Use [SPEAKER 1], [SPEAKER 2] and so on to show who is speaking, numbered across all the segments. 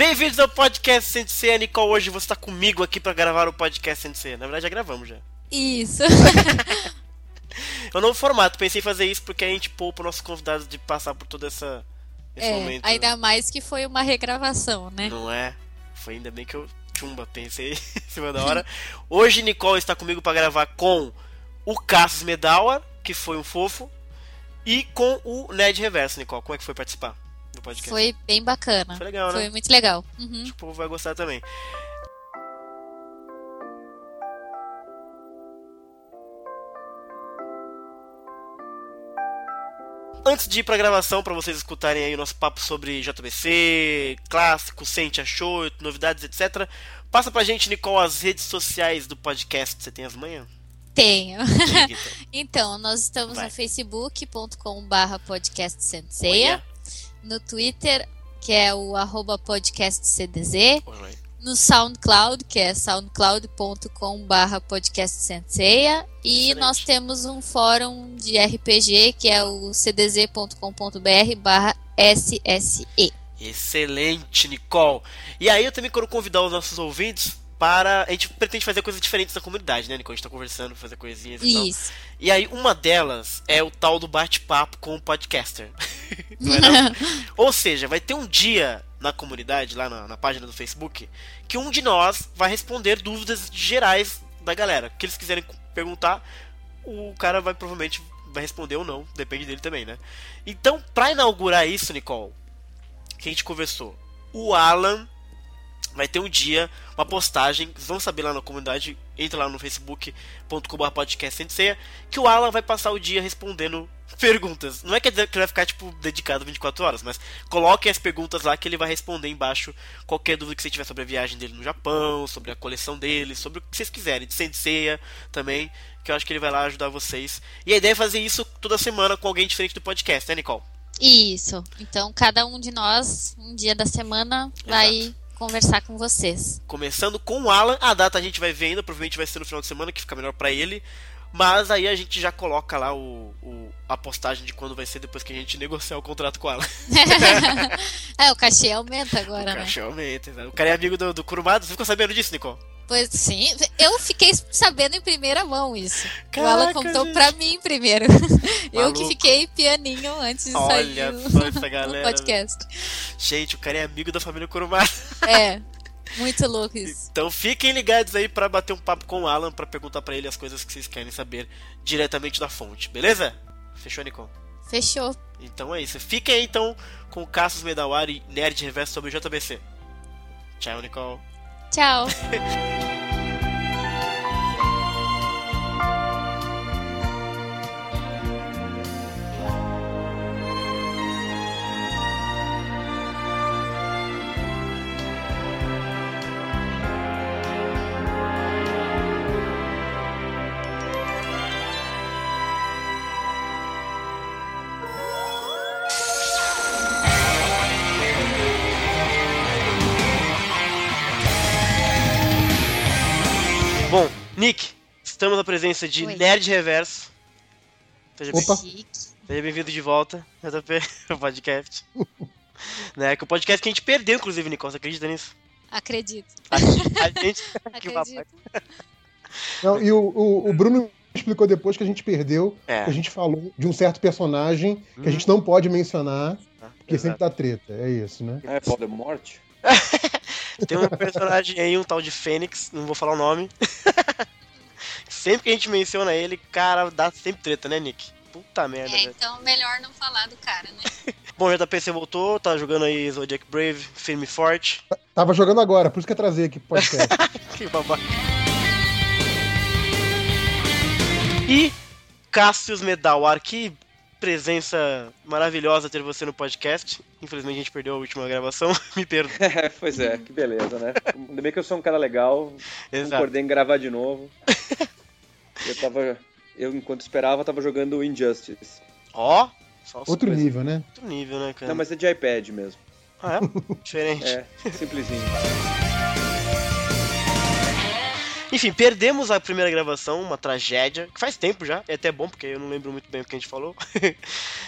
[SPEAKER 1] Bem-vindos ao podcast Sensei, Nicole. Hoje você está comigo aqui para gravar o podcast Sensei. Na verdade, já gravamos já.
[SPEAKER 2] Isso.
[SPEAKER 1] Eu não formato, pensei em fazer isso porque a gente poupa o nosso convidado de passar por todo essa, esse
[SPEAKER 2] é,
[SPEAKER 1] momento.
[SPEAKER 2] Ainda mais que foi uma regravação, né?
[SPEAKER 1] Não é? Foi ainda bem que eu, chumba, pensei em cima da hora. Hoje, Nicole está comigo para gravar com o Cassius Medawar, que foi um fofo, e com o Ned Reverso, Nicole. Como é que foi participar do podcast?
[SPEAKER 2] Foi bem bacana.
[SPEAKER 1] Foi legal, né?
[SPEAKER 2] Foi muito legal. Uhum.
[SPEAKER 1] Acho que o povo vai gostar também. Antes de ir pra gravação, para vocês escutarem aí o nosso papo sobre JBC, clássico, sente, achou, novidades, etc. Passa pra gente, Nicole, as redes sociais do podcast. Você tem as manhãs?
[SPEAKER 2] Tenho.
[SPEAKER 1] Então.
[SPEAKER 2] então, nós estamos
[SPEAKER 1] Vai.
[SPEAKER 2] no facebook.com barra podcast Senseia,
[SPEAKER 1] Olha.
[SPEAKER 2] No Twitter, que é o arroba podcast CDZ,
[SPEAKER 1] Olha aí.
[SPEAKER 2] no SoundCloud, que é soundcloud.com barra podcast Senseia, e
[SPEAKER 1] Excelente.
[SPEAKER 2] nós temos um fórum de RPG, que é o cdz.com.br barra SSE.
[SPEAKER 1] Excelente, Nicole. E aí eu também quero convidar os nossos ouvintes para. A gente pretende fazer coisas diferentes na comunidade, né, Nicole? A gente tá conversando, fazer coisinhas e tal.
[SPEAKER 2] Isso.
[SPEAKER 1] E aí, uma delas é o tal do bate-papo com o podcaster. Não é não? Ou seja, vai ter um dia na comunidade, lá na, na página do Facebook, que um de nós vai responder dúvidas gerais da galera. O que eles quiserem perguntar, o cara vai provavelmente vai responder ou não, depende dele também, né? Então, pra inaugurar isso, Nicole, que a gente conversou, o Alan vai ter um dia, uma postagem, vocês vão saber lá na comunidade, entra lá no facebook.com.br podcast que o Alan vai passar o dia respondendo perguntas. Não é que ele vai ficar, tipo, dedicado 24 horas, mas coloquem as perguntas lá que ele vai responder embaixo qualquer dúvida que você tiver sobre a viagem dele no Japão, sobre a coleção dele, sobre o que vocês quiserem, de Senseiya também, que eu acho que ele vai lá ajudar vocês. E a ideia é fazer isso toda semana com alguém diferente do podcast, né, Nicole?
[SPEAKER 2] Isso. Então, cada um de nós, um dia da semana, vai conversar com vocês.
[SPEAKER 1] Começando com o Alan, a data a gente vai ver ainda, provavelmente vai ser no final de semana, que fica melhor pra ele. Mas aí a gente já coloca lá o, o- a postagem de quando vai ser depois que a gente negociar o contrato com o Alan.
[SPEAKER 2] é, o cachê aumenta agora, né?
[SPEAKER 1] Cachorro aumenta, exato. O cara é amigo do, do Kurumada, você ficou sabendo disso, Nicole?
[SPEAKER 2] Pois sim, eu fiquei sabendo em primeira mão isso. o
[SPEAKER 1] Caraca,
[SPEAKER 2] Alan contou
[SPEAKER 1] gente.
[SPEAKER 2] pra mim primeiro. eu
[SPEAKER 1] Maluco.
[SPEAKER 2] que fiquei pianinho antes de
[SPEAKER 1] Olha
[SPEAKER 2] sair
[SPEAKER 1] só essa
[SPEAKER 2] o,
[SPEAKER 1] galera,
[SPEAKER 2] o podcast.
[SPEAKER 1] Gente, o cara é amigo da família Kurumada.
[SPEAKER 2] É, muito louco isso.
[SPEAKER 1] Então fiquem ligados aí pra bater um papo com o Alan, pra perguntar pra ele as coisas que vocês querem saber diretamente da fonte, beleza? Fechou, Nicole?
[SPEAKER 2] Fechou.
[SPEAKER 1] Então é isso. Fiquem aí então com o Cassius Medawari e Nerd Reverso sobre o JBC. Tchau, Nicole.
[SPEAKER 2] Tchau.
[SPEAKER 1] Nick, estamos na presença de
[SPEAKER 2] Oi.
[SPEAKER 1] Nerd Reverso. Seja, bem-
[SPEAKER 3] Opa.
[SPEAKER 2] Chique.
[SPEAKER 1] seja bem-vindo de volta, JP, o podcast. né, que o podcast que a gente perdeu, inclusive, Nicole, você acredita nisso?
[SPEAKER 2] Acredito.
[SPEAKER 1] A gente. a gente- que
[SPEAKER 2] Acredito.
[SPEAKER 3] Não, e o, o, o Bruno explicou depois que a gente perdeu,
[SPEAKER 1] É.
[SPEAKER 3] que a gente falou de um certo personagem que a gente não pode mencionar, porque
[SPEAKER 1] Exato.
[SPEAKER 3] sempre dá treta. É isso, né?
[SPEAKER 4] É, Voldemort?
[SPEAKER 1] Tem um personagem aí, um tal de Fênix, não vou falar o nome. sempre que a gente menciona ele, cara, dá sempre treta, né, Nick? Puta merda,
[SPEAKER 2] É,
[SPEAKER 1] velho.
[SPEAKER 2] então melhor não falar do cara, né?
[SPEAKER 1] Bom, o JP você voltou, tá jogando aí Zodiac Brave, firme e forte.
[SPEAKER 3] Tava jogando agora, por isso que eu trazei aqui pro podcast.
[SPEAKER 1] Que babaca. E Cassius Medawar, que presença maravilhosa ter você no podcast. Infelizmente a gente perdeu a última gravação, me perdoe.
[SPEAKER 4] É, pois é, que beleza, né? Ainda bem que eu sou um cara legal,
[SPEAKER 1] Exato.
[SPEAKER 4] concordei em gravar de novo. Eu tava. Eu, enquanto esperava, tava jogando Injustice.
[SPEAKER 1] Ó, só
[SPEAKER 3] Outro
[SPEAKER 1] coisa-
[SPEAKER 3] nível, né?
[SPEAKER 1] Outro nível, né, cara?
[SPEAKER 4] Não, mas é de iPad mesmo.
[SPEAKER 1] Ah, é? Diferente.
[SPEAKER 4] É, simplesinho.
[SPEAKER 1] Enfim, perdemos a primeira gravação, uma tragédia, que faz tempo já, é até bom, porque eu não lembro muito bem o que a gente falou.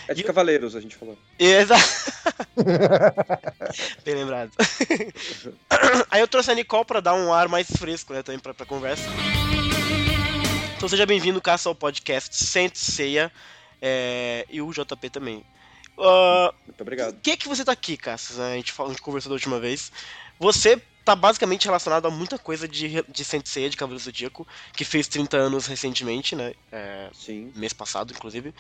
[SPEAKER 4] É de Cavaleiros, a gente falou.
[SPEAKER 1] Exa- Bem lembrado. Aí eu trouxe a Nicole pra dar um ar mais fresco, né, também pra, pra conversa. Então seja bem-vindo, Caça, ao podcast Sente Ceia é, e o JP também. Uh,
[SPEAKER 4] Muito obrigado.
[SPEAKER 1] Por que, que você tá aqui, Cassius? A gente, falou, a gente conversou da última vez. Você tá basicamente relacionado a muita coisa de, de Sensei, de Cavaleiro Zodíaco, que fez 30 anos recentemente, né? É,
[SPEAKER 4] Sim.
[SPEAKER 1] Mês passado, inclusive.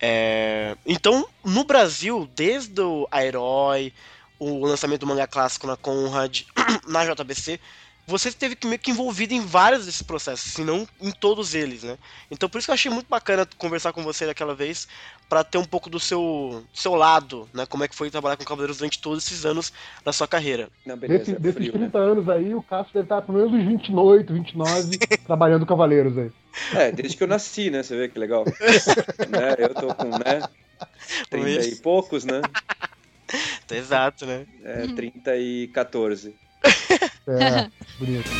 [SPEAKER 1] É, então, no Brasil, desde o A Herói, o lançamento do mangá clássico na Conrad, na JBC, você esteve meio que envolvido em vários desses processos, se não em todos eles, né? Então por isso que eu achei muito bacana conversar com você daquela vez, para ter um pouco do seu, seu lado, né? Como é que foi trabalhar com Cavaleiros durante todos esses anos da sua carreira.
[SPEAKER 4] Não, beleza,
[SPEAKER 3] Desse,
[SPEAKER 4] é
[SPEAKER 3] desses
[SPEAKER 4] frio,
[SPEAKER 3] 30 anos aí, o Cássio deve estar pelo menos uns 28, 29 trabalhando Cavaleiros aí.
[SPEAKER 4] né? É, desde que eu nasci, né? Você vê que legal. né? Eu tô com, né? 30 e poucos, né?
[SPEAKER 1] Exato, né?
[SPEAKER 4] É, 30 e 14.
[SPEAKER 3] É, bonito.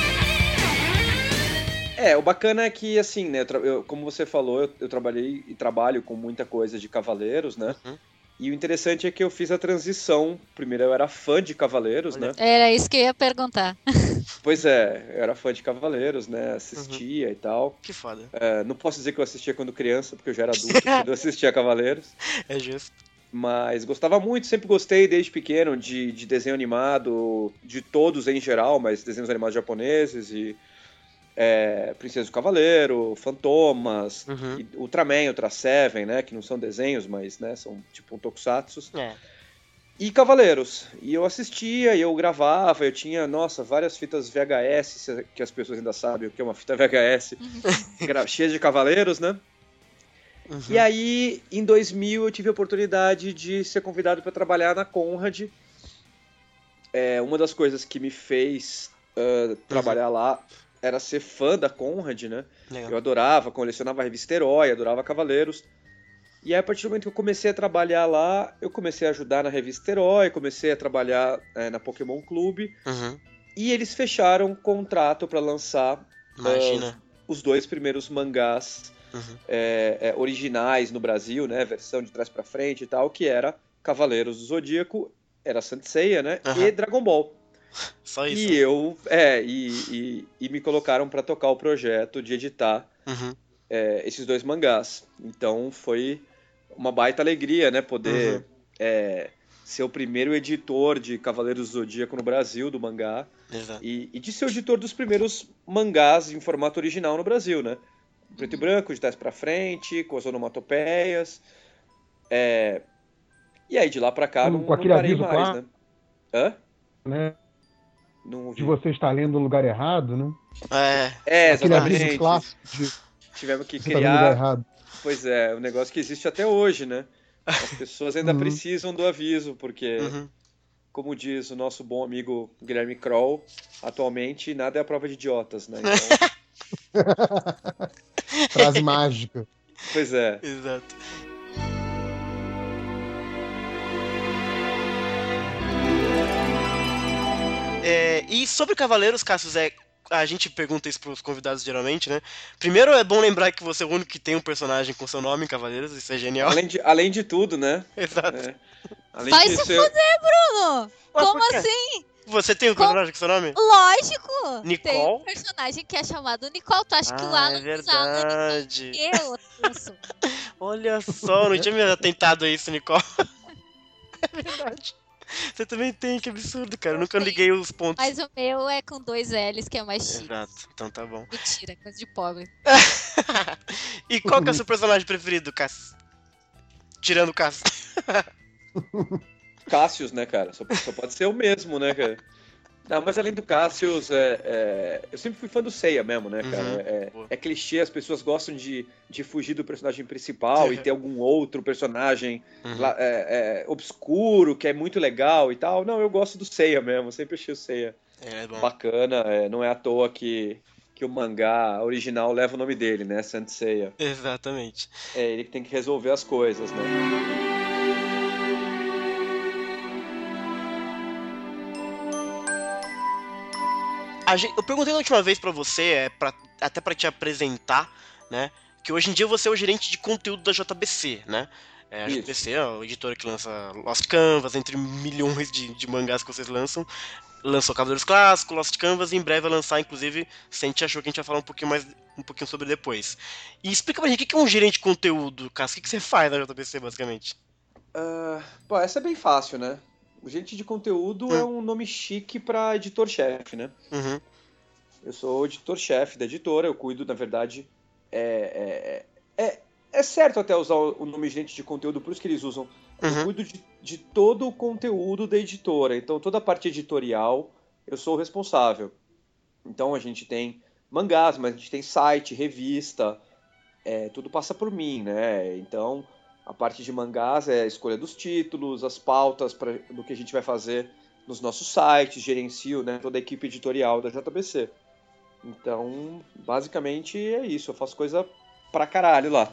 [SPEAKER 4] É, o bacana é que, assim, né, eu como você falou, eu, eu trabalhei e trabalho com muita coisa de Cavaleiros, né?
[SPEAKER 1] Uhum.
[SPEAKER 4] E o interessante é que eu fiz a transição. Primeiro eu era fã de Cavaleiros,
[SPEAKER 1] Olha.
[SPEAKER 4] né?
[SPEAKER 2] Era isso que eu ia perguntar.
[SPEAKER 4] Pois é, eu era fã de Cavaleiros, né?
[SPEAKER 1] Uhum.
[SPEAKER 4] Assistia e tal.
[SPEAKER 1] Que foda.
[SPEAKER 4] É, não posso dizer que eu assistia quando criança, porque eu já era adulto quando eu assistia Cavaleiros.
[SPEAKER 1] É justo.
[SPEAKER 4] Mas gostava muito, sempre gostei desde pequeno de, de desenho animado, de todos em geral, mas desenhos animados japoneses e é, Princesa do Cavaleiro, Fantomas,
[SPEAKER 1] Uhum.
[SPEAKER 4] e Ultraman, Ultra Seven, né? Que não são desenhos, mas né, são tipo um tokusatsu.
[SPEAKER 1] É.
[SPEAKER 4] E Cavaleiros. E eu assistia, e eu gravava, eu tinha, nossa, várias fitas VHS, que as pessoas ainda sabem o que é uma fita VHS, cheia de Cavaleiros, né?
[SPEAKER 1] Uhum.
[SPEAKER 4] E aí, em 2000, eu tive a oportunidade de ser convidado para trabalhar na Conrad. É, uma das coisas que me fez ah, trabalhar lá era ser fã da Conrad, né?
[SPEAKER 1] Legal.
[SPEAKER 4] Eu adorava, colecionava a revista Herói, adorava Cavaleiros. E aí, a partir do momento que eu comecei a trabalhar lá, eu comecei a ajudar na revista Herói, comecei a trabalhar eh, na Pokémon Clube.
[SPEAKER 1] Uhum.
[SPEAKER 4] E eles fecharam um contrato para lançar
[SPEAKER 1] Imagina.
[SPEAKER 4] os dois primeiros mangás
[SPEAKER 1] Uhum.
[SPEAKER 4] é, é, originais no Brasil, né? Versão de trás pra frente e tal, que era Cavaleiros do Zodíaco, era Saint Seiya, né?
[SPEAKER 1] Aham.
[SPEAKER 4] E Dragon Ball.
[SPEAKER 1] Só isso.
[SPEAKER 4] E eu, é, e, e, e me colocaram pra tocar o projeto de editar
[SPEAKER 1] Uhum.
[SPEAKER 4] é, esses dois mangás. Então foi uma baita alegria, né? Poder
[SPEAKER 1] Uhum.
[SPEAKER 4] é, ser o primeiro editor de Cavaleiros do Zodíaco no Brasil, do mangá.
[SPEAKER 1] Exato.
[SPEAKER 4] E, e de ser o editor dos primeiros mangás em formato original no Brasil, né? Preto e branco, de trás pra frente, com as onomatopeias. É... E aí, de lá pra cá,
[SPEAKER 3] Com-
[SPEAKER 4] não,
[SPEAKER 3] com
[SPEAKER 4] não
[SPEAKER 3] aquele
[SPEAKER 4] parei
[SPEAKER 3] aviso
[SPEAKER 4] mais,
[SPEAKER 3] claro.
[SPEAKER 4] né? Hã?
[SPEAKER 3] Né?
[SPEAKER 4] Não ouvi.
[SPEAKER 3] De você estar lendo no lugar errado, né?
[SPEAKER 4] É,
[SPEAKER 3] Aquele aviso
[SPEAKER 4] exatamente.
[SPEAKER 3] clássico de
[SPEAKER 4] Tivemos que
[SPEAKER 3] você tá lendo no lugar
[SPEAKER 4] criar.
[SPEAKER 3] errado.
[SPEAKER 4] Pois é, um negócio que existe até hoje, né? As pessoas ainda
[SPEAKER 3] Uhum.
[SPEAKER 4] precisam do aviso, porque,
[SPEAKER 1] Uhum.
[SPEAKER 4] como diz o nosso bom amigo Guilherme Kroll, atualmente nada é a prova de idiotas, né? Então,
[SPEAKER 3] Frase mágica.
[SPEAKER 4] pois é.
[SPEAKER 1] Exato. É, e sobre Cavaleiros, Cassius, é, a gente pergunta isso pros convidados geralmente, né? Primeiro é bom lembrar que você é o único que tem um personagem com seu nome em Cavaleiros, isso é genial.
[SPEAKER 4] Além de, além de tudo, né?
[SPEAKER 1] Exato.
[SPEAKER 4] É. Além
[SPEAKER 2] Vai se
[SPEAKER 4] ser-
[SPEAKER 2] Bruno!
[SPEAKER 1] Ué,
[SPEAKER 2] Como assim?
[SPEAKER 1] Você tem um personagem com seu nome?
[SPEAKER 2] Lógico! Tem
[SPEAKER 1] Nicole?
[SPEAKER 2] um personagem que é chamado Nicole. Tu acha que o
[SPEAKER 1] Ah,
[SPEAKER 2] Alan
[SPEAKER 1] é
[SPEAKER 2] Alan
[SPEAKER 1] verdade.
[SPEAKER 2] Nicole? Eu, Afonso.
[SPEAKER 1] Olha só, não tinha me atentado a isso, Nicole. É verdade. Você também tem, que absurdo, cara. Eu nunca liguei os pontos.
[SPEAKER 2] Mas o meu é com dois L's, que é mais chique.
[SPEAKER 1] Exato, então tá bom.
[SPEAKER 2] Mentira, coisa de pobre.
[SPEAKER 1] e qual que é o seu personagem preferido, Cass? Tirando o Cass.
[SPEAKER 4] Cassius, né, cara? Só, só pode ser o mesmo, né, cara? Não, mas além do Cassius, é, é, eu sempre fui fã do Seiya mesmo, né, cara?
[SPEAKER 1] Uhum,
[SPEAKER 4] É, é clichê, as pessoas gostam de, de fugir do personagem principal e ter algum outro personagem
[SPEAKER 1] Uhum.
[SPEAKER 4] lá, é, é, obscuro, que é muito legal e tal. Não, eu gosto do Seiya mesmo, sempre achei o Seiya
[SPEAKER 1] É,
[SPEAKER 4] bacana. não é à toa que, que o mangá original leva o nome dele, né? Saint Seiya.
[SPEAKER 1] Exatamente.
[SPEAKER 4] É ele que tem que resolver as coisas, né?
[SPEAKER 1] A gen- eu perguntei na última vez pra você, é, pra, até pra te apresentar, né? Que hoje em dia você é o gerente de conteúdo da JBC, né? É a. JBC, é a editora que lança Lost Canvas, entre milhões de, de mangás que vocês lançam. Lançou Cavaleiros Clássicos, Lost Canvas, e em breve vai lançar, inclusive, se a gente achou que a gente vai falar um pouquinho mais um pouquinho sobre depois. E explica pra gente o que é um gerente de conteúdo, Cássio. O que você faz na JBC, basicamente?
[SPEAKER 4] Ah, pô, essa é bem fácil, né? O gerente de conteúdo é um nome chique pra editor-chefe, né?
[SPEAKER 1] Uhum.
[SPEAKER 4] Eu sou editor-chefe da editora, eu cuido, na verdade. É, é, é, é certo até usar o nome gerente de conteúdo, por isso que eles usam. Eu
[SPEAKER 1] Uhum.
[SPEAKER 4] cuido de, de todo o conteúdo da editora, então toda a parte editorial eu sou o responsável. Então a gente tem mangás, mas a gente tem site, revista, é, tudo passa por mim, né? Então a parte de mangás é a escolha dos títulos, as pautas pra, do que a gente vai fazer nos nossos sites, gerencio né, toda a equipe editorial da JBC. Então, basicamente é isso, eu faço coisa pra caralho lá.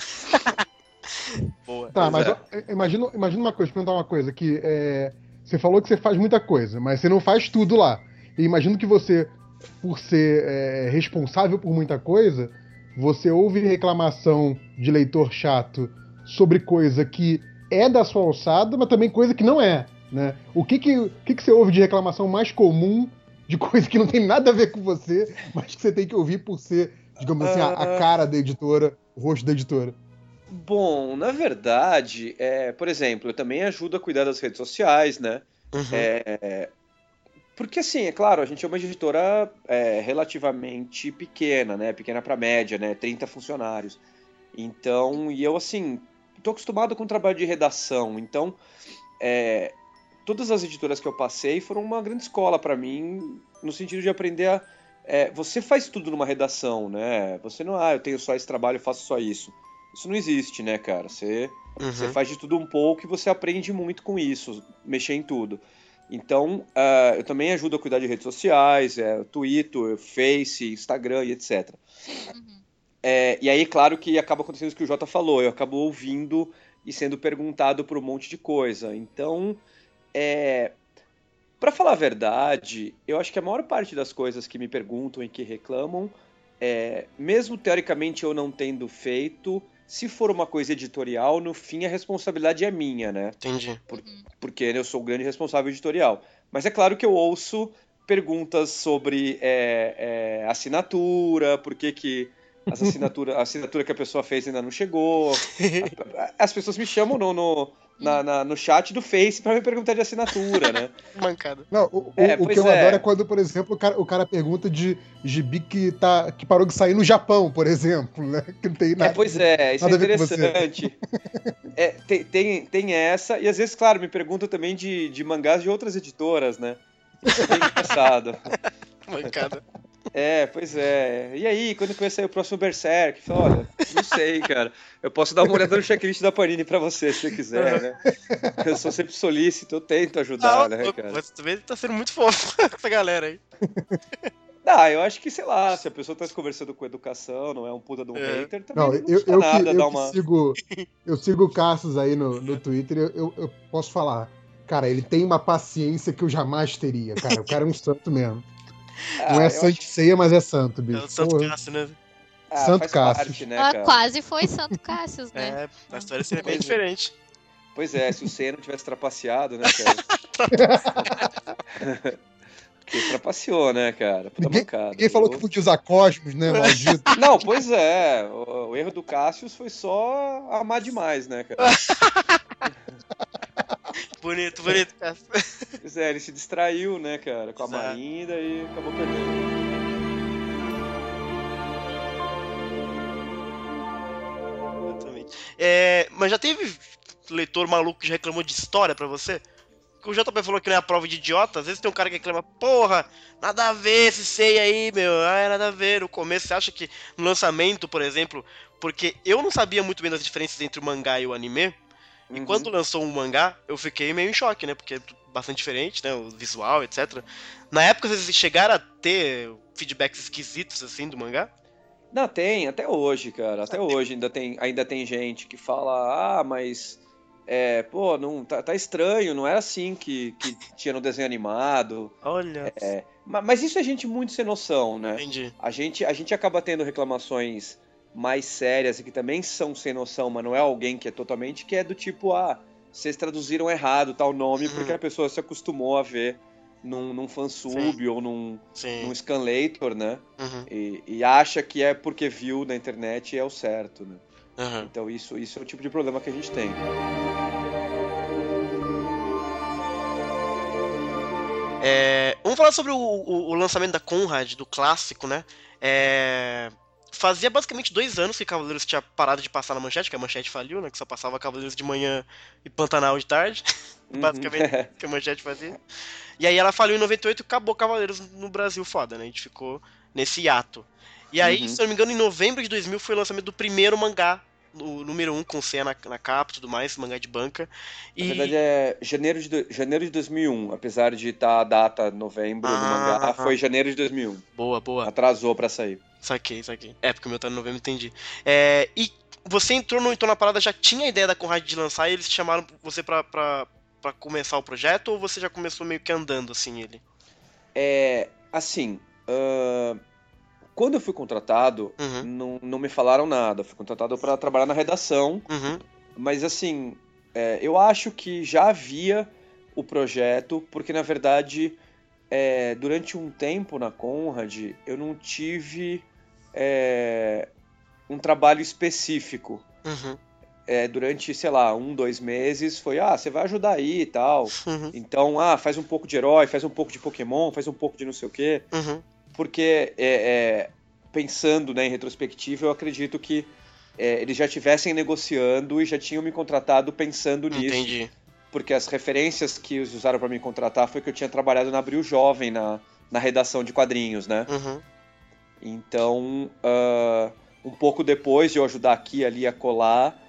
[SPEAKER 1] Boa.
[SPEAKER 3] Tá, mas ó, imagina, imagina uma coisa, deixa eu perguntar uma coisa, que é, você falou que você faz muita coisa, mas você não faz tudo lá. E imagino que você, por ser é, responsável por muita coisa, você ouve reclamação de leitor chato sobre coisa que é da sua alçada, mas também coisa que não é, né? O que que, o que, que você ouve de reclamação mais comum de coisa que não tem nada a ver com você, mas que você tem que ouvir por ser, digamos assim, a, a
[SPEAKER 4] Ah.
[SPEAKER 3] cara da editora, o rosto da editora?
[SPEAKER 4] Bom, na verdade, é, por exemplo, eu também ajudo a cuidar das redes sociais, né?
[SPEAKER 1] Uhum.
[SPEAKER 4] É, porque assim, é claro, a gente é uma editora é, relativamente pequena, né? Pequena para média, né? 30 funcionários. Então, e eu assim, tô acostumado com o trabalho de redação, então é, todas as editoras que eu passei foram uma grande escola para mim, no sentido de aprender a. é, você faz tudo numa redação, né? Você não, ah, eu tenho só esse trabalho, eu faço só isso. Isso não existe, né, cara? Você
[SPEAKER 1] Uhum.
[SPEAKER 4] você faz de tudo um pouco e você aprende muito com isso, mexer em tudo. Então, ah, eu também ajudo a cuidar de redes sociais, é, Twitter, Face, Instagram e etc.
[SPEAKER 2] Uhum.
[SPEAKER 4] É, e aí, claro que acaba acontecendo isso que o Jota falou, eu acabo ouvindo e sendo perguntado por um monte de coisa. Então, é, para falar a verdade, eu acho que a maior parte das coisas que me perguntam e que reclamam, é, mesmo teoricamente eu não tendo feito, se for uma coisa editorial, no fim a responsabilidade é minha, né?
[SPEAKER 1] Entendi.
[SPEAKER 4] porque eu sou o grande responsável editorial. Mas é claro que eu ouço perguntas sobre é, é, assinatura, por que, que as assinatura, a assinatura que a pessoa fez ainda não chegou. As pessoas me chamam no, no, na- na- no chat do Face para me perguntar de assinatura, né?
[SPEAKER 1] Mancada.
[SPEAKER 3] Não, o, o-
[SPEAKER 4] É,
[SPEAKER 3] o que eu
[SPEAKER 4] é.
[SPEAKER 3] adoro é quando, por exemplo, o cara, o cara pergunta de gibi que, tá, que parou de sair no Japão, por exemplo, né? Que não tem
[SPEAKER 4] É,
[SPEAKER 3] nada.
[SPEAKER 4] pois é, isso é interessante. É, tem, tem, tem essa, e às vezes, claro, me perguntam também de, de mangás de outras editoras, né? É engraçado.
[SPEAKER 1] Mancada.
[SPEAKER 4] É, pois é. E aí, quando que vai sair o próximo Berserk? Fala, Olha, não sei, cara. Eu posso dar uma olhada no checklist da Panini pra você, se você quiser, né? Eu sou sempre solícito, eu tento ajudar, né,
[SPEAKER 1] louco,
[SPEAKER 4] cara?
[SPEAKER 1] mas também tá sendo muito fofo com essa galera aí.
[SPEAKER 4] Ah, eu acho que, sei lá, se a pessoa tá conversando com educação, não é um puta de um
[SPEAKER 1] É.
[SPEAKER 4] hater, também
[SPEAKER 3] Não,
[SPEAKER 4] não,
[SPEAKER 3] eu,
[SPEAKER 4] custa
[SPEAKER 3] eu, que,
[SPEAKER 4] nada
[SPEAKER 3] eu
[SPEAKER 4] dar
[SPEAKER 3] que
[SPEAKER 4] uma...
[SPEAKER 3] sigo, eu sigo o Cassius aí no, no Twitter, eu, eu, eu posso falar. Cara, ele tem uma paciência que eu jamais teria, cara. O cara é um santo mesmo.
[SPEAKER 4] Ah,
[SPEAKER 3] Não é santo
[SPEAKER 4] acho-
[SPEAKER 3] ceia, mas é santo,
[SPEAKER 1] É
[SPEAKER 3] bicho.
[SPEAKER 1] o Santo. Cássio, né?
[SPEAKER 4] ah,
[SPEAKER 3] Santo
[SPEAKER 4] parte, né, cara?
[SPEAKER 2] quase foi Santo Cássius, né?
[SPEAKER 1] É, a história seria bem
[SPEAKER 4] Pois é.
[SPEAKER 1] diferente.
[SPEAKER 4] Pois é, se o Senna não tivesse trapaceado, né, cara? Porque trapaceou, né, cara? Puta
[SPEAKER 3] Ninguém-
[SPEAKER 4] mancada.
[SPEAKER 3] Ninguém falou que podia usar Cosmos, né, maldito?
[SPEAKER 4] Não, pois é. O, o erro do Cassius foi só amar demais, né, cara?
[SPEAKER 1] Bonito, bonito, Cássio.
[SPEAKER 4] Pois é, ele se distraiu, né, cara, com a
[SPEAKER 1] Exato.
[SPEAKER 4] Marinda e acabou perdendo.
[SPEAKER 1] Exatamente. É, mas já teve leitor maluco que já reclamou de história pra você? Que o JP falou que não é a prova de idiota, às vezes tem um cara que reclama, porra, nada a ver esse sei aí, meu, ah, nada a ver. No começo, você acha que no lançamento, por exemplo, porque eu não sabia muito bem das diferenças entre o mangá e o anime, e
[SPEAKER 4] Uhum.
[SPEAKER 1] quando lançou um mangá, eu fiquei meio em choque, né? Porque é bastante diferente, né? O visual, etc. Na época, vocês chegaram a ter feedbacks esquisitos, assim, do mangá?
[SPEAKER 4] Não, tem, até hoje, cara. Até hoje ainda tem, ainda tem gente que fala, ah, mas. É, pô, não, tá, tá estranho, não era assim que, que tinha no desenho animado.
[SPEAKER 1] Olha,
[SPEAKER 4] É, ma- mas isso é gente muito sem noção, né?
[SPEAKER 1] entendi.
[SPEAKER 4] A gente, a gente acaba tendo reclamações mais sérias e que também são sem noção, mas não é alguém que é totalmente, que é do tipo, ah, vocês traduziram errado tal nome
[SPEAKER 1] Uhum.
[SPEAKER 4] porque a pessoa se acostumou a ver num, num fansub ou num,
[SPEAKER 1] Sim.
[SPEAKER 4] num scanlator, né?
[SPEAKER 1] Uhum,
[SPEAKER 4] E, e acha que é porque viu na internet e é o certo, né?
[SPEAKER 1] uhum.
[SPEAKER 4] Então isso, isso é o tipo de problema que a gente tem.
[SPEAKER 1] É, vamos falar sobre o, o- o lançamento da Conrad, do clássico, né? É, fazia basicamente dois anos que Cavaleiros tinha parado de passar na manchete, que a manchete faliu, né? Que só passava Cavaleiros de manhã e Pantanal de tarde, basicamente,
[SPEAKER 4] Uhum.
[SPEAKER 1] que a manchete fazia. E aí ela faliu em 98 e acabou Cavaleiros no Brasil foda, né? A gente ficou nesse hiato. E aí,
[SPEAKER 4] Uhum.
[SPEAKER 1] se eu não me engano, em novembro de 2000 foi o lançamento do primeiro mangá, o número 1 um, com C na, na capa e tudo mais, mangá de banca.
[SPEAKER 4] Na
[SPEAKER 1] E...
[SPEAKER 4] verdade é janeiro de, janeiro de 2001, apesar de estar a data novembro do
[SPEAKER 1] Ah.
[SPEAKER 4] mangá, foi janeiro de 2001.
[SPEAKER 1] Boa, boa.
[SPEAKER 4] Atrasou pra sair.
[SPEAKER 1] Saquei, saquei. É, porque o meu tá no novembro, entendi. É, e você entrou no Entrou na Parada, já tinha a ideia da Conrad de lançar e eles chamaram você pra, pra, pra começar o projeto ou você já começou meio que andando assim ele?
[SPEAKER 4] É, assim, ahn, quando eu fui contratado,
[SPEAKER 1] Uhum,
[SPEAKER 4] não, não me falaram nada. Eu fui contratado para trabalhar na redação,
[SPEAKER 1] uhum,
[SPEAKER 4] mas assim, é, eu acho que já havia o projeto, porque na verdade, é, durante um tempo na Conrad, eu não tive é, um trabalho específico.
[SPEAKER 1] uhum,
[SPEAKER 4] É, durante, sei lá, um, dois meses, foi, ah, você vai ajudar aí e tal.
[SPEAKER 1] uhum,
[SPEAKER 4] Então, ah, faz um pouco de herói, faz um pouco de Pokémon, faz um pouco de não sei o quê.
[SPEAKER 1] uhum,
[SPEAKER 4] Porque, é, é, pensando né, em retrospectiva, eu acredito que é, eles já estivessem negociando e já tinham me contratado pensando nisso.
[SPEAKER 1] entendi.
[SPEAKER 4] Porque as referências que eles usaram para me contratar foi que eu tinha trabalhado na Abril Jovem, na, na redação de quadrinhos, né?
[SPEAKER 1] Uhum,
[SPEAKER 4] Então, ah, um pouco depois de eu ajudar aqui ali a colar,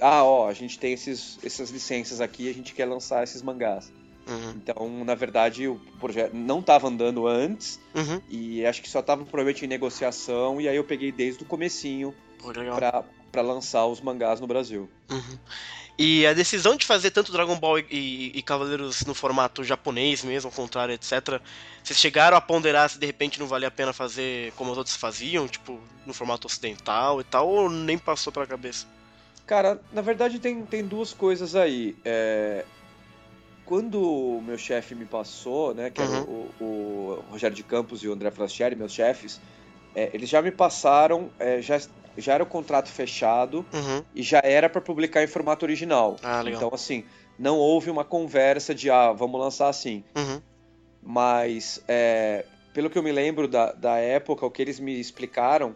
[SPEAKER 4] ah, ó, a gente tem esses, essas licenças aqui, a gente quer lançar esses mangás.
[SPEAKER 1] uhum,
[SPEAKER 4] Então, na verdade, o projeto não estava andando antes
[SPEAKER 1] uhum.
[SPEAKER 4] e acho que só estava provavelmente em negociação e aí eu peguei desde o comecinho Pra lançar os mangás no Brasil.
[SPEAKER 1] Uhum. E a decisão de fazer tanto Dragon Ball e, e- e Cavaleiros no formato japonês mesmo, ao contrário, etc. Vocês chegaram a ponderar se de repente não valia a pena fazer como os outros faziam, tipo, no formato ocidental e tal, ou nem passou pela cabeça?
[SPEAKER 4] Cara, na verdade tem, tem duas coisas aí. É, Quando o meu chefe me passou, né, que era o, o Rogério de Campos e o André Frastieri, meus chefes, é, eles já me passaram, é, já, já era o contrato fechado
[SPEAKER 1] Uhum.
[SPEAKER 4] e já era para publicar em formato original.
[SPEAKER 1] Ah, legal.
[SPEAKER 4] Então, assim, não houve uma conversa de, ah, vamos lançar assim.
[SPEAKER 1] Uhum.
[SPEAKER 4] Mas, é, pelo que eu me lembro da, da época, o que eles me explicaram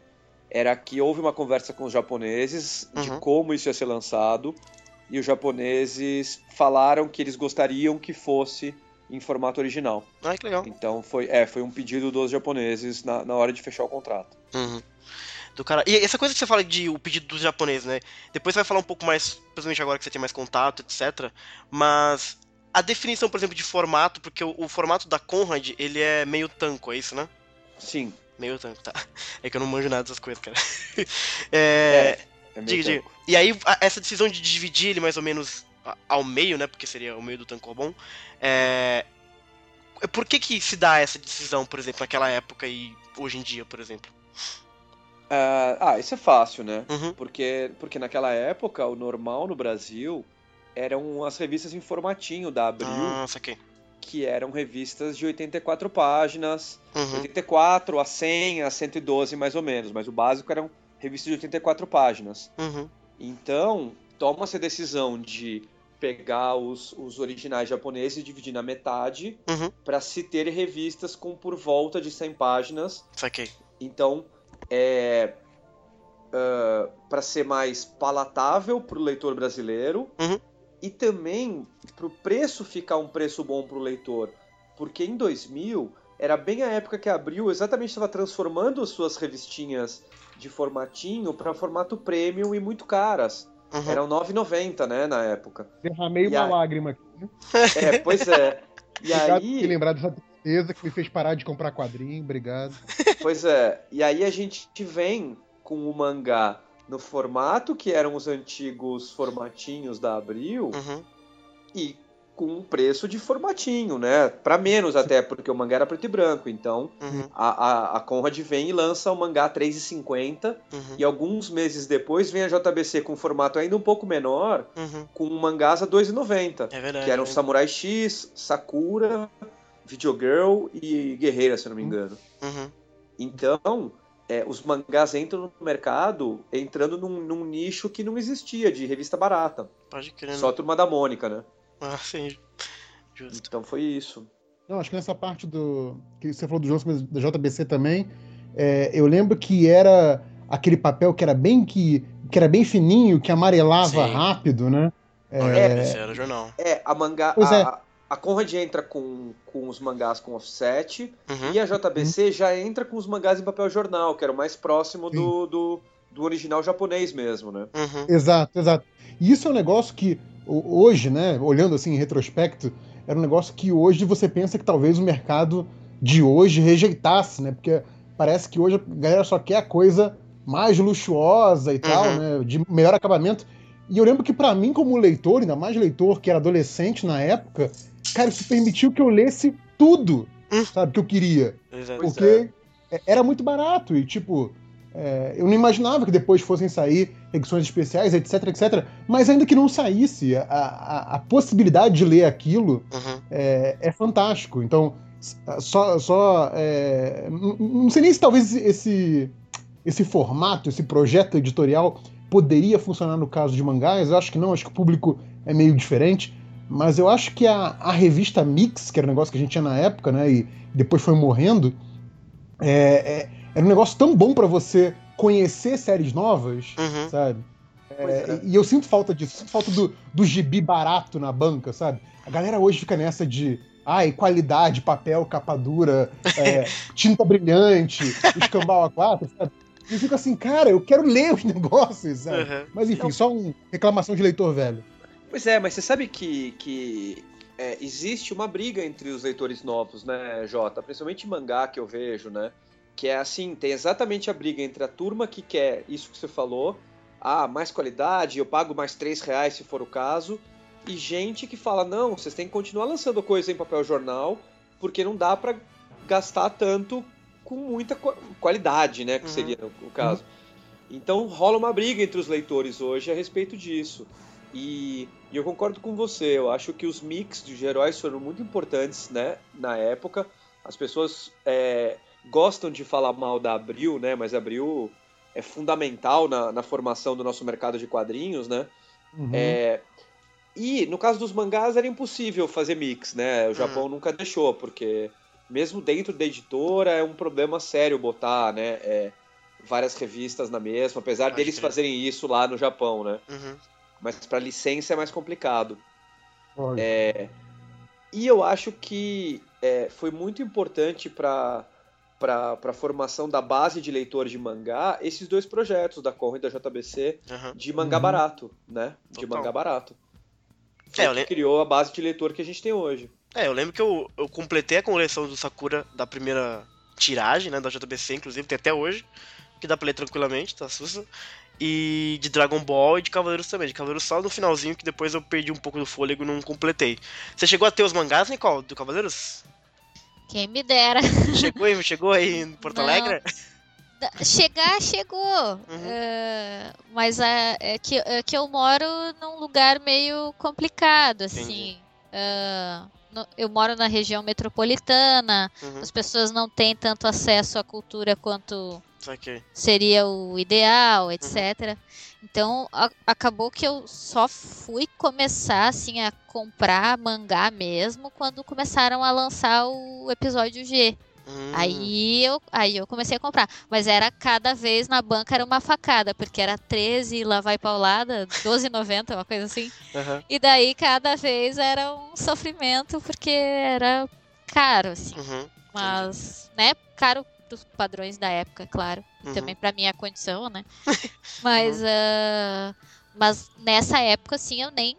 [SPEAKER 4] era que houve uma conversa com os japoneses de
[SPEAKER 1] Uhum.
[SPEAKER 4] como isso ia ser lançado. E os japoneses falaram que eles gostariam que fosse em formato original.
[SPEAKER 1] Ah, que legal.
[SPEAKER 4] Então foi, é, foi um pedido dos japoneses na, na hora de fechar o contrato.
[SPEAKER 1] Uhum. Do cara... E essa coisa que você fala de o pedido dos japoneses, né? Depois você vai falar um pouco mais, principalmente agora que você tem mais contato, etc. Mas a definição, por exemplo, de formato, porque o, o formato da Conrad, ele é meio tanco, é isso, né?
[SPEAKER 4] Sim,
[SPEAKER 1] Meio tanco, tá. É que eu não manjo nada dessas coisas, cara. É,
[SPEAKER 4] é meio
[SPEAKER 1] diga, diga. E aí, a- essa decisão de dividir ele mais ou menos ao meio, né? Porque seria o meio do Tankobon. É... Por que que se dá essa decisão, por exemplo, naquela época e hoje em dia, por exemplo?
[SPEAKER 4] Ah, ah, isso é fácil, né?
[SPEAKER 1] Uhum.
[SPEAKER 4] Porque, porque naquela época, o normal no Brasil eram as revistas em formatinho da Abril,
[SPEAKER 1] Ah, saquei.
[SPEAKER 4] que eram revistas de 84 páginas,
[SPEAKER 1] Uhum.
[SPEAKER 4] 84 a 100 a 112 mais ou menos, mas o básico eram revistas de 84 páginas.
[SPEAKER 1] Uhum.
[SPEAKER 4] Então, toma-se a decisão de pegar os, os originais japoneses e dividir na metade
[SPEAKER 1] Uhum.
[SPEAKER 4] para se ter revistas com por volta de 100 páginas
[SPEAKER 1] Saquei.
[SPEAKER 4] então, é, para ser mais palatável para o leitor brasileiro
[SPEAKER 1] Uhum.
[SPEAKER 4] e também para o preço ficar um preço bom para o leitor, porque em 2000 era bem a época que a Abril exatamente estava transformando as suas revistinhas de formatinho para formato premium e muito caras.
[SPEAKER 1] Uhum.
[SPEAKER 4] Eram 9,90, né, na época.
[SPEAKER 3] Derramei
[SPEAKER 4] E
[SPEAKER 3] uma
[SPEAKER 4] aí?
[SPEAKER 3] lágrima aqui. né?
[SPEAKER 4] É, pois é. E
[SPEAKER 3] Obrigado
[SPEAKER 4] aí,
[SPEAKER 3] lembrar dessa tristeza que me fez parar de comprar quadrinho. Obrigado.
[SPEAKER 4] Pois é, e aí a gente vem com o mangá no formato que eram os antigos formatinhos da Abril
[SPEAKER 1] Uhum.
[SPEAKER 4] e com um preço de formatinho, né? Para menos até, porque o mangá era preto e branco. Então,
[SPEAKER 1] Uhum,
[SPEAKER 4] a, a, a Conrad vem e lança o mangá 3,50
[SPEAKER 1] uhum,
[SPEAKER 4] e alguns meses depois vem a JBC com um formato ainda um pouco menor,
[SPEAKER 1] uhum.
[SPEAKER 4] com mangás a 2,90.
[SPEAKER 1] É verdade.
[SPEAKER 4] Que eram
[SPEAKER 1] né?
[SPEAKER 4] Samurai X, Sakura, Videogirl e Guerreira, se eu não me engano.
[SPEAKER 1] Uhum.
[SPEAKER 4] Então, é, os mangás entram no mercado entrando num, num nicho que não existia, de revista barata.
[SPEAKER 1] Pode crer. né?
[SPEAKER 4] Só a Turma da Mônica, né?
[SPEAKER 1] Ah, sim. Justo.
[SPEAKER 4] Então foi isso.
[SPEAKER 3] Não, acho que nessa parte do. que você falou do Johnson, mas da JBC também. é, eu lembro que era aquele papel que era bem que, que era bem fininho, que amarelava
[SPEAKER 1] Sim.
[SPEAKER 3] rápido, né?
[SPEAKER 1] Não,
[SPEAKER 3] É,
[SPEAKER 1] esse era o jornal.
[SPEAKER 4] É, a mangá.
[SPEAKER 3] Pois é.
[SPEAKER 4] A, Conrad entra com, com os mangás com offset
[SPEAKER 1] Uhum.
[SPEAKER 4] e a JBC já entra com os mangás em papel jornal, que era o mais próximo do, do, do original japonês mesmo, né?
[SPEAKER 1] Uhum.
[SPEAKER 3] Exato, exato. E isso é um negócio que ho- hoje, né, olhando assim em retrospecto, era um negócio que hoje você pensa que talvez o mercado de hoje rejeitasse, né? Porque parece que hoje a galera só quer a coisa mais luxuosa e tal,
[SPEAKER 1] Uhum.
[SPEAKER 3] né, de melhor acabamento. E eu lembro que pra mim como leitor, ainda mais leitor que era adolescente na época, cara, isso permitiu que eu lesse tudo,
[SPEAKER 1] Hum.
[SPEAKER 3] sabe, que eu queria.
[SPEAKER 1] Exato.
[SPEAKER 4] Pois
[SPEAKER 3] Porque é- era muito barato e, tipo, é, eu não imaginava que depois fossem sair edições especiais, etc, etc. Mas ainda que não saísse, a, a, a possibilidade de ler aquilo
[SPEAKER 1] Uhum.
[SPEAKER 3] é, é fantástico. Então, só. só é, não sei nem se talvez esse, esse formato, esse projeto editorial poderia funcionar no caso de mangás. Eu acho que não, acho que o público é meio diferente. Mas eu acho que a, a revista Mix, que era um negócio que a gente tinha na época, né? E depois foi morrendo, é, é- era um negócio tão bom pra você conhecer séries novas,
[SPEAKER 1] Uhum.
[SPEAKER 3] sabe?
[SPEAKER 4] Pois é.
[SPEAKER 3] E eu sinto falta disso, sinto falta do, do gibi barato na banca, sabe? A galera hoje fica nessa de. Ai, qualidade, papel, capa dura, é, tinta brilhante, escambau a quatro, sabe? E fica assim, cara, eu quero ler os negócios, sabe?
[SPEAKER 1] Uhum.
[SPEAKER 3] Mas enfim,
[SPEAKER 4] Não.
[SPEAKER 3] só uma reclamação de leitor velho.
[SPEAKER 4] Pois é, mas você sabe que, que é, existe uma briga entre os leitores novos, né, Jota? Principalmente em mangá que eu vejo, né? Que é assim, tem exatamente a briga entre a turma que quer isso que você falou, ah, mais qualidade, eu pago mais 3 reais se for o caso, e gente que fala, não, vocês têm que continuar lançando coisa em papel jornal, porque não dá pra gastar tanto com muita qua- qualidade, né, que
[SPEAKER 1] Uhum.
[SPEAKER 4] seria o, o caso. Então rola uma briga entre os leitores hoje a respeito disso. E, e eu concordo com você, eu acho que os mix de heróis foram muito importantes, né, na época. As pessoas é, gostam de falar mal da Abril, né, mas a Abril é fundamental na, na formação do nosso mercado de quadrinhos, né.
[SPEAKER 3] Uhum.
[SPEAKER 4] É, e no caso dos mangás era impossível fazer mix, né? O Japão nunca deixou, porque mesmo dentro da editora é um problema sério botar, né? é, várias revistas na mesma, apesar
[SPEAKER 1] Pode
[SPEAKER 4] deles
[SPEAKER 1] crer.
[SPEAKER 4] fazerem isso lá no Japão, né?
[SPEAKER 1] Uhum.
[SPEAKER 4] Mas para licença é mais complicado. É, e eu acho que é, foi muito importante para para a formação da base de leitor de mangá esses dois projetos da Conrad e da JBC
[SPEAKER 1] Uhum.
[SPEAKER 4] de mangá
[SPEAKER 3] Uhum.
[SPEAKER 4] barato, né? De
[SPEAKER 1] Total.
[SPEAKER 4] mangá barato. Foi
[SPEAKER 1] É,
[SPEAKER 4] que
[SPEAKER 1] le-
[SPEAKER 4] criou a base de leitor que a gente tem hoje.
[SPEAKER 1] É, eu lembro que eu, eu completei a coleção do Sakura da primeira tiragem, né, da JBC, inclusive, tem até hoje, que dá pra ler tranquilamente, tá sussa. E de Dragon Ball e de Cavaleiros também. De Cavaleiros só no finalzinho, que depois eu perdi um pouco do fôlego e não completei. Você chegou a ter os mangás, Nicole, do Cavaleiros?
[SPEAKER 2] Quem me dera.
[SPEAKER 1] Chegou aí, chegou aí em Porto
[SPEAKER 2] Não.
[SPEAKER 1] Alegre?
[SPEAKER 2] Chegar, chegou.
[SPEAKER 1] Uhum.
[SPEAKER 2] É, mas é, é que, é que eu moro num lugar meio complicado, assim.
[SPEAKER 1] Entendi.
[SPEAKER 2] No- eu moro na região metropolitana,
[SPEAKER 1] Uhum,
[SPEAKER 2] as pessoas não têm tanto acesso à cultura quanto
[SPEAKER 1] saquei.
[SPEAKER 2] seria o ideal, etc. Então a- acabou que eu só fui começar assim a comprar mangá mesmo quando começaram a lançar o episódio G.
[SPEAKER 1] Hum,
[SPEAKER 2] Aí eu, aí eu comecei a comprar. Mas era cada vez na banca era uma facada, porque era 13 lá vai paulada, 12,90, uma coisa assim.
[SPEAKER 1] aham,
[SPEAKER 2] E daí cada vez era um sofrimento, porque era caro, assim.
[SPEAKER 1] uhum,
[SPEAKER 2] Mas, né, caro pros padrões da época, claro. E
[SPEAKER 1] Uhum.
[SPEAKER 2] também pra minha condição, né? Mas, ah, mas nessa época, assim, eu nem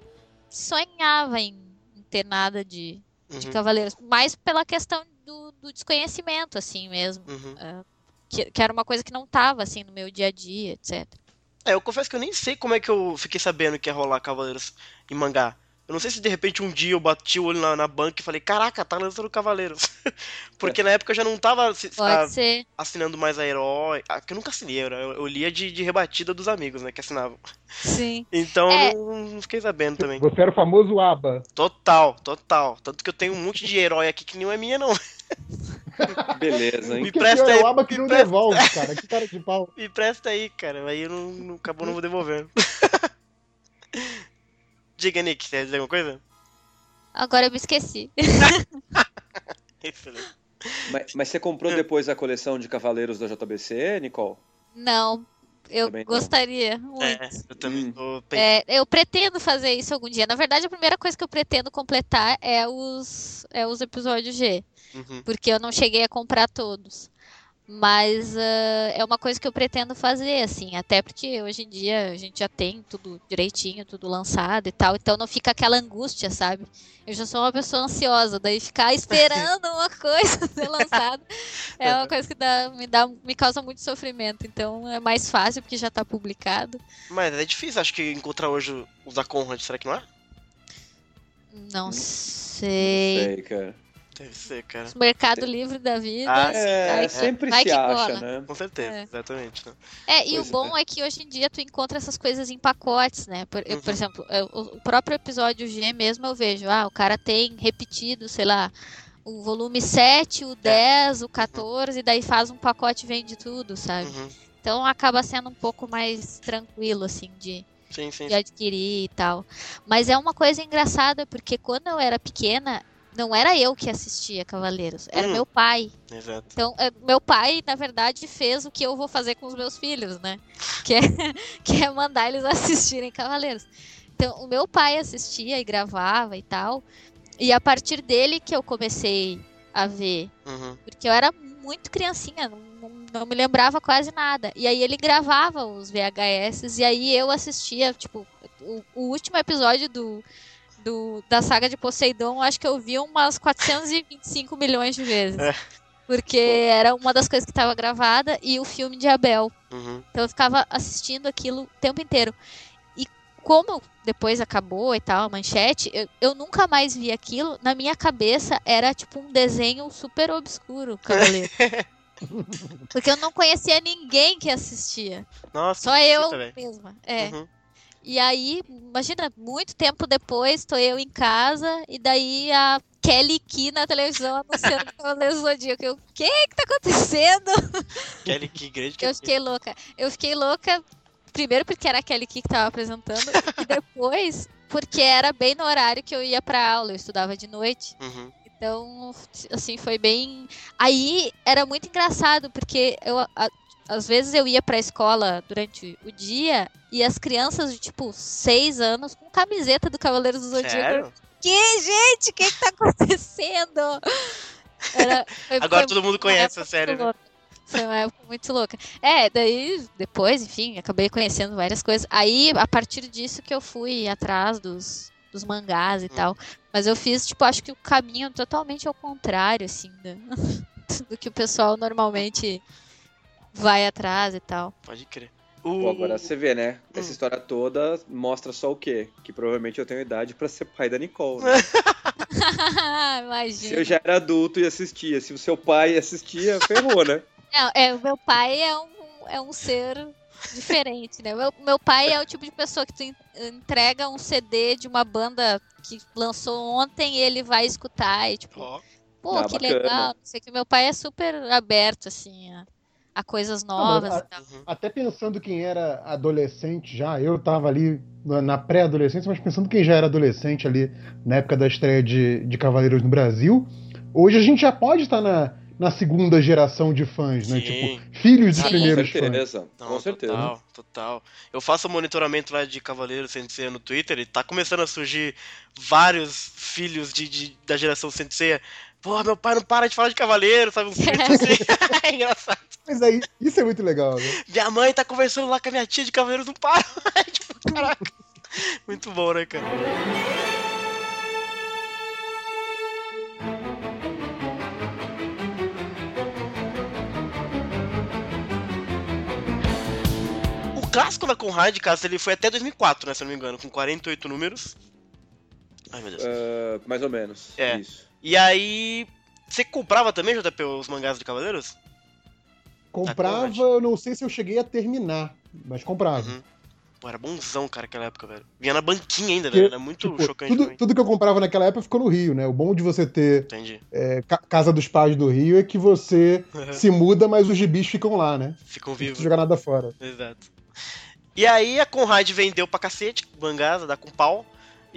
[SPEAKER 2] sonhava em, em ter nada de, de
[SPEAKER 1] uhum,
[SPEAKER 2] Cavaleiros. Mais pela questão do, do desconhecimento, assim mesmo.
[SPEAKER 1] uhum.
[SPEAKER 2] Que, que era uma coisa que não tava, assim, no meu dia a dia, etc.
[SPEAKER 1] É, eu confesso que eu nem sei como é que eu fiquei sabendo que ia rolar Cavaleiros em mangá. Eu não sei se de repente um dia eu bati o olho na, na banca e falei, caraca, tá lançando Cavaleiros. Porque na época eu já não tava a-
[SPEAKER 2] ser.
[SPEAKER 1] assinando mais a herói. Ah, que eu nunca assinei, eu, eu lia de, de rebatida dos amigos, né, que assinavam.
[SPEAKER 2] Sim.
[SPEAKER 1] Então
[SPEAKER 2] É.
[SPEAKER 1] eu não, não fiquei sabendo também.
[SPEAKER 3] Você era o famoso aba.
[SPEAKER 1] Total, total. Tanto que eu tenho um monte de herói aqui que não é minha, não.
[SPEAKER 4] Beleza, hein?
[SPEAKER 1] Me presta aí,
[SPEAKER 3] é aba que não
[SPEAKER 1] presta.
[SPEAKER 3] devolve, cara. Que cara de pau.
[SPEAKER 1] Me presta aí, cara. Aí eu não, não acabou não vou devolvendo. Diga, Nick, você quer dizer alguma coisa?
[SPEAKER 2] Agora eu me esqueci.
[SPEAKER 4] Mas, mas você comprou depois a coleção de Cavaleiros da JBC, Nicole?
[SPEAKER 2] Não, eu
[SPEAKER 4] Também não.
[SPEAKER 2] gostaria muito.
[SPEAKER 1] É, eu também
[SPEAKER 4] Hum.
[SPEAKER 1] tô.
[SPEAKER 2] É, eu pretendo fazer isso algum dia. Na verdade, a primeira coisa que eu pretendo completar é os, é os episódios G,
[SPEAKER 1] Uhum.
[SPEAKER 2] porque eu não cheguei a comprar todos. Mas ah, é uma coisa que eu pretendo fazer, assim, até porque hoje em dia a gente já tem tudo direitinho, tudo lançado e tal, então não fica aquela angústia, sabe? Eu já sou uma pessoa ansiosa, daí ficar esperando uma coisa ser lançada é uma coisa que dá, me, dá, me causa muito sofrimento. Então é mais fácil porque já tá publicado.
[SPEAKER 1] Mas é difícil, acho que encontrar hoje os da Conrad, será que não é?
[SPEAKER 2] Não
[SPEAKER 4] Não
[SPEAKER 2] sei.
[SPEAKER 4] sei, cara.
[SPEAKER 1] Deve ser, cara.
[SPEAKER 2] Mercado Livre da vida.
[SPEAKER 1] Ah,
[SPEAKER 4] É,
[SPEAKER 2] vai-
[SPEAKER 4] sempre
[SPEAKER 2] vai
[SPEAKER 4] se
[SPEAKER 2] que
[SPEAKER 4] acha,
[SPEAKER 2] cola.
[SPEAKER 4] né?
[SPEAKER 1] Com certeza,
[SPEAKER 2] É.
[SPEAKER 1] exatamente. né?
[SPEAKER 2] É, e
[SPEAKER 4] Pois
[SPEAKER 2] o bom é. que hoje em dia tu encontra essas coisas em pacotes, né? Por, eu, por
[SPEAKER 1] Uhum.
[SPEAKER 2] exemplo, eu- o próprio episódio G mesmo eu vejo, ah, o cara tem repetido, sei lá, o volume 7,
[SPEAKER 1] É.
[SPEAKER 2] o 10, o 14, e daí faz um pacote e vende tudo, sabe?
[SPEAKER 1] Uhum.
[SPEAKER 2] Então acaba sendo um pouco mais tranquilo, assim, de,
[SPEAKER 1] Sim, sim.
[SPEAKER 2] de adquirir e tal. Mas é uma coisa engraçada, porque quando eu era pequena, não era eu que assistia Cavaleiros, era
[SPEAKER 1] Hum.
[SPEAKER 2] meu pai.
[SPEAKER 1] Exato.
[SPEAKER 2] Então, é, meu pai, na verdade, fez o que eu vou fazer com os meus filhos, né? Que é, que é mandar eles assistirem Cavaleiros. Então, o meu pai assistia e gravava e tal. E a partir dele que eu comecei a ver.
[SPEAKER 1] Uhum.
[SPEAKER 2] Porque eu era muito criancinha, não, não- não me lembrava quase nada. E aí ele gravava os VHS e aí eu assistia, tipo, o, o último episódio do, do- da saga de Poseidon, acho que eu vi umas 425 milhões de vezes.
[SPEAKER 1] É.
[SPEAKER 2] Porque era uma das coisas que estava gravada e o filme de Abel.
[SPEAKER 1] Uhum.
[SPEAKER 2] Então eu ficava assistindo aquilo o tempo inteiro. E como depois acabou e tal, a manchete, eu, eu nunca mais vi aquilo. Na minha cabeça era tipo um desenho super obscuro, Cavaleiro. Porque eu não conhecia ninguém que assistia.
[SPEAKER 1] Nossa,
[SPEAKER 2] Só eu
[SPEAKER 1] velho.
[SPEAKER 2] mesma. É.
[SPEAKER 1] Uhum.
[SPEAKER 2] E aí, imagina, muito tempo depois, tô eu em casa e daí a Kelly Key na televisão anunciando Cavaleiros do Zodíaco. Eu, o que que tá acontecendo?
[SPEAKER 1] Kelly que grande que
[SPEAKER 2] Eu fiquei louca. Eu fiquei louca, primeiro porque era a Kelly Key que tava apresentando, e depois porque era bem no horário que eu ia pra aula, eu estudava de noite.
[SPEAKER 1] Uhum.
[SPEAKER 2] Então, assim, foi bem. Aí era muito engraçado, porque eu. Às vezes eu ia pra escola durante o dia e as crianças de tipo seis anos com camiseta do Cavaleiros do Zodíaco.
[SPEAKER 1] Sério?
[SPEAKER 2] Que, gente, o que, que tá acontecendo? Era- foi-
[SPEAKER 1] Agora
[SPEAKER 2] foi
[SPEAKER 1] todo mundo conhece a série, né?
[SPEAKER 2] louca. Foi uma época muito louca. É, daí, depois, enfim, acabei conhecendo várias coisas. Aí, a partir disso que eu fui atrás dos, dos mangás e
[SPEAKER 1] Hum.
[SPEAKER 2] tal. Mas eu fiz, tipo, acho que o caminho totalmente ao contrário, assim, do, do que o pessoal normalmente vai atrás e tal.
[SPEAKER 1] Pode crer.
[SPEAKER 4] Pô,
[SPEAKER 1] O...
[SPEAKER 4] agora você vê, né? Essa
[SPEAKER 1] Hum.
[SPEAKER 4] história toda mostra só o quê? Que provavelmente eu tenho idade pra ser pai da Nicole. né? Se
[SPEAKER 2] Imagina.
[SPEAKER 4] eu já era adulto e assistia, se o seu pai assistia, ferrou, né?
[SPEAKER 2] Não, é, o meu pai é um, é um ser diferente, né? Meu, meu pai é o tipo de pessoa que tu en- entrega um CD de uma banda que lançou ontem e ele vai escutar e tipo,
[SPEAKER 1] Ó,
[SPEAKER 2] pô,
[SPEAKER 4] Ah,
[SPEAKER 2] que
[SPEAKER 4] bacana.
[SPEAKER 2] legal. Não sei que meu pai é super aberto, assim, a, a coisas novas
[SPEAKER 3] a-
[SPEAKER 2] e tal.
[SPEAKER 1] uhum.
[SPEAKER 3] Até pensando quem era adolescente já, eu tava ali na, pré-adolescência, mas pensando quem já era adolescente ali na época da estreia de, de Cavaleiros no Brasil, hoje a gente já pode estar na, na segunda geração de fãs, né?
[SPEAKER 1] Sim.
[SPEAKER 3] Tipo, filhos dos
[SPEAKER 2] Sim.
[SPEAKER 4] Com
[SPEAKER 3] primeiros fãs.
[SPEAKER 4] certeza,
[SPEAKER 1] Não,
[SPEAKER 4] com certeza.
[SPEAKER 1] Total, total. Eu faço o monitoramento lá de Cavaleiro Sensei no Twitter e tá começando a surgir vários filhos de, de- da geração Sensei. Pô, meu pai não para de falar de Cavaleiro, sabe? Tweets assim. é engraçado.
[SPEAKER 3] Mas aí, isso é muito legal, né?
[SPEAKER 1] Minha mãe tá conversando lá com a minha tia de Cavaleiros, não para. tipo, caraca. Muito bom, né, cara? O clássico da Conrad, cara, ele foi até 2004, né, se eu não me engano, com 48 números. Ai, meu Deus.
[SPEAKER 4] Ah, mais ou menos.
[SPEAKER 1] É.
[SPEAKER 4] Isso.
[SPEAKER 1] E aí. Você comprava também, JP, os mangás de Cavaleiros?
[SPEAKER 3] Comprava, eu não sei se eu cheguei a terminar, mas comprava.
[SPEAKER 1] Uhum. Pô, era bonzão, cara, aquela época, velho. Vinha na banquinha ainda, velho. Era muito
[SPEAKER 3] Tipo,
[SPEAKER 1] chocante
[SPEAKER 3] tudo, tudo que eu comprava naquela época ficou no Rio, né? O bom de você ter é, ca- Casa dos Pais do Rio é que você se muda, mas os gibis ficam lá, né?
[SPEAKER 1] Ficam
[SPEAKER 3] Não
[SPEAKER 1] vivos.
[SPEAKER 3] jogar nada fora.
[SPEAKER 1] Exato. E aí a Conrad vendeu pra cacete, mangás, dá com pau.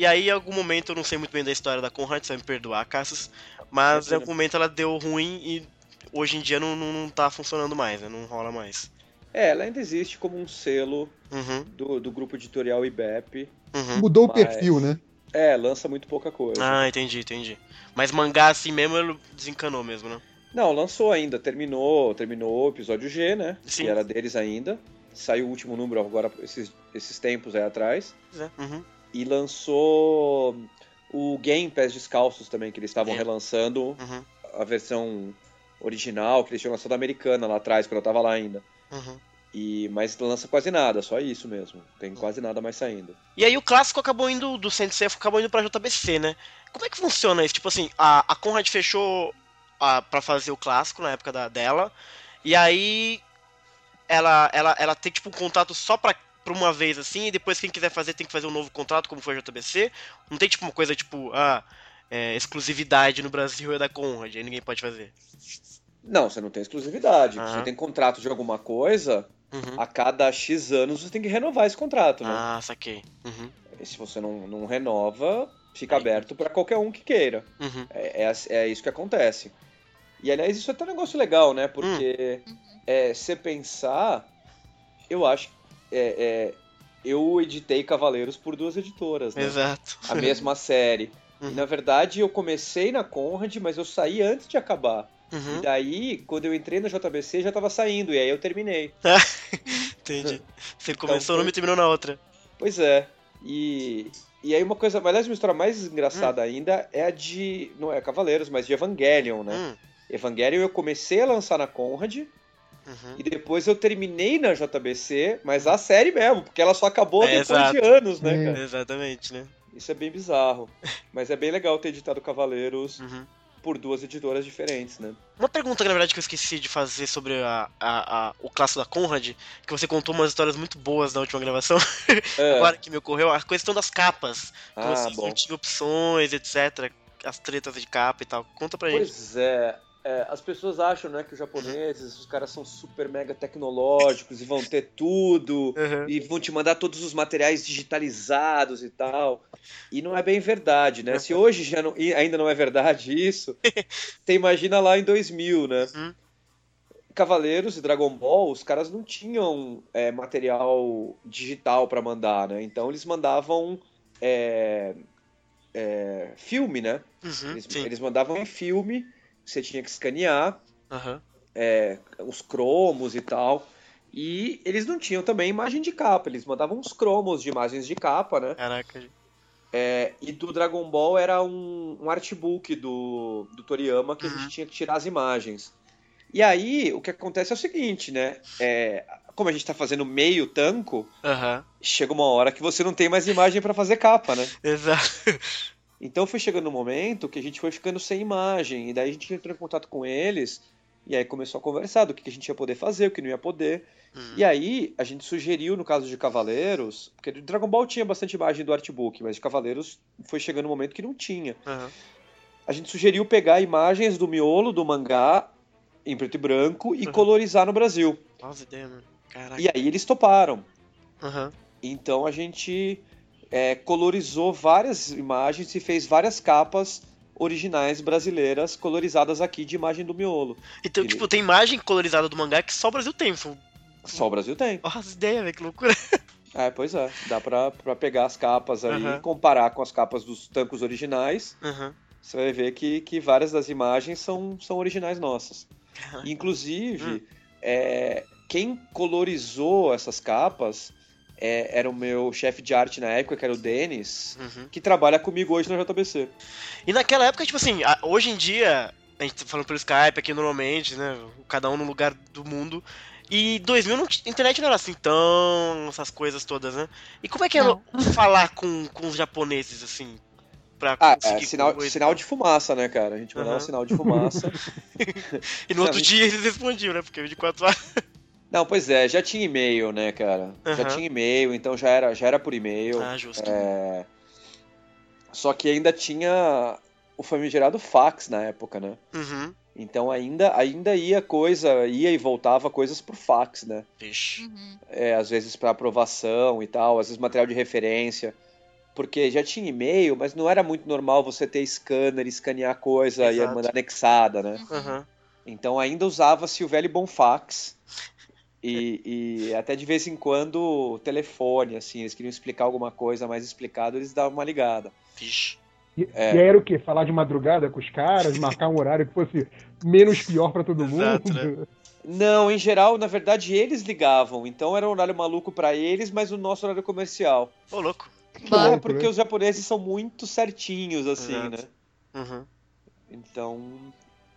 [SPEAKER 1] E aí, em algum momento, eu não sei muito bem da história da Conrad, você vai me perdoar, Cassius. Mas em algum momento ela deu ruim e hoje em dia não, não, não tá funcionando mais, né? Não rola mais.
[SPEAKER 4] É, ela ainda existe como um selo
[SPEAKER 1] Uhum,
[SPEAKER 4] do, do grupo editorial IBEP.
[SPEAKER 1] uhum.
[SPEAKER 3] Mudou o
[SPEAKER 4] Mas-
[SPEAKER 3] perfil, né?
[SPEAKER 4] É, lança muito pouca coisa.
[SPEAKER 1] Ah, entendi, entendi. Mas mangá assim mesmo, ele desencanou mesmo, né?
[SPEAKER 4] Não, lançou ainda, terminou, terminou o episódio G, né?
[SPEAKER 1] Sim.
[SPEAKER 4] Que era deles ainda. Saiu o último número agora, esses, esses tempos aí atrás.
[SPEAKER 1] É. Uhum.
[SPEAKER 4] E lançou o Game Pés Descalços também, que eles estavam relançando
[SPEAKER 1] Uhum.
[SPEAKER 4] a versão original, que eles tinham lançado americana lá atrás, quando eu tava lá ainda.
[SPEAKER 1] Uhum.
[SPEAKER 4] E, mas lança quase nada, só isso mesmo. Tem quase nada mais saindo.
[SPEAKER 1] E aí o clássico acabou indo do Sensei, acabou indo pra JBC, né? Como é que funciona isso? Tipo assim, a, a Conrad fechou a, pra fazer o clássico na época da, dela, e aí ela, ela, ela tem tipo um contrato só pra, pra uma vez assim, e depois quem quiser fazer tem que fazer um novo contrato, como foi a JBC. Não tem tipo uma coisa tipo, ah, é, exclusividade no Brasil é da Conrad, aí ninguém pode fazer.
[SPEAKER 4] Não, você não tem exclusividade.
[SPEAKER 1] Aham.
[SPEAKER 4] Você tem contrato de alguma coisa,
[SPEAKER 1] Uhum.
[SPEAKER 4] a cada X anos você tem que renovar esse contrato, né?
[SPEAKER 1] Ah, saquei. Uhum.
[SPEAKER 4] E se você não, não renova, fica
[SPEAKER 1] Aí.
[SPEAKER 4] aberto pra qualquer um que queira.
[SPEAKER 1] Uhum.
[SPEAKER 4] É, é, é isso que acontece. E aliás, isso é até um negócio legal, né? Porque é, se pensar, eu acho. É, é, eu editei Cavaleiros por duas editoras, né?
[SPEAKER 1] Exato.
[SPEAKER 4] A mesma série. E
[SPEAKER 1] Uhum.
[SPEAKER 4] na verdade eu comecei na Conrad, mas eu saí antes de acabar.
[SPEAKER 1] Uhum.
[SPEAKER 4] E daí, quando eu entrei na JBC, já tava saindo, e aí eu terminei.
[SPEAKER 1] Entendi. Você
[SPEAKER 4] Então
[SPEAKER 1] começou
[SPEAKER 4] foi-
[SPEAKER 1] numa e terminou na outra.
[SPEAKER 4] Pois é. E, e aí uma coisa, aliás, uma história mais
[SPEAKER 1] Hum.
[SPEAKER 4] engraçada ainda é a de, não é Cavaleiros, mas de Evangelion, né?
[SPEAKER 1] Hum.
[SPEAKER 4] Evangelion eu comecei a lançar na Conrad,
[SPEAKER 1] Uhum.
[SPEAKER 4] e depois eu terminei na JBC, mas a série mesmo, porque ela só acabou
[SPEAKER 1] É,
[SPEAKER 4] depois
[SPEAKER 1] exato.
[SPEAKER 4] de anos, né,
[SPEAKER 3] É.
[SPEAKER 4] cara?
[SPEAKER 1] Exatamente, né?
[SPEAKER 4] Isso é bem bizarro. Mas é bem legal ter editado Cavaleiros
[SPEAKER 1] Uhum.
[SPEAKER 4] por duas editoras diferentes, né?
[SPEAKER 1] Uma pergunta, na verdade, que eu esqueci de fazer sobre a, a- a- o clássico da Conrad, que você contou umas histórias muito boas na última gravação,
[SPEAKER 4] É.
[SPEAKER 1] agora que me ocorreu, a questão das capas. Que
[SPEAKER 4] Ah,
[SPEAKER 1] vocês
[SPEAKER 4] bom.
[SPEAKER 1] não tinham opções, etc. As tretas de capa e tal. Conta pra gente.
[SPEAKER 4] Pois é. É, as pessoas acham né, que os japoneses, os caras são super mega tecnológicos e vão ter tudo
[SPEAKER 1] Uhum.
[SPEAKER 4] e vão te mandar todos os materiais digitalizados e tal. E não é bem verdade, né? Se hoje já não, ainda não é verdade isso, você imagina lá em 2000, né?
[SPEAKER 1] Uhum.
[SPEAKER 4] Cavaleiros e Dragon Ball, os caras não tinham é, material digital pra mandar, né? Então eles mandavam é, é, filme, né?
[SPEAKER 1] Uhum,
[SPEAKER 4] Eles, eles mandavam em filme, você tinha que escanear
[SPEAKER 1] Aham.
[SPEAKER 4] é, os cromos e tal. E eles não tinham também imagem de capa, eles mandavam uns cromos de imagens de capa, né?
[SPEAKER 1] Caraca.
[SPEAKER 4] É, e do Dragon Ball era um, um artbook do, do Toriyama que a
[SPEAKER 1] Uhum.
[SPEAKER 4] gente tinha que tirar as imagens. E aí, o que acontece é o seguinte, né? É, como a gente tá fazendo meio tanco,
[SPEAKER 1] Aham.
[SPEAKER 4] chega uma hora que você não tem mais imagem pra fazer capa, né?
[SPEAKER 1] Exato.
[SPEAKER 4] Então foi chegando um momento que a gente foi ficando sem imagem, e daí a gente entrou em contato com eles, e aí começou a conversar do que a gente ia poder fazer, o que não ia poder.
[SPEAKER 1] Uhum.
[SPEAKER 4] E aí a gente sugeriu, no caso de Cavaleiros, porque Dragon Ball tinha bastante imagem do artbook, mas de Cavaleiros foi chegando um momento que não tinha.
[SPEAKER 1] Aham.
[SPEAKER 4] A gente sugeriu pegar imagens do miolo do mangá em preto e branco e
[SPEAKER 1] Uhum.
[SPEAKER 4] colorizar no Brasil.
[SPEAKER 1] Nossa ideia, mano. Caraca.
[SPEAKER 4] E aí eles toparam.
[SPEAKER 1] Aham.
[SPEAKER 4] Então a gente é, colorizou várias imagens e fez várias capas originais brasileiras colorizadas aqui de imagem do miolo.
[SPEAKER 1] Então,
[SPEAKER 4] Ele-
[SPEAKER 1] tipo, tem imagem colorizada do mangá que só o Brasil tem.
[SPEAKER 4] Só o Brasil tem.
[SPEAKER 1] Nossa, ideia, velho, que loucura.
[SPEAKER 4] É, pois é. Dá pra, pra pegar as capas aí,
[SPEAKER 1] Aham.
[SPEAKER 4] comparar com as capas dos tancos originais.
[SPEAKER 1] Aham.
[SPEAKER 4] Você vai ver que, que várias das imagens são, são originais nossas.
[SPEAKER 1] Caraca.
[SPEAKER 4] Inclusive,
[SPEAKER 1] Hum.
[SPEAKER 4] é, quem colorizou essas capas é, era o meu chefe de arte na época, que era o Denis,
[SPEAKER 1] Uhum.
[SPEAKER 4] que trabalha comigo hoje na JBC.
[SPEAKER 1] E naquela época, tipo assim, hoje em dia, a gente tá falando pelo Skype aqui normalmente, né? Cada um no lugar do mundo. E 2000 não, t- a internet não era assim tão. essas coisas todas, né? E como é que é
[SPEAKER 2] Não.
[SPEAKER 1] falar com, com os japoneses, assim? pra
[SPEAKER 4] Ah, é, sinal,
[SPEAKER 1] coisa.
[SPEAKER 4] sinal de fumaça, né, cara? A gente mandava
[SPEAKER 1] Aham.
[SPEAKER 4] sinal de fumaça.
[SPEAKER 1] E no outro dia eles respondiam, né? Porque 24 horas.
[SPEAKER 4] Não, pois é, já tinha e-mail, né, cara? Já
[SPEAKER 1] Aham.
[SPEAKER 4] tinha e-mail, então já era, já era por e-mail.
[SPEAKER 1] Ah, justo.
[SPEAKER 4] É, Só que ainda tinha o famigerado fax na época, né?
[SPEAKER 1] Uhum.
[SPEAKER 4] Então ainda, ainda ia coisa, ia e voltava coisas por fax, né?
[SPEAKER 1] Vixe.
[SPEAKER 2] Uhum.
[SPEAKER 4] É, às vezes para aprovação e tal, às vezes material de referência. Porque já tinha e-mail, mas não era muito normal você ter scanner, escanear coisa e
[SPEAKER 1] Exato.
[SPEAKER 4] mandar anexada, né?
[SPEAKER 1] Uhum.
[SPEAKER 4] Então ainda usava-se o velho bom fax. E, e até de vez em quando o telefone, assim, eles queriam explicar alguma coisa mais explicado, eles davam uma ligada.
[SPEAKER 1] Vixe.
[SPEAKER 3] E,
[SPEAKER 4] É.
[SPEAKER 3] e era o quê? Falar de madrugada com os caras, marcar um horário que fosse menos pior pra todo
[SPEAKER 1] Exato,
[SPEAKER 3] mundo.
[SPEAKER 1] né?
[SPEAKER 4] Não, em geral, na verdade, eles ligavam. Então era um horário maluco pra eles, mas o nosso horário comercial.
[SPEAKER 1] Ô, louco.
[SPEAKER 3] Que
[SPEAKER 2] Bah.
[SPEAKER 4] É
[SPEAKER 3] louco,
[SPEAKER 4] porque
[SPEAKER 3] né?
[SPEAKER 4] os japoneses são muito certinhos, assim,
[SPEAKER 1] Exato.
[SPEAKER 4] né?
[SPEAKER 1] Uhum.
[SPEAKER 4] Então,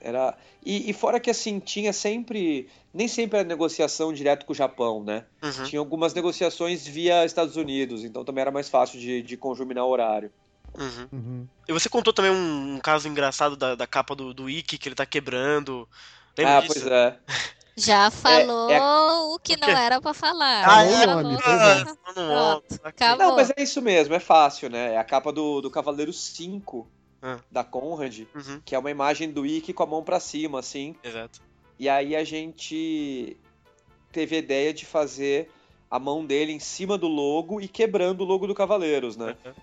[SPEAKER 4] era. E, e fora que, assim, tinha sempre. Nem sempre era negociação direto com o Japão, né?
[SPEAKER 1] Uhum.
[SPEAKER 4] Tinha algumas negociações via Estados Unidos, então também era mais fácil de, de conjuminar o horário.
[SPEAKER 1] Uhum.
[SPEAKER 3] Uhum.
[SPEAKER 1] E você contou também um, um caso engraçado da, da capa do, do Ikki que ele tá quebrando. Lembra
[SPEAKER 4] ah,
[SPEAKER 1] disso?
[SPEAKER 4] pois é.
[SPEAKER 2] Já falou
[SPEAKER 4] é-
[SPEAKER 2] o que não era pra falar.
[SPEAKER 1] Ah,
[SPEAKER 3] é? É.
[SPEAKER 1] Ah, não,
[SPEAKER 2] Pronto,
[SPEAKER 1] não,
[SPEAKER 2] acabou.
[SPEAKER 4] Não, mas é isso mesmo, é fácil, né? É a capa do, do Cavaleiro 5
[SPEAKER 1] Ah.
[SPEAKER 4] da Conrad,
[SPEAKER 1] Uhum.
[SPEAKER 4] que é uma imagem do Ikki com a mão pra cima, assim.
[SPEAKER 1] Exato.
[SPEAKER 4] E aí a gente teve a ideia de fazer a mão dele em cima do logo e quebrando o logo do Cavaleiros, né?
[SPEAKER 1] Uhum.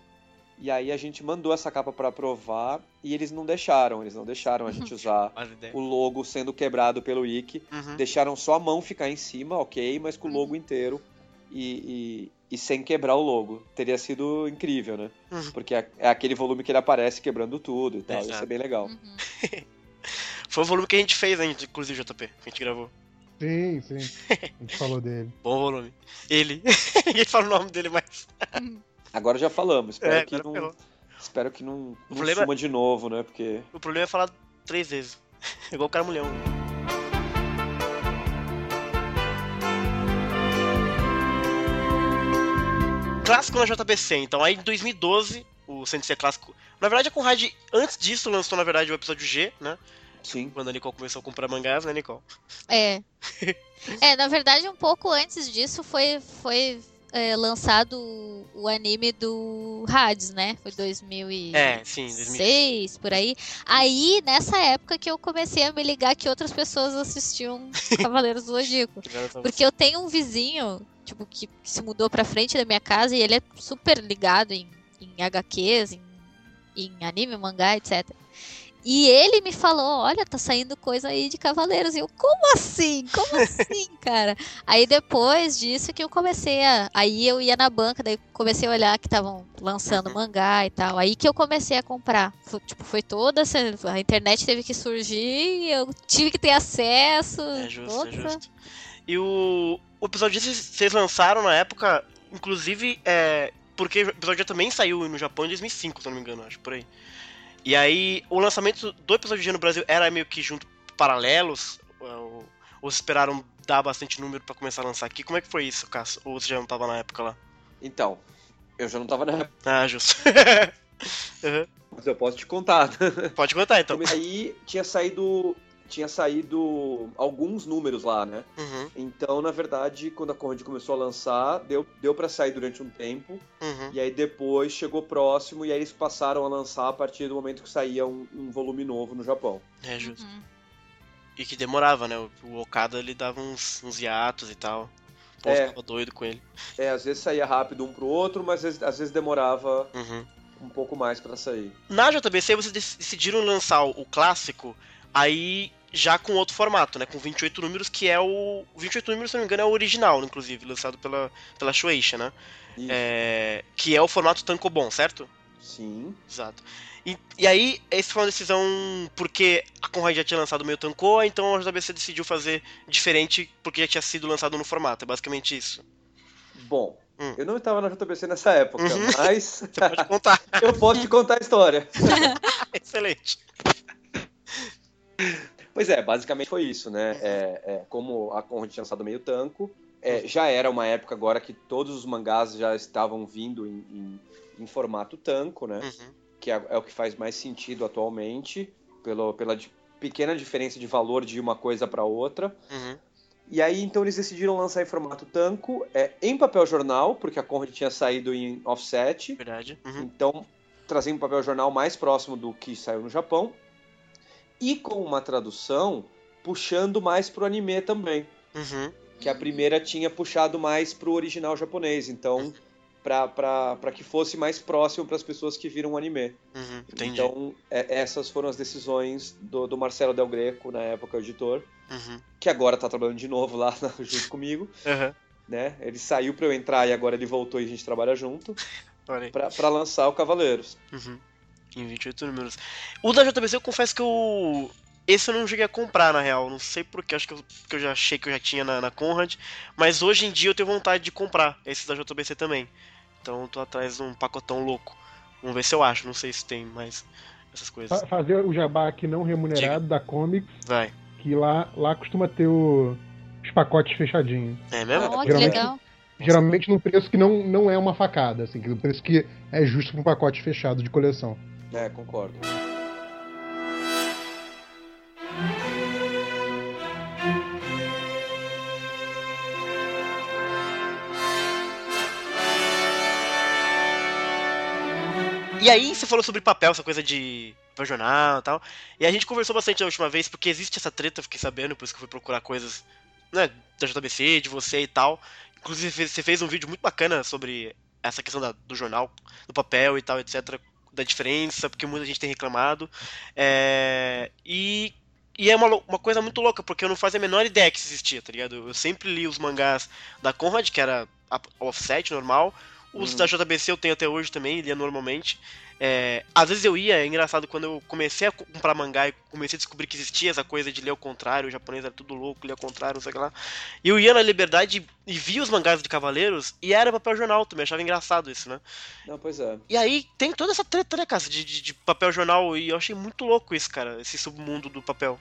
[SPEAKER 4] E aí a gente mandou essa capa pra aprovar e eles não deixaram, eles não deixaram a gente usar o logo sendo quebrado pelo Ikki.
[SPEAKER 1] Uhum.
[SPEAKER 4] Deixaram só a mão ficar em cima, ok, mas com o logo inteiro e, e, e sem quebrar o logo. Teria sido incrível, né?
[SPEAKER 1] Uhum.
[SPEAKER 4] Porque é, é aquele volume que ele aparece quebrando tudo e tal. Isso
[SPEAKER 1] Exato.
[SPEAKER 4] é bem legal.
[SPEAKER 2] Uhum.
[SPEAKER 1] Foi o volume que a gente fez, hein, inclusive, JP, que a gente gravou.
[SPEAKER 3] Sim, sim. A gente falou dele.
[SPEAKER 1] Bom volume. Ele. Ninguém fala o nome dele mais.
[SPEAKER 4] Agora já falamos, espero
[SPEAKER 1] É,
[SPEAKER 4] que não.
[SPEAKER 1] ferrou.
[SPEAKER 4] Espero que não, não
[SPEAKER 1] problema-
[SPEAKER 4] suma de novo, né? Porque.
[SPEAKER 1] O problema é falar três vezes. Igual o Caramulhão. Clássico na JBC, então. Aí em 2012, o CNC Clássico. Na verdade, a Conrad, antes disso, lançou, na verdade, o episódio G, né?
[SPEAKER 4] Sim.
[SPEAKER 1] Quando a Nicole começou a comprar mangás, né, Nicole?
[SPEAKER 2] É. É, na verdade, um pouco antes disso foi, foi é, lançado o, o anime do Hades, né? Foi 2006,
[SPEAKER 1] É, sim, 2006.
[SPEAKER 2] por aí. Aí, nessa época que eu comecei a me ligar que outras pessoas assistiam Cavaleiros do Zodíaco. Porque eu tenho um vizinho, tipo, que, que se mudou pra frente da minha casa e ele é super ligado em, em HQs, em, em anime, mangá, etc. E ele me falou, olha, tá saindo coisa aí de Cavaleiros. E eu, como assim? Como assim, cara? Aí depois disso que eu comecei a. Aí eu ia na banca, daí comecei a olhar que estavam lançando
[SPEAKER 1] Uhum.
[SPEAKER 2] mangá e tal. Aí que eu comecei a comprar. Foi, tipo, foi toda. essa- A internet teve que surgir, eu tive que ter acesso.
[SPEAKER 1] É justo, é justo. E o, o episódio vocês, vocês lançaram na época, inclusive, é, porque o episódio também saiu no Japão em 2005, se não me engano, acho, por aí. E aí, o lançamento do episódio G no Brasil era meio que junto paralelos, ou, ou esperaram dar bastante número pra começar a lançar aqui? Como é que foi isso, Cássio? Ou você já não tava na época lá?
[SPEAKER 4] Então, eu já não tava na época,
[SPEAKER 1] Ah, justo. Uhum.
[SPEAKER 4] mas eu posso te contar.
[SPEAKER 1] Pode contar, então.
[SPEAKER 4] Aí tinha saído. Tinha saído alguns números lá, né?
[SPEAKER 1] Uhum,
[SPEAKER 4] Então, na verdade, quando a Conrad começou a lançar, deu, deu para sair durante um tempo.
[SPEAKER 1] uhum.
[SPEAKER 4] E aí depois chegou próximo e aí eles passaram a lançar a partir do momento que saía um, um volume novo no Japão.
[SPEAKER 1] É justo.
[SPEAKER 2] Uhum.
[SPEAKER 1] E que demorava, né? O- O Okada, ele dava uns, uns hiatos e tal. O povo
[SPEAKER 4] É.
[SPEAKER 1] ficava doido com ele.
[SPEAKER 4] É, às vezes saía rápido um pro outro, mas às vezes, às vezes demorava
[SPEAKER 1] Uhum.
[SPEAKER 4] um pouco mais para sair.
[SPEAKER 1] Na JBC vocês dec- decidiram lançar o o clássico aí já com outro formato, né? Com 28 números, que é o. 28 números, se não me engano, é o original, inclusive, lançado pela, pela Shueisha, né? É, que é o formato Tankobon, certo?
[SPEAKER 4] Sim.
[SPEAKER 1] Exato. E, e aí, essa foi uma decisão porque a Conrad já tinha lançado meio Tankoa, então a JBC decidiu fazer diferente porque já tinha sido lançado no formato. É basicamente isso.
[SPEAKER 4] Bom,
[SPEAKER 1] Hum.
[SPEAKER 4] eu não estava na JBC nessa época,
[SPEAKER 1] Uhum.
[SPEAKER 4] mas
[SPEAKER 1] Você pode contar.
[SPEAKER 4] eu posso te contar a história.
[SPEAKER 1] Excelente.
[SPEAKER 4] Pois é, basicamente foi isso, né? É, é, como a Conrad tinha lançado meio tanco, é, já era uma época agora que todos os mangás já estavam vindo em, em- em formato tanco, né?
[SPEAKER 1] Uhum.
[SPEAKER 4] que é, é o que faz mais sentido atualmente, pelo, pela di- pequena diferença de valor de uma coisa para outra.
[SPEAKER 1] Uhum.
[SPEAKER 4] E aí, então, eles decidiram lançar em formato tanco, é, em papel jornal, porque a Conrad tinha saído em offset.
[SPEAKER 1] Verdade. Uhum.
[SPEAKER 4] Então, trazendo um papel jornal mais próximo do que saiu no Japão. E com uma tradução puxando mais pro anime também.
[SPEAKER 1] Uhum.
[SPEAKER 4] Que a primeira tinha puxado mais pro original japonês. Então, pra, pra, pra que fosse mais próximo para as pessoas que viram o anime.
[SPEAKER 1] Uhum. Entendi.
[SPEAKER 4] Então, é- essas foram as decisões do, do Marcelo Del Greco, na época editor,
[SPEAKER 1] Uhum.
[SPEAKER 4] que agora tá trabalhando de novo lá na- junto comigo.
[SPEAKER 1] Uhum.
[SPEAKER 4] Né? Ele saiu pra eu entrar e agora ele voltou e a gente trabalha junto pra lançar o Cavaleiros.
[SPEAKER 1] Em 28 números. O da JBC eu confesso que eu. Esse eu não cheguei a comprar, na real. Não sei porquê, acho que eu, que eu já achei que eu já tinha na, na Conrad. Mas hoje em dia eu tenho vontade de comprar esses da JBC também. Então eu tô atrás de um pacotão louco. Vamos ver se eu acho, não sei se tem mais essas coisas.
[SPEAKER 3] Fa- Fazer o jabá aqui não remunerado da Comics,
[SPEAKER 1] Vai.
[SPEAKER 3] que lá, lá costuma ter o- os pacotes fechadinhos.
[SPEAKER 1] É mesmo?
[SPEAKER 2] Que
[SPEAKER 3] Geralmente-
[SPEAKER 2] legal.
[SPEAKER 3] Geralmente num preço que não, não é uma facada, assim, que um preço que é justo para um pacote fechado de coleção.
[SPEAKER 4] É, concordo.
[SPEAKER 1] E aí você falou sobre papel, essa coisa de jornal e tal. E a gente conversou bastante da última vez, porque existe essa treta, eu fiquei sabendo, por isso que eu fui procurar coisas, né, da JBC, de você e tal. Inclusive você fez um vídeo muito bacana sobre essa questão da- do jornal, do papel e tal, etc. Da diferença, porque muita gente tem reclamado. É, e, e é uma, uma coisa muito louca, porque eu não fazia a menor ideia que isso existia, tá ligado? Eu sempre li os mangás da Conrad, que era offset normal. Os
[SPEAKER 4] Hum.
[SPEAKER 1] da JBC eu tenho até hoje também, lia normalmente. É, às vezes eu ia, é engraçado, quando eu comecei a comprar mangá e comecei a descobrir que existia essa coisa de ler ao contrário, o japonês era tudo louco, ler ao contrário, não sei o que lá. E eu ia na Liberdade e via os mangás de Cavaleiros e era papel jornal também, achava engraçado isso, né?
[SPEAKER 4] Não, pois é.
[SPEAKER 1] E aí tem toda essa treta, né, cara, de, de, de papel jornal, e eu achei muito louco isso, cara, esse submundo do papel.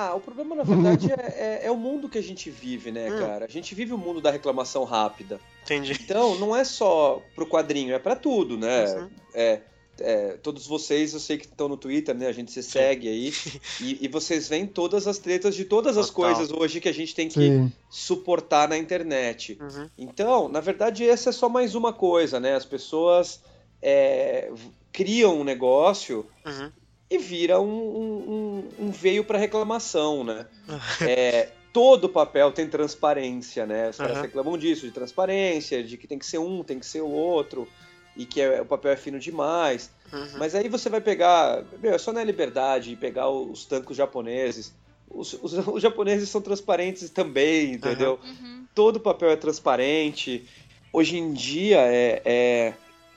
[SPEAKER 4] Ah, o problema, na verdade, é, é- é o mundo que a gente vive, né,
[SPEAKER 1] Hum.
[SPEAKER 4] cara? A gente vive o mundo da reclamação rápida.
[SPEAKER 1] Entendi.
[SPEAKER 4] Então, não é só pro quadrinho, é pra tudo, né?
[SPEAKER 1] Uhum.
[SPEAKER 4] É, é, todos vocês, eu sei que estão no Twitter, né? A gente se segue aí. e, e vocês veem todas as tretas de todas as
[SPEAKER 1] Total.
[SPEAKER 4] coisas hoje que a gente tem que
[SPEAKER 3] Sim.
[SPEAKER 4] suportar na internet.
[SPEAKER 1] Uhum.
[SPEAKER 4] Então, na verdade, essa é só mais uma coisa, né? As pessoas é, criam um negócio
[SPEAKER 1] Uhum.
[SPEAKER 4] E vira um, um, um- veio para reclamação, né? É, todo papel tem transparência, né? Os caras
[SPEAKER 1] Aham.
[SPEAKER 4] reclamam disso, de transparência, de que tem que ser um, tem que ser o outro, e que é- o papel é fino demais.
[SPEAKER 1] Uhum.
[SPEAKER 4] Mas aí você vai pegar, meu, é só na liberdade e pegar os tancos japoneses. Os, os- os japoneses são transparentes também, entendeu?
[SPEAKER 2] Uhum.
[SPEAKER 4] todo papel é transparente. Hoje em dia é. é-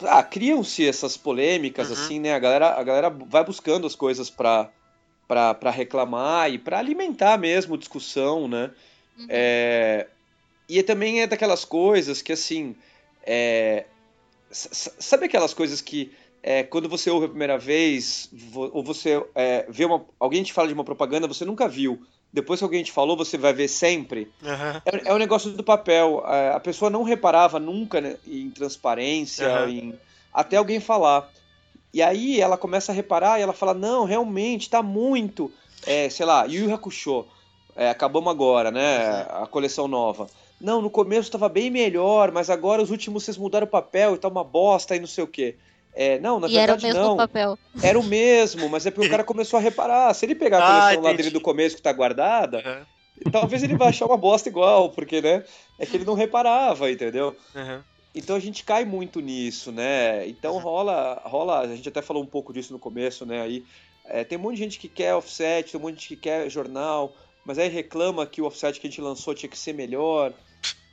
[SPEAKER 4] Ah, criam-se essas polêmicas,
[SPEAKER 1] Uhum.
[SPEAKER 4] assim, né? A galera, a galera vai buscando as coisas pra, pra reclamar e pra alimentar mesmo discussão, né?
[SPEAKER 2] Uhum.
[SPEAKER 4] É, E também é daquelas coisas que, assim. é, Sabe aquelas coisas que. é, quando você ouve a primeira vez, ou você é, vê uma, alguém te fala de uma propaganda, você nunca viu. Depois que alguém te falou, você vai ver sempre.
[SPEAKER 1] Uhum.
[SPEAKER 4] É, é o negócio do papel. É, A pessoa não reparava nunca né, em transparência,
[SPEAKER 1] Aham.
[SPEAKER 4] em- até alguém falar. E aí ela começa a reparar e ela fala: Não, realmente, tá muito. É, sei lá, Yu Yu Hakusho. É, acabamos agora, né? A coleção nova. Não, no começo estava bem melhor, mas agora os últimos vocês mudaram o papel e tá uma bosta e não sei o quê. É, não, na
[SPEAKER 2] e era o
[SPEAKER 4] verdade
[SPEAKER 2] mesmo
[SPEAKER 4] não.
[SPEAKER 2] papel.
[SPEAKER 4] Era o mesmo, mas é porque o cara começou a reparar. Se ele pegar a
[SPEAKER 1] Ah,
[SPEAKER 4] coleção lá
[SPEAKER 1] entendi.
[SPEAKER 4] dele do começo que tá guardada,
[SPEAKER 1] Uhum.
[SPEAKER 4] talvez ele vai achar uma bosta igual, porque, né? É que ele não reparava, entendeu?
[SPEAKER 1] Uhum.
[SPEAKER 4] Então a gente cai muito nisso, né? Então
[SPEAKER 1] Uhum.
[SPEAKER 4] rola, rola, a gente até falou um pouco disso no começo, né? Aí é, tem um monte de gente que quer offset, tem um monte de gente que quer jornal, mas aí reclama que o offset que a gente lançou tinha que ser melhor.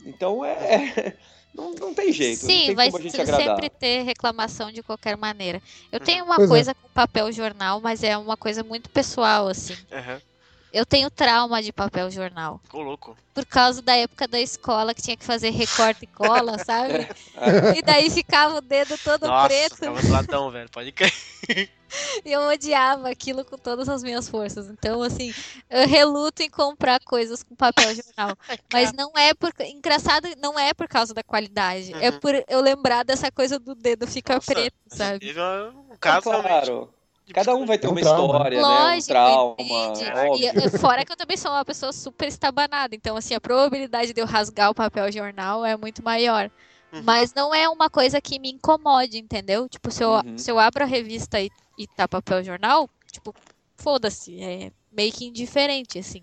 [SPEAKER 4] Então é, é- não, não tem jeito, não
[SPEAKER 2] Sim,
[SPEAKER 4] tem
[SPEAKER 2] vai
[SPEAKER 4] como a gente
[SPEAKER 2] se-
[SPEAKER 4] agradar.
[SPEAKER 2] sempre ter reclamação de qualquer maneira. Eu
[SPEAKER 1] Uhum.
[SPEAKER 2] tenho uma
[SPEAKER 3] Pois é.
[SPEAKER 2] coisa com papel jornal, mas é uma coisa muito pessoal, assim.
[SPEAKER 1] Uhum.
[SPEAKER 2] Eu tenho trauma de papel jornal.
[SPEAKER 1] Ficou louco.
[SPEAKER 2] Por causa da época da escola que tinha que fazer recorte e cola, sabe? E daí ficava o dedo todo
[SPEAKER 1] Nossa,
[SPEAKER 2] preto.
[SPEAKER 1] ficava do velho. Pode crer.
[SPEAKER 2] E eu odiava aquilo com todas as minhas forças. Então, assim, eu reluto em comprar coisas com papel jornal. Mas não é por. Engraçado, não é por causa da qualidade. É
[SPEAKER 1] Uhum.
[SPEAKER 2] por eu lembrar dessa coisa do dedo ficar
[SPEAKER 1] Nossa,
[SPEAKER 2] preto, sabe?
[SPEAKER 1] Teve um caso realmente.
[SPEAKER 4] claro. Cada um vai ter
[SPEAKER 3] É um
[SPEAKER 4] uma
[SPEAKER 3] trauma.
[SPEAKER 4] história, né? Um
[SPEAKER 2] Lógico,
[SPEAKER 4] trauma,
[SPEAKER 2] entende?
[SPEAKER 4] é
[SPEAKER 2] E, eh, fora que eu também sou uma pessoa super estabanada, então assim, a probabilidade de eu rasgar o papel jornal é muito maior.
[SPEAKER 1] Uhum.
[SPEAKER 2] Mas não é uma coisa que me incomode, entendeu? Tipo, se eu,
[SPEAKER 4] Uhum.
[SPEAKER 2] se eu abro a revista e, e tá papel jornal, tipo, foda-se, é meio que indiferente, assim.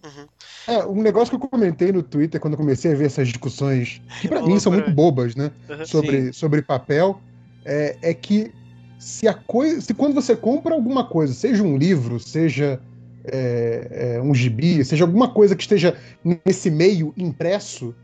[SPEAKER 3] É, um negócio que eu comentei no Twitter quando eu comecei a ver essas discussões, que pra
[SPEAKER 1] Uma
[SPEAKER 3] mim são muito bobas, né?
[SPEAKER 1] Uhum.
[SPEAKER 3] Sobre, sobre papel, é, é que se a coisa. Se quando você compra alguma coisa, seja um livro, seja é, é, um gibi, seja alguma coisa que esteja nesse meio impresso,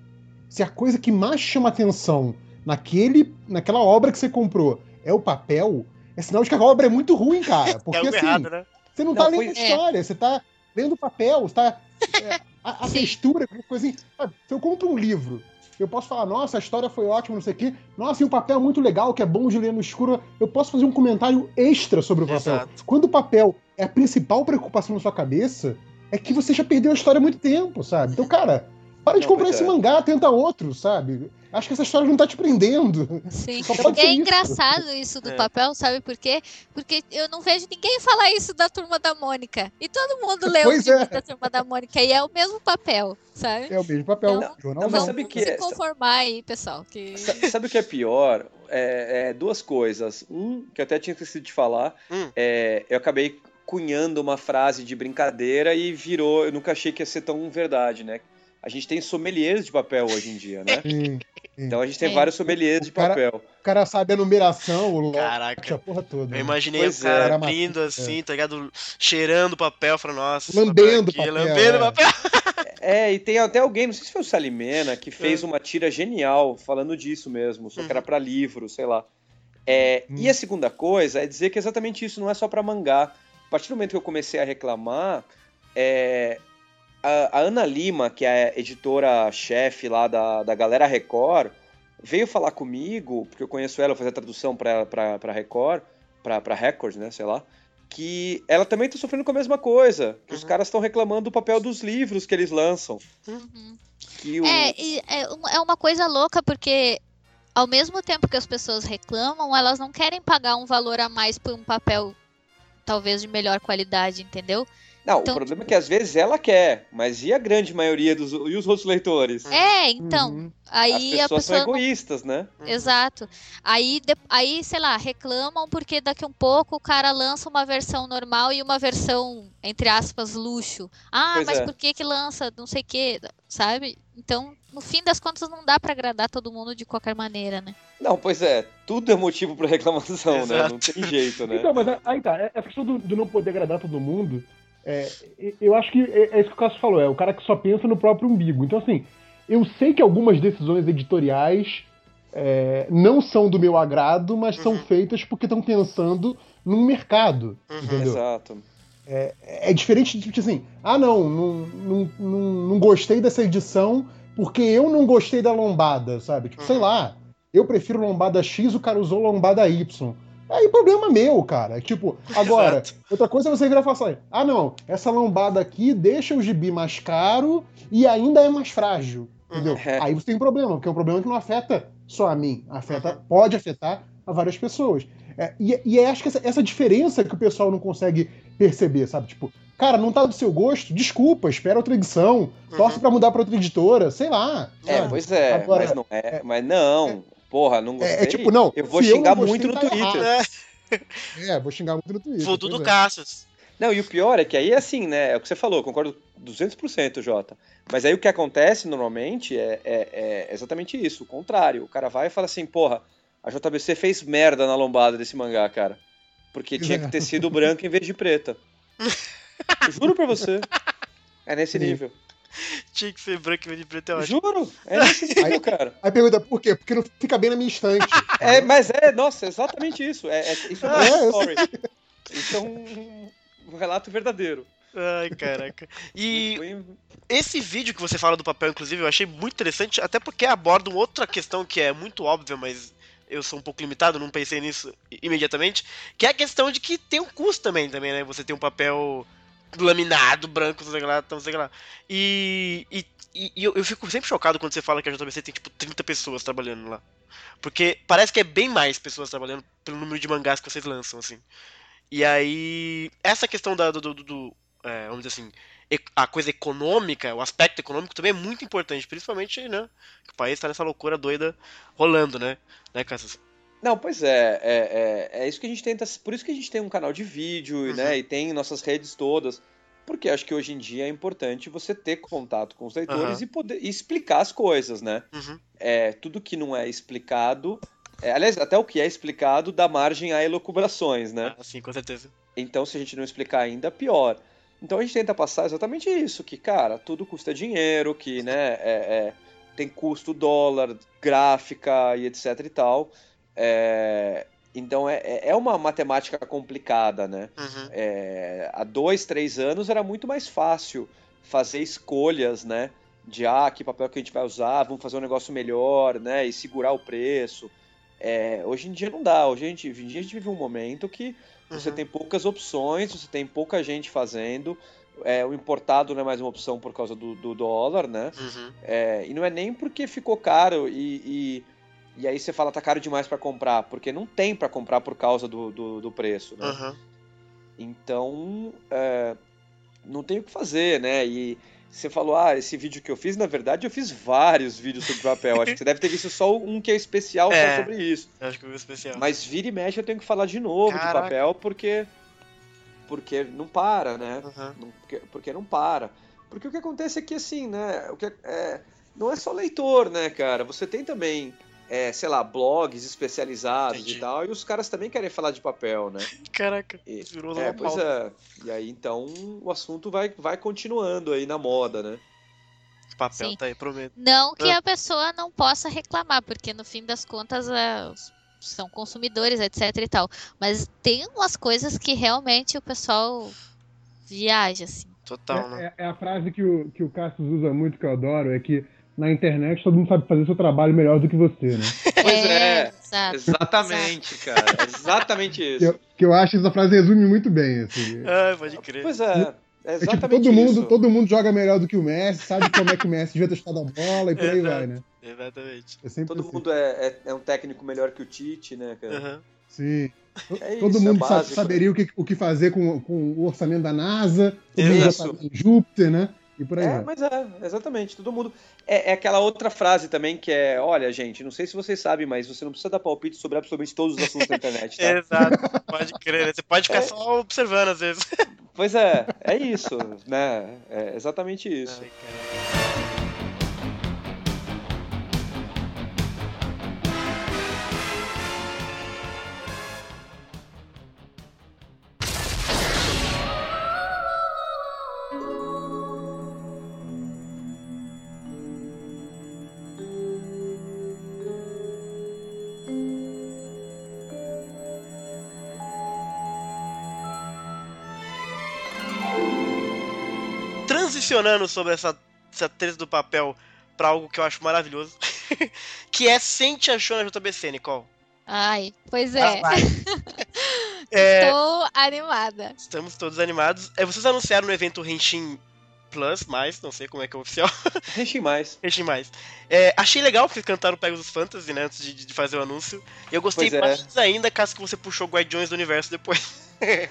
[SPEAKER 3] se a coisa que mais chama atenção naquele, naquela obra que você comprou é o papel, é sinal de que a obra é muito ruim, cara.
[SPEAKER 1] É
[SPEAKER 3] Porque
[SPEAKER 1] algo
[SPEAKER 3] assim.
[SPEAKER 1] errado, né?
[SPEAKER 3] Você não,
[SPEAKER 4] Não,
[SPEAKER 3] tá lendo a
[SPEAKER 2] é.
[SPEAKER 3] história, você tá lendo papel, você tá. é, a a textura, coisa assim. Sabe, Se eu compro um livro, eu posso falar, nossa, a história foi ótima, não sei o quê. Nossa, e o papel é muito legal, que é bom de ler no escuro. Eu posso fazer um comentário extra sobre o papel.
[SPEAKER 1] Exato.
[SPEAKER 3] Quando o papel é a principal preocupação na sua cabeça, é que você já perdeu a história há muito tempo, sabe? Então, cara, para de
[SPEAKER 4] Não,
[SPEAKER 3] comprar esse
[SPEAKER 4] é.
[SPEAKER 3] mangá, tenta outro, sabe? Acho que essa história não tá te prendendo.
[SPEAKER 2] Sim. É engraçado isso do
[SPEAKER 1] É.
[SPEAKER 2] papel, sabe por quê? Porque eu não vejo ninguém falar isso da turma da Mônica. E todo mundo o
[SPEAKER 3] Pois
[SPEAKER 2] gibi
[SPEAKER 3] é.
[SPEAKER 2] da turma da Mônica e é o mesmo papel, sabe?
[SPEAKER 3] É o mesmo papel.
[SPEAKER 2] Não,
[SPEAKER 3] jornal
[SPEAKER 4] não, mas
[SPEAKER 3] não.
[SPEAKER 4] sabe
[SPEAKER 2] Vamos
[SPEAKER 4] que
[SPEAKER 2] se
[SPEAKER 4] é-
[SPEAKER 2] conformar aí, pessoal. Que...
[SPEAKER 4] Sa- Sabe o que é pior? É, é duas coisas. Um, que eu até tinha esquecido de falar,
[SPEAKER 1] Hum.
[SPEAKER 4] é, eu acabei cunhando uma frase de brincadeira e virou. Eu nunca achei que ia ser tão verdade, né? A gente tem sommeliers de papel hoje em dia, né?
[SPEAKER 3] Sim.
[SPEAKER 4] Então a gente tem
[SPEAKER 2] É.
[SPEAKER 4] vários sommeliers de
[SPEAKER 3] O cara-
[SPEAKER 4] papel.
[SPEAKER 3] O cara sabe a numeração, o lote, a
[SPEAKER 1] Caraca.
[SPEAKER 3] porra toda.
[SPEAKER 1] Eu
[SPEAKER 3] né?
[SPEAKER 1] imaginei
[SPEAKER 4] Pois
[SPEAKER 1] o cara
[SPEAKER 3] é.
[SPEAKER 1] abrindo assim, tá ligado? Cheirando o papel, falando, nossa.
[SPEAKER 3] Lambendo
[SPEAKER 1] papel aqui,
[SPEAKER 3] papel,
[SPEAKER 1] Lambendo
[SPEAKER 3] é.
[SPEAKER 1] papel.
[SPEAKER 4] É, e tem até alguém, não sei se foi o Salimena, que fez uma tira genial falando disso mesmo, só que era pra livro, sei lá. É,
[SPEAKER 3] Hum.
[SPEAKER 4] E a segunda coisa é dizer que é exatamente isso, não é só pra mangá. A partir do momento que eu comecei a reclamar, é, a, a Ana Lima, que é editora-chefe lá da, da Galera Record, veio falar comigo, porque eu conheço ela, eu fazia tradução pra Record, pra Record, né, sei lá, que ela também tá sofrendo com a mesma coisa, que os
[SPEAKER 1] Uhum.
[SPEAKER 4] caras estão reclamando do papel dos livros que eles lançam.
[SPEAKER 2] Uhum.
[SPEAKER 4] Que o...
[SPEAKER 2] É, é, é uma coisa louca porque ao mesmo tempo que as pessoas reclamam, elas não querem pagar um valor a mais por um papel talvez de melhor qualidade, entendeu?
[SPEAKER 4] Não,
[SPEAKER 2] então-
[SPEAKER 4] o problema é que às vezes ela quer, mas e a grande maioria dos e os outros leitores?
[SPEAKER 2] É, então,
[SPEAKER 3] Uhum.
[SPEAKER 2] aí
[SPEAKER 4] As
[SPEAKER 2] a
[SPEAKER 4] pessoas são
[SPEAKER 2] pessoa não-
[SPEAKER 4] egoístas, né?
[SPEAKER 2] Exato. Aí, de- aí, sei lá, reclamam porque daqui um pouco o cara lança uma versão normal e uma versão, entre aspas, luxo. Ah,
[SPEAKER 4] Pois
[SPEAKER 2] mas
[SPEAKER 4] é.
[SPEAKER 2] por que que lança não sei o que, sabe? Então, no fim das contas, não dá pra agradar todo mundo de qualquer maneira, né?
[SPEAKER 4] Não, pois é, tudo é motivo para reclamação, né?
[SPEAKER 1] Exato.
[SPEAKER 4] Não tem jeito, né?
[SPEAKER 3] Então, mas aí tá, essa questão do, do não poder agradar todo mundo, é, eu acho que é, é isso que o Cássio falou, é o cara que só pensa no próprio umbigo. Então, assim, eu sei que algumas decisões editoriais é, não são do meu agrado, mas são
[SPEAKER 1] Uhum.
[SPEAKER 3] feitas porque estão pensando num mercado,
[SPEAKER 1] Uhum.
[SPEAKER 3] entendeu?
[SPEAKER 4] Exato.
[SPEAKER 3] É diferente de tipo assim, ah não, não, não, não, não gostei dessa edição porque eu não gostei da lombada, sabe? Tipo, sei
[SPEAKER 1] Uhum.
[SPEAKER 3] lá, eu prefiro lombada X, o cara usou lombada Y. Aí problema meu, cara. Tipo, agora,
[SPEAKER 1] Exato.
[SPEAKER 3] outra coisa é você virar e falar assim, ah não, essa lombada aqui deixa o gibi mais caro e ainda é mais frágil. Entendeu?
[SPEAKER 4] É.
[SPEAKER 3] Aí você tem um problema, porque é um problema que não afeta só a mim, afeta, pode afetar a várias pessoas. É, e, e é, acho que essa, essa diferença que o pessoal não consegue perceber, sabe? Tipo, cara, não tá do seu gosto, desculpa, espera outra edição, torce pra mudar pra outra editora, sei lá.
[SPEAKER 4] É,
[SPEAKER 3] sabe?
[SPEAKER 4] pois é,
[SPEAKER 3] Agora,
[SPEAKER 4] mas não é, mas não. Porra, não gostei.
[SPEAKER 3] É, é tipo, não,
[SPEAKER 4] eu vou
[SPEAKER 3] eu
[SPEAKER 4] xingar
[SPEAKER 3] gostei,
[SPEAKER 4] muito no
[SPEAKER 3] tá
[SPEAKER 4] Twitter.
[SPEAKER 3] errado.
[SPEAKER 1] É,
[SPEAKER 3] É, vou xingar muito no Twitter.
[SPEAKER 1] Vou tudo
[SPEAKER 3] pois é.
[SPEAKER 1] Cassius.
[SPEAKER 4] Não, e o pior é que aí é assim, né? É o que você falou, eu concordo 200%, Jota. Mas aí o que acontece normalmente é, é- é exatamente isso, o contrário. O cara vai e fala assim, porra, a JBC fez merda na lombada desse mangá, cara. Porque tinha que ter sido branca em vez de preta. Juro pra você. É nesse
[SPEAKER 3] Sim.
[SPEAKER 4] nível.
[SPEAKER 1] Tinha que ser branco e de preto, eu acho.
[SPEAKER 4] Juro, é nesse nível, cara.
[SPEAKER 3] Aí pergunta, por quê? Porque não fica bem na minha estante.
[SPEAKER 4] É, mas é, nossa, exatamente isso. É, é- isso é,
[SPEAKER 3] É,
[SPEAKER 4] uma
[SPEAKER 3] eu
[SPEAKER 4] story. Isso é um, um relato verdadeiro.
[SPEAKER 1] Ai, caraca. E esse vídeo que você fala do papel, inclusive, eu achei muito interessante, até porque aborda uma outra questão que é muito óbvia, mas eu sou um pouco limitado, não pensei nisso imediatamente, que é a questão de que tem um custo também, também, né? Você tem um papel laminado, branco, não sei lá, sei lá. E, e, e- eu, eu fico sempre chocado quando você fala que a JBC tem, tipo, 30 pessoas trabalhando lá. Porque parece que é bem mais pessoas trabalhando pelo número de mangás que vocês lançam, assim. E aí, essa questão da, do, do, do- é, vamos dizer assim, a coisa econômica, o aspecto econômico também é muito importante, principalmente, né, que o país tá nessa loucura doida rolando, né, né, Cassius?
[SPEAKER 4] Não, pois é, é, é, é isso que a gente tenta. Por isso que a gente tem um canal de vídeo,
[SPEAKER 1] Uhum.
[SPEAKER 4] né? E tem nossas redes todas. Porque acho que hoje em dia é importante você ter contato com os leitores
[SPEAKER 1] Aham.
[SPEAKER 4] e poder e explicar as coisas, né?
[SPEAKER 1] Uhum.
[SPEAKER 4] É, tudo que não é explicado. é, aliás, até o que é explicado dá margem a elucubrações, né?
[SPEAKER 1] Ah, sim, com certeza.
[SPEAKER 4] Então, se a gente não explicar ainda, pior. Então a gente tenta passar exatamente isso, que, cara, tudo custa dinheiro, que, né, é- é, tem custo dólar, gráfica e etc e tal. É, então é, é- é uma matemática complicada, né?
[SPEAKER 1] Uhum.
[SPEAKER 4] É, há dois, três anos era muito mais fácil fazer escolhas, né? De ah, que papel que a gente vai usar, vamos fazer um negócio melhor, né? E segurar o preço. É, hoje em dia não dá. Hoje, a gente, hoje em dia a gente vive um momento que você
[SPEAKER 1] Uhum.
[SPEAKER 4] tem poucas opções, você tem pouca gente fazendo. É, o importado não é mais uma opção por causa do, do dólar, né?
[SPEAKER 1] Uhum.
[SPEAKER 4] É, e não é nem porque ficou caro e, e, e aí você fala tá caro demais para comprar, porque não tem para comprar por causa do, do, do preço, né?
[SPEAKER 1] Uhum.
[SPEAKER 4] Então, é, não tem o que fazer, né? E você falou, ah, esse vídeo que eu fiz, na verdade, eu fiz vários vídeos sobre papel. Acho que você deve ter visto só um que é especial
[SPEAKER 1] É.
[SPEAKER 4] só sobre isso.
[SPEAKER 1] Acho que foi especial.
[SPEAKER 4] Mas vira e mexe eu tenho que falar de novo
[SPEAKER 1] Caraca.
[SPEAKER 4] de papel, porque porque não para, né?
[SPEAKER 1] Uhum.
[SPEAKER 4] Porque, porque não para. Porque o que acontece é que, assim, né? O que é- é, não é só leitor, né, cara? Você tem também, é, sei lá, blogs especializados
[SPEAKER 1] Entendi.
[SPEAKER 4] e tal, e os caras também querem falar de papel, né?
[SPEAKER 1] Caraca,
[SPEAKER 4] E-
[SPEAKER 1] virou
[SPEAKER 4] é,
[SPEAKER 1] uma
[SPEAKER 4] pois
[SPEAKER 1] pauta.
[SPEAKER 4] é. E aí, então, o assunto vai, vai continuando aí na moda, né?
[SPEAKER 1] Papel
[SPEAKER 2] Sim.
[SPEAKER 1] tá aí, prometo.
[SPEAKER 2] Não que
[SPEAKER 1] Ah.
[SPEAKER 2] a pessoa não possa reclamar, porque no fim das contas é, são consumidores, etc e tal. Mas tem umas coisas que realmente o pessoal viaja, assim.
[SPEAKER 1] Total, né?
[SPEAKER 3] É, é a frase que o, que o Cassius usa muito, que eu adoro, é que na internet todo mundo sabe fazer seu trabalho melhor do que você, né?
[SPEAKER 4] Pois é.
[SPEAKER 2] Exato.
[SPEAKER 4] Exatamente, cara. Exatamente
[SPEAKER 3] Que
[SPEAKER 4] isso.
[SPEAKER 3] eu, que eu acho que essa frase resume muito bem, assim.
[SPEAKER 1] Ah, pode crer.
[SPEAKER 4] Pois é. É
[SPEAKER 3] É tipo,
[SPEAKER 4] exatamente
[SPEAKER 3] todo mundo,
[SPEAKER 4] isso.
[SPEAKER 3] todo mundo joga melhor do que o Messi, sabe como é que o Messi devia ter chutado a bola e por aí
[SPEAKER 1] Exato.
[SPEAKER 3] vai, né?
[SPEAKER 1] Exatamente.
[SPEAKER 3] É
[SPEAKER 4] Todo
[SPEAKER 3] assim.
[SPEAKER 4] mundo é, é, é um técnico melhor que o Tite, né, cara?
[SPEAKER 1] Uhum.
[SPEAKER 3] Sim.
[SPEAKER 4] É
[SPEAKER 3] Todo
[SPEAKER 4] isso, é
[SPEAKER 3] mundo
[SPEAKER 4] básico,
[SPEAKER 3] saberia o que, o que fazer com, com o orçamento da NASA, todo mundo já
[SPEAKER 4] Isso.
[SPEAKER 3] tá em Júpiter, né? E por aí
[SPEAKER 4] É,
[SPEAKER 3] vai.
[SPEAKER 4] mas é, exatamente, todo mundo. É, é aquela outra frase também que é: olha, gente, não sei se vocês sabem, mas você não precisa dar palpite sobre absolutamente todos os assuntos da internet, tá?
[SPEAKER 1] Exato, pode crer. né? Você pode ficar
[SPEAKER 4] É.
[SPEAKER 1] só observando às vezes.
[SPEAKER 4] Pois é, é isso, né? É exatamente isso.
[SPEAKER 1] Ai, Transicionando sobre essa, essa treta do papel pra algo que eu acho maravilhoso, que é Sente achou na JBC, Nicole.
[SPEAKER 2] Ai, pois
[SPEAKER 1] Ah,
[SPEAKER 2] é.
[SPEAKER 1] vai. É,
[SPEAKER 2] Estou animada.
[SPEAKER 1] estamos todos animados. É, vocês anunciaram no evento Henshin Plus, mais, não sei como é que é o oficial.
[SPEAKER 4] Enche mais.
[SPEAKER 1] Henshin mais. É, achei legal que vocês cantaram Pegasus Fantasy, né, antes de, de fazer o anúncio. Eu gostei
[SPEAKER 4] Pois é.
[SPEAKER 1] mais ainda, caso que você puxou Guardiões do Universo depois. É.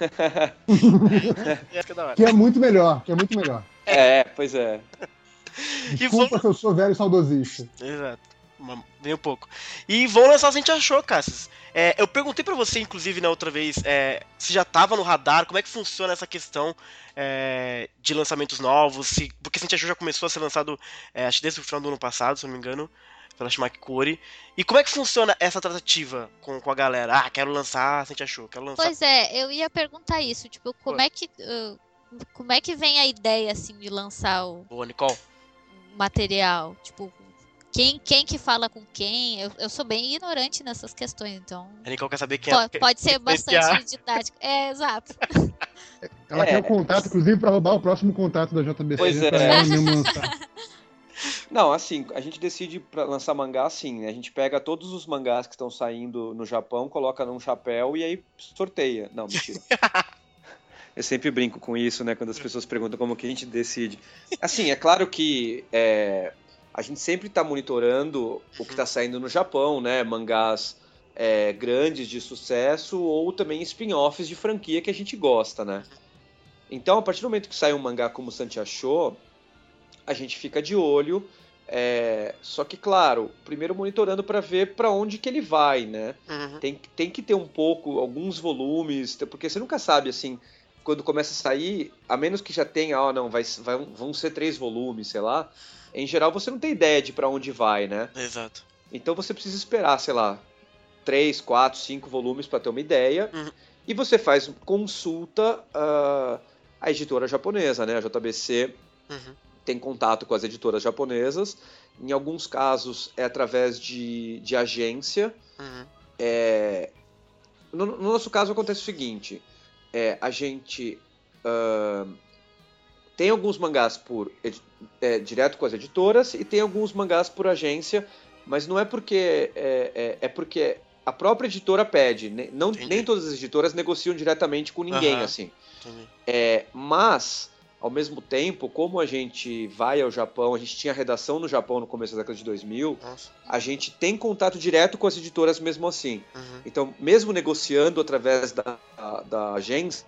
[SPEAKER 3] Que é muito melhor, que é muito melhor.
[SPEAKER 4] É, pois é.
[SPEAKER 3] Desculpa se eu sou velho saudosista.
[SPEAKER 1] Exato. Bem um pouco. E vão lançar o Sente Achou, Cassius. É, eu perguntei pra você, inclusive, na outra vez, é, se já tava no radar, como é que funciona essa questão é, de lançamentos novos, se, porque Sente Achou já começou a ser lançado, é, acho que desde o final do ano passado, se eu não me engano, pela Shimaki Kori. E como é que funciona essa tratativa com, com a galera? Ah, quero lançar Sente Achou, quero lançar...
[SPEAKER 2] Pois é, eu ia perguntar isso, tipo, como
[SPEAKER 1] Pô.
[SPEAKER 2] é que uh, como é que vem a ideia assim de lançar o
[SPEAKER 1] Boa, Nicole.
[SPEAKER 2] material? Tipo, quem quem que fala com quem? Eu, eu sou bem ignorante nessas questões, então
[SPEAKER 1] A Nicole quer saber quem
[SPEAKER 2] po-
[SPEAKER 1] é...
[SPEAKER 2] pode ser
[SPEAKER 1] influenciar.
[SPEAKER 2] bastante didático. É, exato.
[SPEAKER 3] Ela
[SPEAKER 4] É.
[SPEAKER 3] quer o contato, inclusive, pra roubar o próximo contato da JBC
[SPEAKER 4] Pois é.
[SPEAKER 3] ela mesmo lançar.
[SPEAKER 4] Não, assim, a gente decide pra lançar mangá assim, né? A gente pega todos os mangás que estão saindo no Japão, coloca num chapéu e aí sorteia. Não, mentira. Eu sempre brinco com isso, né? Quando as pessoas perguntam como que a gente decide. Assim, é claro que é, a gente sempre está monitorando o que está saindo no Japão, né? Mangás é, grandes de sucesso ou também spin-offs de franquia que a gente gosta, né? Então, a partir do momento que sai um mangá como Santi achou, a gente fica de olho. é, só que, claro, primeiro monitorando para ver para onde que ele vai, né?
[SPEAKER 1] Uhum.
[SPEAKER 4] Tem, tem que ter um pouco, alguns volumes, porque você nunca sabe, assim, quando começa a sair, a menos que já tenha, ó, não, vai, vai- vão ser três volumes, sei lá. Em geral, você não tem ideia de para onde vai, né?
[SPEAKER 1] Exato.
[SPEAKER 4] Então você precisa esperar, sei lá, três, quatro, cinco volumes para ter uma ideia.
[SPEAKER 1] Uhum.
[SPEAKER 4] E você faz consulta à editora japonesa, né? A JBC
[SPEAKER 1] Uhum.
[SPEAKER 4] tem contato com as editoras japonesas. Em alguns casos é através de, de agência.
[SPEAKER 1] Uhum.
[SPEAKER 4] É, no, no nosso caso acontece o seguinte: é, a gente ah, tem alguns mangás por é, direto com as editoras e tem alguns mangás por agência, mas não é porque é, é- é porque a própria editora pede. Não,
[SPEAKER 1] Entendi.
[SPEAKER 4] nem todas as editoras negociam diretamente com ninguém
[SPEAKER 1] Aham.
[SPEAKER 4] assim. É, mas, ao mesmo tempo, como a gente vai ao Japão, a gente tinha redação no Japão no começo da década de 2000,
[SPEAKER 1] Nossa.
[SPEAKER 4] a gente tem contato direto com as editoras mesmo assim.
[SPEAKER 1] Uhum.
[SPEAKER 4] Então, mesmo negociando através da, da agência,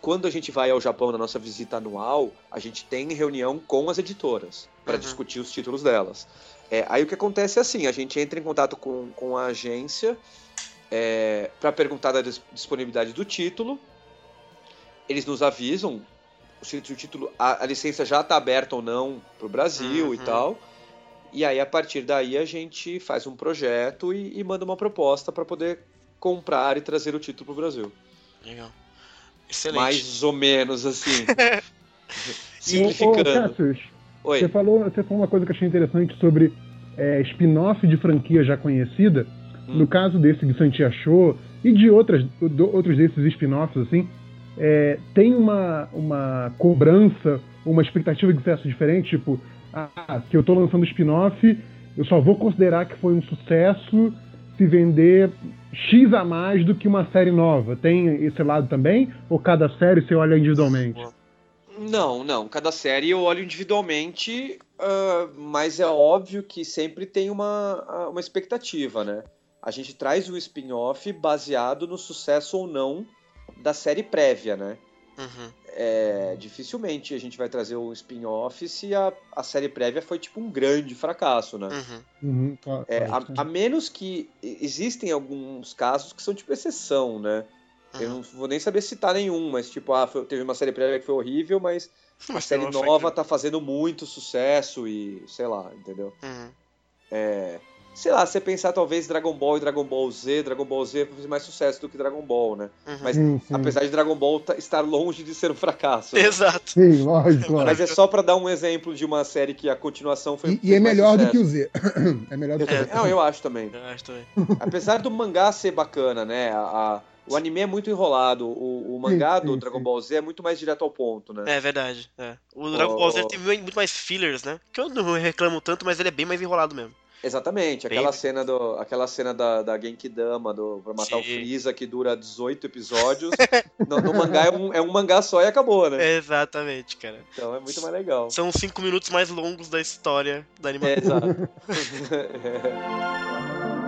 [SPEAKER 4] quando a gente vai ao Japão na nossa visita anual, a gente tem reunião com as editoras para
[SPEAKER 1] Uhum.
[SPEAKER 4] discutir os títulos delas. É, aí o que acontece é assim, a gente entra em contato com, com a agência para perguntar da dis- disponibilidade do título, eles nos avisam se o título, a, a licença já está aberta ou não para o Brasil
[SPEAKER 1] Uhum.
[SPEAKER 4] e tal. E aí, a partir daí, a gente faz um projeto e, e manda uma proposta para poder comprar e trazer o título para o Brasil.
[SPEAKER 1] Legal. Excelente.
[SPEAKER 4] Mais ou menos assim.
[SPEAKER 3] Ô, ô,
[SPEAKER 4] Simplificando.
[SPEAKER 3] Cassius,
[SPEAKER 4] Oi.
[SPEAKER 3] Você falou, você falou uma coisa que eu achei interessante sobre é, spin-off de franquia já conhecida.
[SPEAKER 4] Hum.
[SPEAKER 3] No caso desse de Santia Show e de outras, do- outros desses spin-offs, assim, é, tem uma, uma cobrança, uma expectativa de sucesso diferente, tipo, ah, se eu tô lançando spin-off, eu só vou considerar que foi um sucesso se vender X a mais do que uma série nova. Tem esse lado também? Ou cada série você olha individualmente?
[SPEAKER 4] Não, não. Cada série eu olho individualmente, ah, mas é óbvio que sempre tem uma, uma expectativa, né? A gente traz o spin-off baseado no sucesso ou não da série prévia, né?
[SPEAKER 1] Uhum.
[SPEAKER 4] É, dificilmente a gente vai trazer um spin-off se a, a série prévia foi tipo um grande fracasso, né?
[SPEAKER 1] Uhum.
[SPEAKER 3] Uhum, claro,
[SPEAKER 4] É,
[SPEAKER 3] claro.
[SPEAKER 4] a, a menos que existem alguns casos que são tipo exceção, né? Eu
[SPEAKER 1] Uhum.
[SPEAKER 4] não vou nem saber citar nenhum, mas tipo, ah, foi- teve uma série prévia que foi horrível, mas a
[SPEAKER 1] Mas
[SPEAKER 4] série
[SPEAKER 1] não foi
[SPEAKER 4] nova
[SPEAKER 1] que-
[SPEAKER 4] tá fazendo muito sucesso e sei lá, entendeu?
[SPEAKER 1] Uhum.
[SPEAKER 4] É, sei lá, você pensar talvez Dragon Ball e Dragon Ball Z, Dragon Ball Z fez mais sucesso do que Dragon Ball, né?
[SPEAKER 1] Uhum.
[SPEAKER 4] Mas
[SPEAKER 3] Sim, sim.
[SPEAKER 4] apesar de Dragon Ball tá- estar longe de ser um fracasso. né?
[SPEAKER 1] Exato.
[SPEAKER 3] Sim, lógico,
[SPEAKER 4] Mas é só pra dar um exemplo de uma série que a continuação foi
[SPEAKER 3] E, e é melhor do que
[SPEAKER 4] sucesso.
[SPEAKER 3] o Z. é melhor do que o Z.
[SPEAKER 4] Não, eu acho também.
[SPEAKER 1] Eu acho também.
[SPEAKER 4] Apesar do mangá ser bacana, né? A- a- o anime é muito enrolado. O, o mangá
[SPEAKER 3] Sim,
[SPEAKER 4] do
[SPEAKER 3] sim,
[SPEAKER 4] Dragon
[SPEAKER 3] sim.
[SPEAKER 4] Ball Z é muito mais direto ao ponto, né?
[SPEAKER 1] É verdade. é. O Dragon
[SPEAKER 4] Oh.
[SPEAKER 1] Ball Z tem muito mais fillers, né? Que eu não reclamo tanto, mas ele é bem mais enrolado mesmo.
[SPEAKER 4] Exatamente.
[SPEAKER 1] Bem-
[SPEAKER 4] Aquela cena, do, aquela cena da, da Genkidama do, pra matar o
[SPEAKER 1] Sim.
[SPEAKER 4] Freeza que dura 18 episódios. no, no mangá é um, é um mangá só e acabou, né?
[SPEAKER 1] Exatamente, cara.
[SPEAKER 4] Então é muito mais legal.
[SPEAKER 1] São os cinco minutos mais longos da história da
[SPEAKER 4] É,
[SPEAKER 1] animação.
[SPEAKER 4] exato.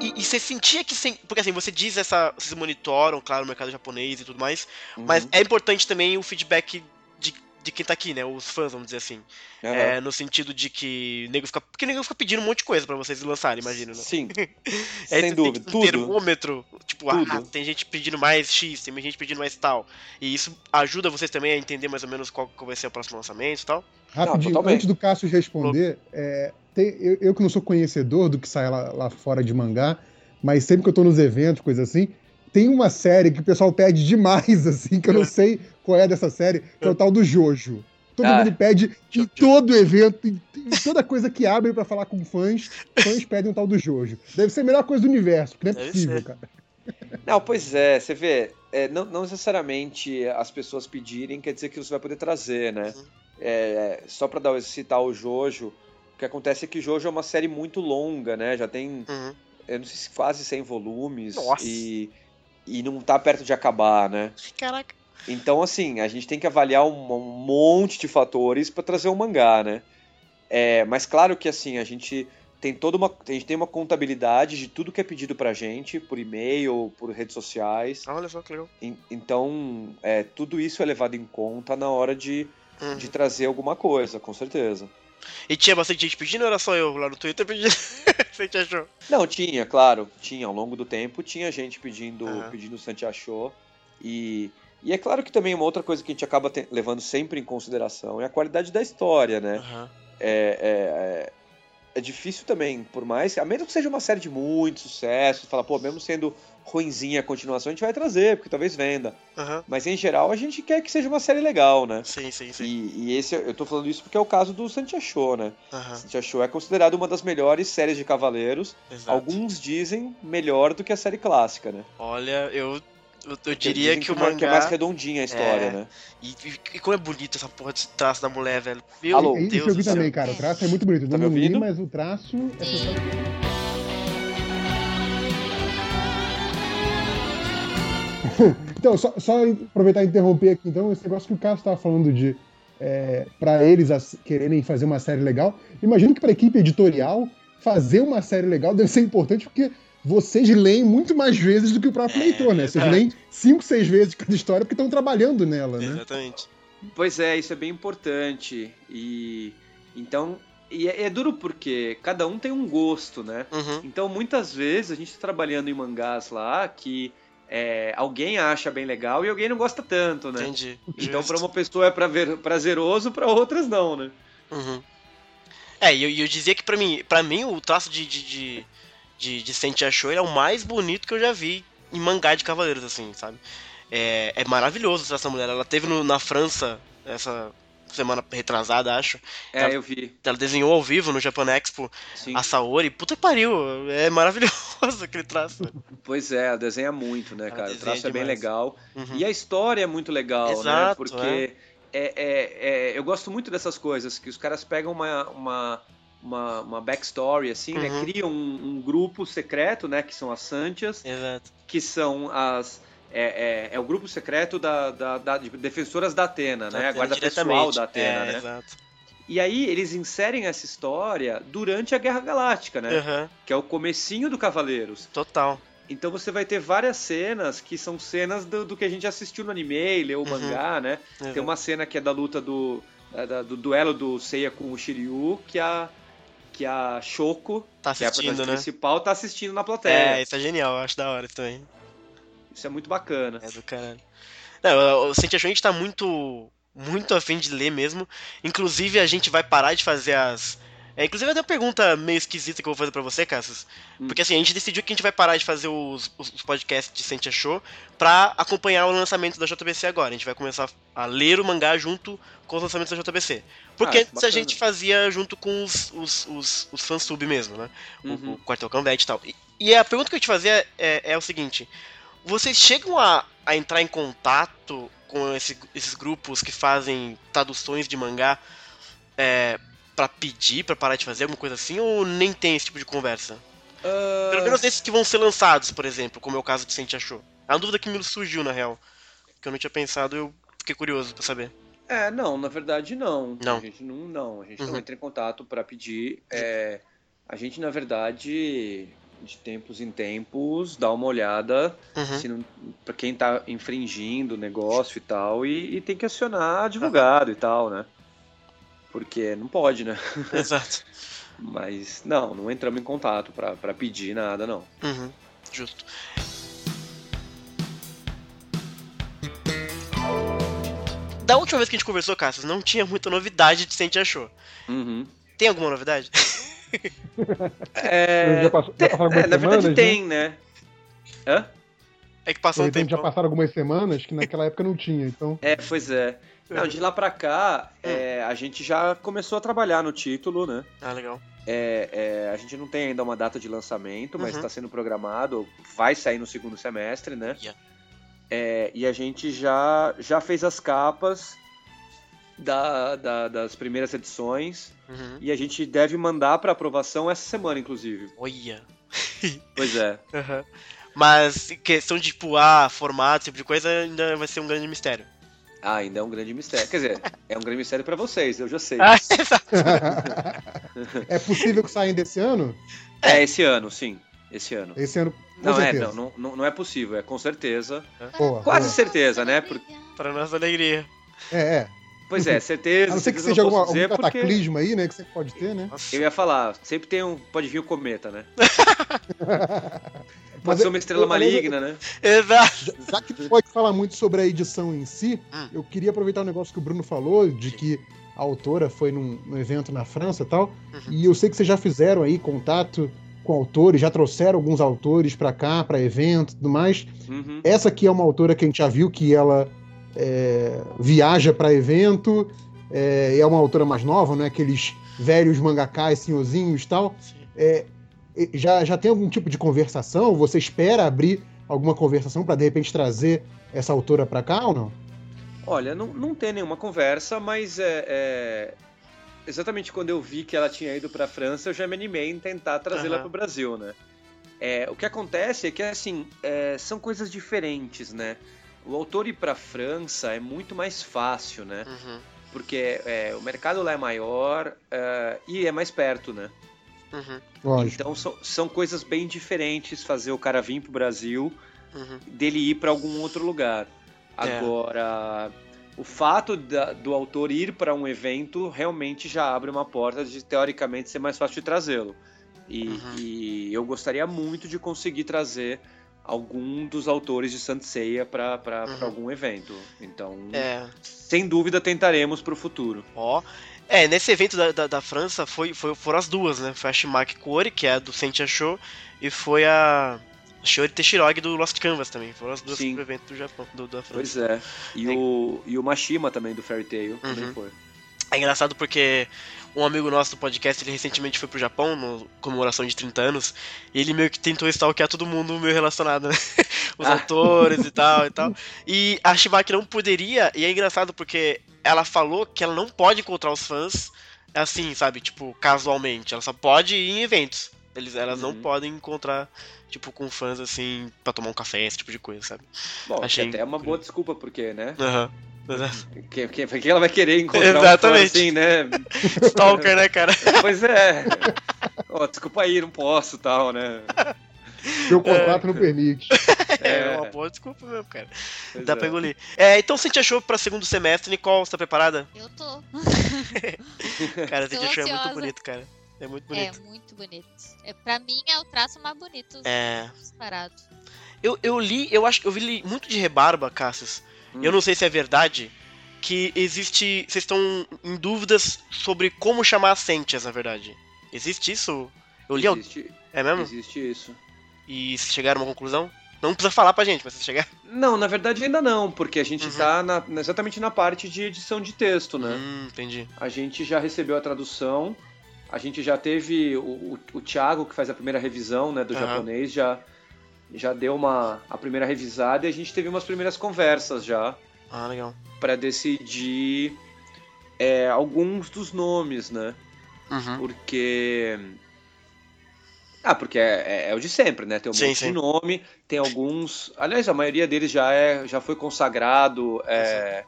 [SPEAKER 1] E, e você sentia que. Sem... Porque assim, você diz essa. Vocês monitoram, claro, o mercado japonês e tudo mais. Mas
[SPEAKER 4] Uhum.
[SPEAKER 1] é importante também o feedback de, de quem tá aqui, né? Os fãs, vamos dizer assim.
[SPEAKER 4] Aham.
[SPEAKER 1] É, no sentido de que o nego fica. Porque o nego fica pedindo um monte de coisa pra vocês lançarem, imagina, né?
[SPEAKER 4] Sim,
[SPEAKER 1] Aí
[SPEAKER 4] sem dúvida.
[SPEAKER 1] Tem um
[SPEAKER 4] Tudo.
[SPEAKER 1] termômetro, tipo, ah,
[SPEAKER 4] Tudo.
[SPEAKER 1] tem gente pedindo mais X, tem gente pedindo mais tal. E isso ajuda vocês também a entender mais ou menos qual, qual vai ser o próximo lançamento e tal.
[SPEAKER 3] Rapidinho,
[SPEAKER 4] totalmente.
[SPEAKER 3] antes do Cássio responder, é, tem- eu, eu que não sou conhecedor do que sai lá, lá fora de mangá, mas sempre que eu tô nos eventos, coisa assim, tem uma série que o pessoal pede demais, assim, que eu não sei qual é dessa série, que é o tal do Jojo. Todo
[SPEAKER 4] Ah,
[SPEAKER 3] mundo pede em todo evento, em, em toda coisa que abre pra falar com fãs, fãs pedem o tal do Jojo. Deve ser a melhor coisa do universo, porque não é
[SPEAKER 1] Deve
[SPEAKER 3] possível,
[SPEAKER 1] ser.
[SPEAKER 3] cara.
[SPEAKER 4] Não, pois é, você vê. é, não, não necessariamente as pessoas pedirem quer dizer que você vai poder trazer, né?
[SPEAKER 1] Uhum.
[SPEAKER 4] É, só pra dar, citar o Jojo, o que acontece é que Jojo é uma série muito longa, né? Já tem,
[SPEAKER 1] Uhum.
[SPEAKER 4] eu não sei se quase 100 volumes.
[SPEAKER 1] Nossa.
[SPEAKER 4] E, e não tá perto de acabar, né?
[SPEAKER 1] Caraca.
[SPEAKER 4] Então, assim, a gente tem que avaliar um, um monte de fatores pra trazer um mangá, né? É, mas claro que, assim, a gente tem toda uma, a gente tem uma contabilidade de tudo que é pedido pra gente, por e-mail, por redes sociais.
[SPEAKER 1] Olha só que legal.
[SPEAKER 4] En- Então, é, tudo isso é levado em conta na hora de,
[SPEAKER 1] Uhum.
[SPEAKER 4] de trazer alguma coisa, com certeza.
[SPEAKER 1] E tinha bastante gente pedindo ou era só eu lá no Twitter pedindo? Você te achou?
[SPEAKER 4] Não, tinha, claro, tinha, ao longo do tempo, tinha gente pedindo,
[SPEAKER 1] Aham.
[SPEAKER 4] pedindo Santiachou. E, e é claro que também uma outra coisa que a gente acaba te- levando sempre em consideração é a qualidade da história, né?
[SPEAKER 1] Aham.
[SPEAKER 4] É, é, é, é difícil também, por mais. A menos que seja uma série de muito sucesso, fala, pô, mesmo sendo ruinzinha a continuação, a gente vai trazer, porque talvez venda.
[SPEAKER 1] Aham.
[SPEAKER 4] Mas em geral a gente quer que seja uma série legal, né?
[SPEAKER 1] Sim, sim, sim.
[SPEAKER 4] E, e esse, eu tô falando isso porque é o caso do Santia Show, né?
[SPEAKER 1] Aham.
[SPEAKER 4] Santia Show é considerado uma das melhores séries de Cavaleiros.
[SPEAKER 1] Exato.
[SPEAKER 4] Alguns dizem melhor do que a série clássica, né?
[SPEAKER 1] Olha, eu, eu, eu
[SPEAKER 4] Porque
[SPEAKER 1] diria
[SPEAKER 4] dizem
[SPEAKER 1] que o
[SPEAKER 4] é- que é
[SPEAKER 1] mangá.
[SPEAKER 4] mais redondinha a história,
[SPEAKER 1] É.
[SPEAKER 4] né?
[SPEAKER 1] E, e, e como é bonito essa porra desse traço da mulher, velho. Meu
[SPEAKER 4] Alô?
[SPEAKER 3] É isso
[SPEAKER 1] Deus
[SPEAKER 3] eu vi
[SPEAKER 1] do céu.
[SPEAKER 3] também, cara. O traço é muito bonito.
[SPEAKER 4] Tá
[SPEAKER 3] Eu
[SPEAKER 4] me
[SPEAKER 3] não li,
[SPEAKER 4] ouvindo?
[SPEAKER 3] mas o traço é. Então, só, só aproveitar e interromper aqui, então, esse negócio que o Carlos estava falando de é, para eles as- quererem fazer uma série legal, imagino que para a equipe editorial fazer uma série legal deve ser importante porque vocês leem muito mais vezes do que o próprio
[SPEAKER 1] É,
[SPEAKER 3] leitor, né? Vocês
[SPEAKER 1] verdade.
[SPEAKER 3] leem cinco, seis vezes cada história porque estão trabalhando nela, né?
[SPEAKER 1] Exatamente.
[SPEAKER 4] Pois é, isso é bem importante. E então. E é, é duro porque cada um tem um gosto, né?
[SPEAKER 1] Uhum.
[SPEAKER 4] Então muitas vezes a gente tá trabalhando em mangás lá que é, alguém acha bem legal e alguém não gosta tanto, né?
[SPEAKER 1] Entendi.
[SPEAKER 4] Então pra uma pessoa é praver- prazeroso, pra outras não, né?
[SPEAKER 1] Uhum. É, e eu, eu dizia que pra mim, pra mim o traço de, de, de, de, de Sentia Show é o mais bonito que eu já vi em mangá de cavaleiros, assim, sabe? É, é maravilhoso da mulher. Ela teve no- na França essa semana retrasada, acho.
[SPEAKER 4] É,
[SPEAKER 1] Tá.
[SPEAKER 4] eu vi.
[SPEAKER 1] Ela desenhou ao vivo no Japan Expo
[SPEAKER 4] Sim.
[SPEAKER 1] a Saori. Puta pariu, é maravilhoso aquele traço.
[SPEAKER 4] Pois é, ela desenha muito, né,
[SPEAKER 1] Ela
[SPEAKER 4] cara? O traço é bem
[SPEAKER 1] demais.
[SPEAKER 4] legal.
[SPEAKER 1] Uhum.
[SPEAKER 4] E a história é muito legal, né?
[SPEAKER 1] Exato,
[SPEAKER 4] Porque é. é- é- eu gosto muito dessas coisas, que os caras pegam uma, uma, uma, uma backstory, assim, né?
[SPEAKER 1] Uhum.
[SPEAKER 4] Criam um, um grupo secreto, né? Que são as Santias,
[SPEAKER 1] Exato.
[SPEAKER 4] que são as. É, é- é o grupo secreto da, da- da- de defensoras da Atena, né? A guarda pessoal da Atena,
[SPEAKER 1] é,
[SPEAKER 4] né?
[SPEAKER 1] Exato.
[SPEAKER 4] E aí eles inserem essa história durante a Guerra Galáctica, né?
[SPEAKER 1] Uhum.
[SPEAKER 4] Que é o comecinho do Cavaleiros.
[SPEAKER 1] Total.
[SPEAKER 4] Então você vai ter várias cenas que são cenas do, do que a gente assistiu no anime, leu o
[SPEAKER 1] Uhum.
[SPEAKER 4] mangá, né? Tem
[SPEAKER 1] Exato.
[SPEAKER 4] uma cena que é da luta do, do duelo do Seiya com o Shiryu, que a, que a Shoko,
[SPEAKER 1] Tá
[SPEAKER 4] que é a personagem
[SPEAKER 1] né?
[SPEAKER 4] principal, tá assistindo na
[SPEAKER 1] É,
[SPEAKER 4] plateia.
[SPEAKER 1] isso é genial, eu acho da hora também.
[SPEAKER 4] Isso é muito bacana.
[SPEAKER 1] É do caralho. Não, o Sentia Show a gente tá muito, muito afim de ler mesmo. Inclusive, a gente vai parar de fazer as. É, inclusive, tem uma pergunta meio esquisita que eu vou fazer pra você, Cassius.
[SPEAKER 4] Hum.
[SPEAKER 1] Porque assim, a gente decidiu que a gente vai parar de fazer os, os, os podcasts de Sentia Show pra acompanhar o lançamento da JBC agora. A gente vai começar a ler o mangá junto com os lançamentos da JBC. Porque
[SPEAKER 4] Ah,
[SPEAKER 1] antes a gente fazia junto com os, os, os, os fansub mesmo, né? O-
[SPEAKER 4] Uhum.
[SPEAKER 1] O, Quartel Canvete e tal. E, e a pergunta que eu te fazia é, é o seguinte: vocês chegam a, a entrar em contato com esse- esses grupos que fazem traduções de mangá é, para pedir pra parar de fazer alguma coisa assim, ou nem tem esse tipo de conversa?
[SPEAKER 4] Ah,
[SPEAKER 1] Pelo menos esses que vão ser lançados, por exemplo, como é o caso de Sente Achou. É uma dúvida que me surgiu, na real. Que eu não tinha pensado, eu fiquei curioso pra saber.
[SPEAKER 4] É, não, na verdade não.
[SPEAKER 1] Não.
[SPEAKER 4] A gente não, não, a gente
[SPEAKER 1] Uhum.
[SPEAKER 4] não entra em contato pra pedir. É, a gente, na verdade, de tempos em tempos, dá uma olhada
[SPEAKER 1] Uhum.
[SPEAKER 4] pra quem tá infringindo o negócio e tal, e, e tem que acionar advogado e tal, né? Porque não pode, né?
[SPEAKER 1] Exato.
[SPEAKER 4] Mas não, não entramos em contato pra, pra pedir nada, não.
[SPEAKER 1] Uhum. Justo. Da última vez que a gente conversou, Cassius, não tinha muita novidade de Sente Achou.
[SPEAKER 4] Uhum.
[SPEAKER 1] Tem alguma novidade?
[SPEAKER 4] É,
[SPEAKER 3] Já passou- já passaram
[SPEAKER 4] é, na verdade
[SPEAKER 3] semanas,
[SPEAKER 4] tem, né? Hã?
[SPEAKER 1] É que passou um tempo.
[SPEAKER 3] já passaram algumas semanas que naquela época não tinha, então.
[SPEAKER 4] É, pois é. Não, de lá pra cá, é, a gente já começou a trabalhar no título, né?
[SPEAKER 1] Ah, legal.
[SPEAKER 4] É, é, a gente não tem ainda uma data de lançamento, mas
[SPEAKER 1] Uhum.
[SPEAKER 4] está sendo programado, vai sair no segundo semestre, né?
[SPEAKER 1] Yeah.
[SPEAKER 4] É, e a gente já, já fez as capas da, da- das primeiras edições
[SPEAKER 1] Uhum.
[SPEAKER 4] e a gente deve mandar para aprovação essa semana, inclusive.
[SPEAKER 1] Olha.
[SPEAKER 4] Pois é.
[SPEAKER 1] Aham. Mas questão de, tipo, ah, formato, esse tipo de coisa, ainda vai ser um grande mistério.
[SPEAKER 4] Ah, ainda é um grande mistério. Quer dizer, é um grande mistério para vocês, eu já sei.
[SPEAKER 1] Ah, exato.
[SPEAKER 3] é possível que saia desse ano?
[SPEAKER 4] É esse ano, sim. Esse ano.
[SPEAKER 3] Esse ano, com
[SPEAKER 4] Não, é,
[SPEAKER 3] certeza.
[SPEAKER 4] não, não, não é possível, é com certeza.
[SPEAKER 3] Boa,
[SPEAKER 4] Quase
[SPEAKER 3] boa.
[SPEAKER 4] certeza, né? Por-
[SPEAKER 1] Pra nossa alegria.
[SPEAKER 3] É, é.
[SPEAKER 4] Pois é,
[SPEAKER 3] A
[SPEAKER 4] certeza.
[SPEAKER 3] não ser que seja
[SPEAKER 4] eu
[SPEAKER 3] alguma, algum
[SPEAKER 4] porque
[SPEAKER 3] cataclisma aí, né? Que você pode ter, né?
[SPEAKER 1] Nossa.
[SPEAKER 4] Eu ia falar, sempre tem um. Pode vir o cometa, né?
[SPEAKER 3] Mas
[SPEAKER 4] Pode ser
[SPEAKER 3] eu-
[SPEAKER 4] uma estrela
[SPEAKER 3] eu-
[SPEAKER 4] maligna, né?
[SPEAKER 1] Exato.
[SPEAKER 3] Já que tu pode falar muito sobre a edição em si,
[SPEAKER 1] Hum.
[SPEAKER 3] eu queria aproveitar um negócio que o Bruno falou, de que a autora foi num, num evento na França e tal,
[SPEAKER 1] Uhum.
[SPEAKER 3] e eu sei que vocês já fizeram aí contato com autores, já trouxeram alguns autores pra cá, pra evento e tudo mais.
[SPEAKER 4] Uhum.
[SPEAKER 3] Essa aqui é uma autora que a gente já viu que ela é, viaja pra evento, é, é uma autora mais nova, não é aqueles velhos mangakás, senhorzinhos e tal. É, já, já tem algum tipo de conversação? Você espera abrir alguma conversação pra de repente trazer essa autora pra cá ou não?
[SPEAKER 4] Olha, não, não tem nenhuma conversa, mas é, é, exatamente quando eu vi que ela tinha ido pra França, eu já me animei em tentar trazê-la
[SPEAKER 1] Aham.
[SPEAKER 4] pro Brasil, né? É, o que acontece é que, assim, é, são coisas diferentes, né? O autor ir pra França é muito mais fácil, né?
[SPEAKER 1] Uhum.
[SPEAKER 4] Porque é, o mercado lá é maior é, e é mais perto, né?
[SPEAKER 1] Uhum.
[SPEAKER 3] Lógico.
[SPEAKER 4] Então são, são coisas bem diferentes fazer o cara vir pro Brasil
[SPEAKER 1] Uhum.
[SPEAKER 4] dele ir para algum outro lugar.
[SPEAKER 1] É.
[SPEAKER 4] Agora, o fato da- do autor ir para um evento realmente já abre uma porta de teoricamente ser mais fácil de trazê-lo. E,
[SPEAKER 1] Uhum.
[SPEAKER 4] e eu gostaria muito de conseguir trazer algum dos autores de Saint Seiya para
[SPEAKER 1] Uhum.
[SPEAKER 4] algum evento. Então,
[SPEAKER 1] É.
[SPEAKER 4] sem dúvida tentaremos para o futuro.
[SPEAKER 1] Ó. É, nesse evento da, da, da França foi, foi, foram as duas, né? Foi a Shimaki Kori, que é a do Sentia Show, e foi a Shiori Teshirogi do Lost Canvas também. Foram as duas
[SPEAKER 4] Sim.
[SPEAKER 1] pro evento do Japão, do, da França.
[SPEAKER 4] Pois é. E,
[SPEAKER 1] É.
[SPEAKER 4] o, e o Mashima também do Fairy Tail também
[SPEAKER 1] Uhum.
[SPEAKER 4] foi.
[SPEAKER 1] É engraçado porque um amigo nosso do podcast, ele recentemente foi pro Japão, no comemoração de 30 anos, e ele meio que tentou stalkear todo mundo meio relacionado, né? Os
[SPEAKER 4] Ah.
[SPEAKER 1] autores e tal e tal. E a Shibaki não poderia, e é engraçado porque ela falou que ela não pode encontrar os fãs assim, sabe? Tipo, casualmente. Ela só pode ir em eventos. Eles, elas não
[SPEAKER 4] Uhum.
[SPEAKER 1] podem encontrar, tipo, com fãs assim, pra tomar um café, esse tipo de coisa, sabe?
[SPEAKER 4] Bom,
[SPEAKER 1] Achei
[SPEAKER 4] que até é uma boa desculpa, porque, né?
[SPEAKER 1] Aham.
[SPEAKER 4] Que, que, que ela vai querer encontrar
[SPEAKER 1] Exatamente.
[SPEAKER 4] um fã assim, né?
[SPEAKER 1] Stalker, né, cara?
[SPEAKER 4] Pois é. Ó, desculpa aí, não posso tal, né?
[SPEAKER 3] Seu contrato não permite.
[SPEAKER 1] É, uma boa desculpa mesmo, cara.
[SPEAKER 4] Pois
[SPEAKER 1] Dá
[SPEAKER 4] é.
[SPEAKER 1] pra engolir. É, então você te achou pra segundo semestre, Nicole, você tá preparada?
[SPEAKER 2] Eu tô.
[SPEAKER 1] Cara, você te achou é muito bonito, cara. É muito
[SPEAKER 2] É
[SPEAKER 1] bonito.
[SPEAKER 2] muito bonito. É, pra mim é o traço mais bonito
[SPEAKER 1] É.
[SPEAKER 2] disparado.
[SPEAKER 1] Eu, eu li, eu acho que eu vi muito de rebarba, Cassius.
[SPEAKER 4] Hum.
[SPEAKER 1] Eu não sei se é verdade. Que existe. Vocês estão em dúvidas sobre como chamar as Sentias, na verdade. Existe isso? Eu li.
[SPEAKER 4] Existe,
[SPEAKER 1] É mesmo?
[SPEAKER 4] existe isso.
[SPEAKER 1] E vocês chegaram a uma conclusão? Não precisa falar pra gente, mas vocês chegaram.
[SPEAKER 4] Não, na verdade ainda não, porque a gente
[SPEAKER 1] Uhum.
[SPEAKER 4] tá na- exatamente na parte de edição de texto, né?
[SPEAKER 1] Hum, entendi.
[SPEAKER 4] A gente já recebeu a tradução, a gente já teve o, o, o Thiago, que faz a primeira revisão né, do
[SPEAKER 1] Aham.
[SPEAKER 4] japonês, já, já deu uma, a primeira revisada e a gente teve umas primeiras conversas já
[SPEAKER 1] Ah, legal.
[SPEAKER 4] para decidir é, alguns dos nomes, né?
[SPEAKER 1] Uhum.
[SPEAKER 4] Porque. Ah, porque é, é- é o de sempre, né? Tem um
[SPEAKER 1] Sim,
[SPEAKER 4] monte
[SPEAKER 1] sim.
[SPEAKER 4] de nome, tem alguns. Aliás, a maioria deles já, é, já foi consagrado é,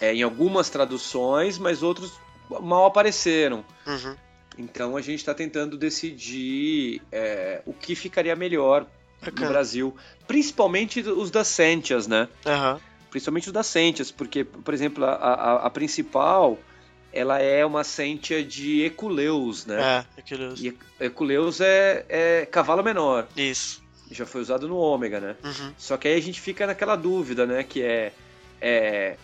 [SPEAKER 4] é, em algumas traduções, mas outros mal apareceram.
[SPEAKER 1] Uhum.
[SPEAKER 4] Então a gente está tentando decidir é, o que ficaria melhor no
[SPEAKER 1] Bacana.
[SPEAKER 4] Brasil. Principalmente os das Sentias, né?
[SPEAKER 1] Aham.
[SPEAKER 4] Principalmente os das Sentias, porque, por exemplo, a, a, a principal ela é uma Sentia de Eculeus, né?
[SPEAKER 1] É, aquilo.
[SPEAKER 4] E Eculeus é, é cavalo menor,
[SPEAKER 1] Isso.
[SPEAKER 4] já foi usado no ômega, né?
[SPEAKER 1] Uhum.
[SPEAKER 4] Só que aí a gente fica naquela dúvida, né? Que é. é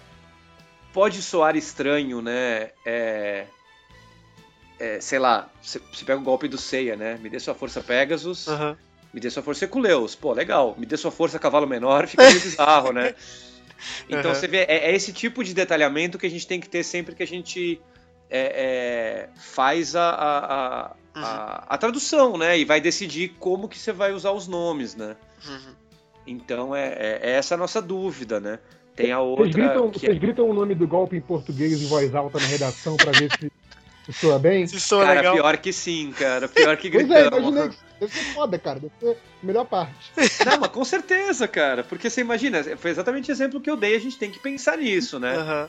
[SPEAKER 4] pode soar estranho, né? É, é, sei lá, você pega o golpe do Seiya, né? Me dê sua força Pegasus,
[SPEAKER 1] Aham.
[SPEAKER 4] me dê sua força Eculeus. Pô, legal. Me dê sua força cavalo menor, fica meio bizarro, né? Então
[SPEAKER 1] Aham.
[SPEAKER 4] você vê, é, é esse tipo de detalhamento que a gente tem que ter sempre que a gente é, é, faz a, a, a, a- a tradução, né? E vai decidir como que você vai usar os nomes, né?
[SPEAKER 1] Uhum.
[SPEAKER 4] Então é, é, é essa a nossa dúvida, né? Tem a outra.
[SPEAKER 3] Vocês gritam,
[SPEAKER 4] que
[SPEAKER 3] vocês gritam o nome do golpe em português em voz alta na redação pra ver se soa bem?
[SPEAKER 1] Se soa
[SPEAKER 4] Cara,
[SPEAKER 1] legal.
[SPEAKER 4] pior que sim, cara. Pior que
[SPEAKER 3] Pois é, imaginei. que Deve ser foda, cara. Deve ser a melhor parte.
[SPEAKER 4] Não, mas com certeza, cara. Porque você imagina, foi exatamente o exemplo que eu dei, a gente tem que pensar nisso, né?
[SPEAKER 1] Aham.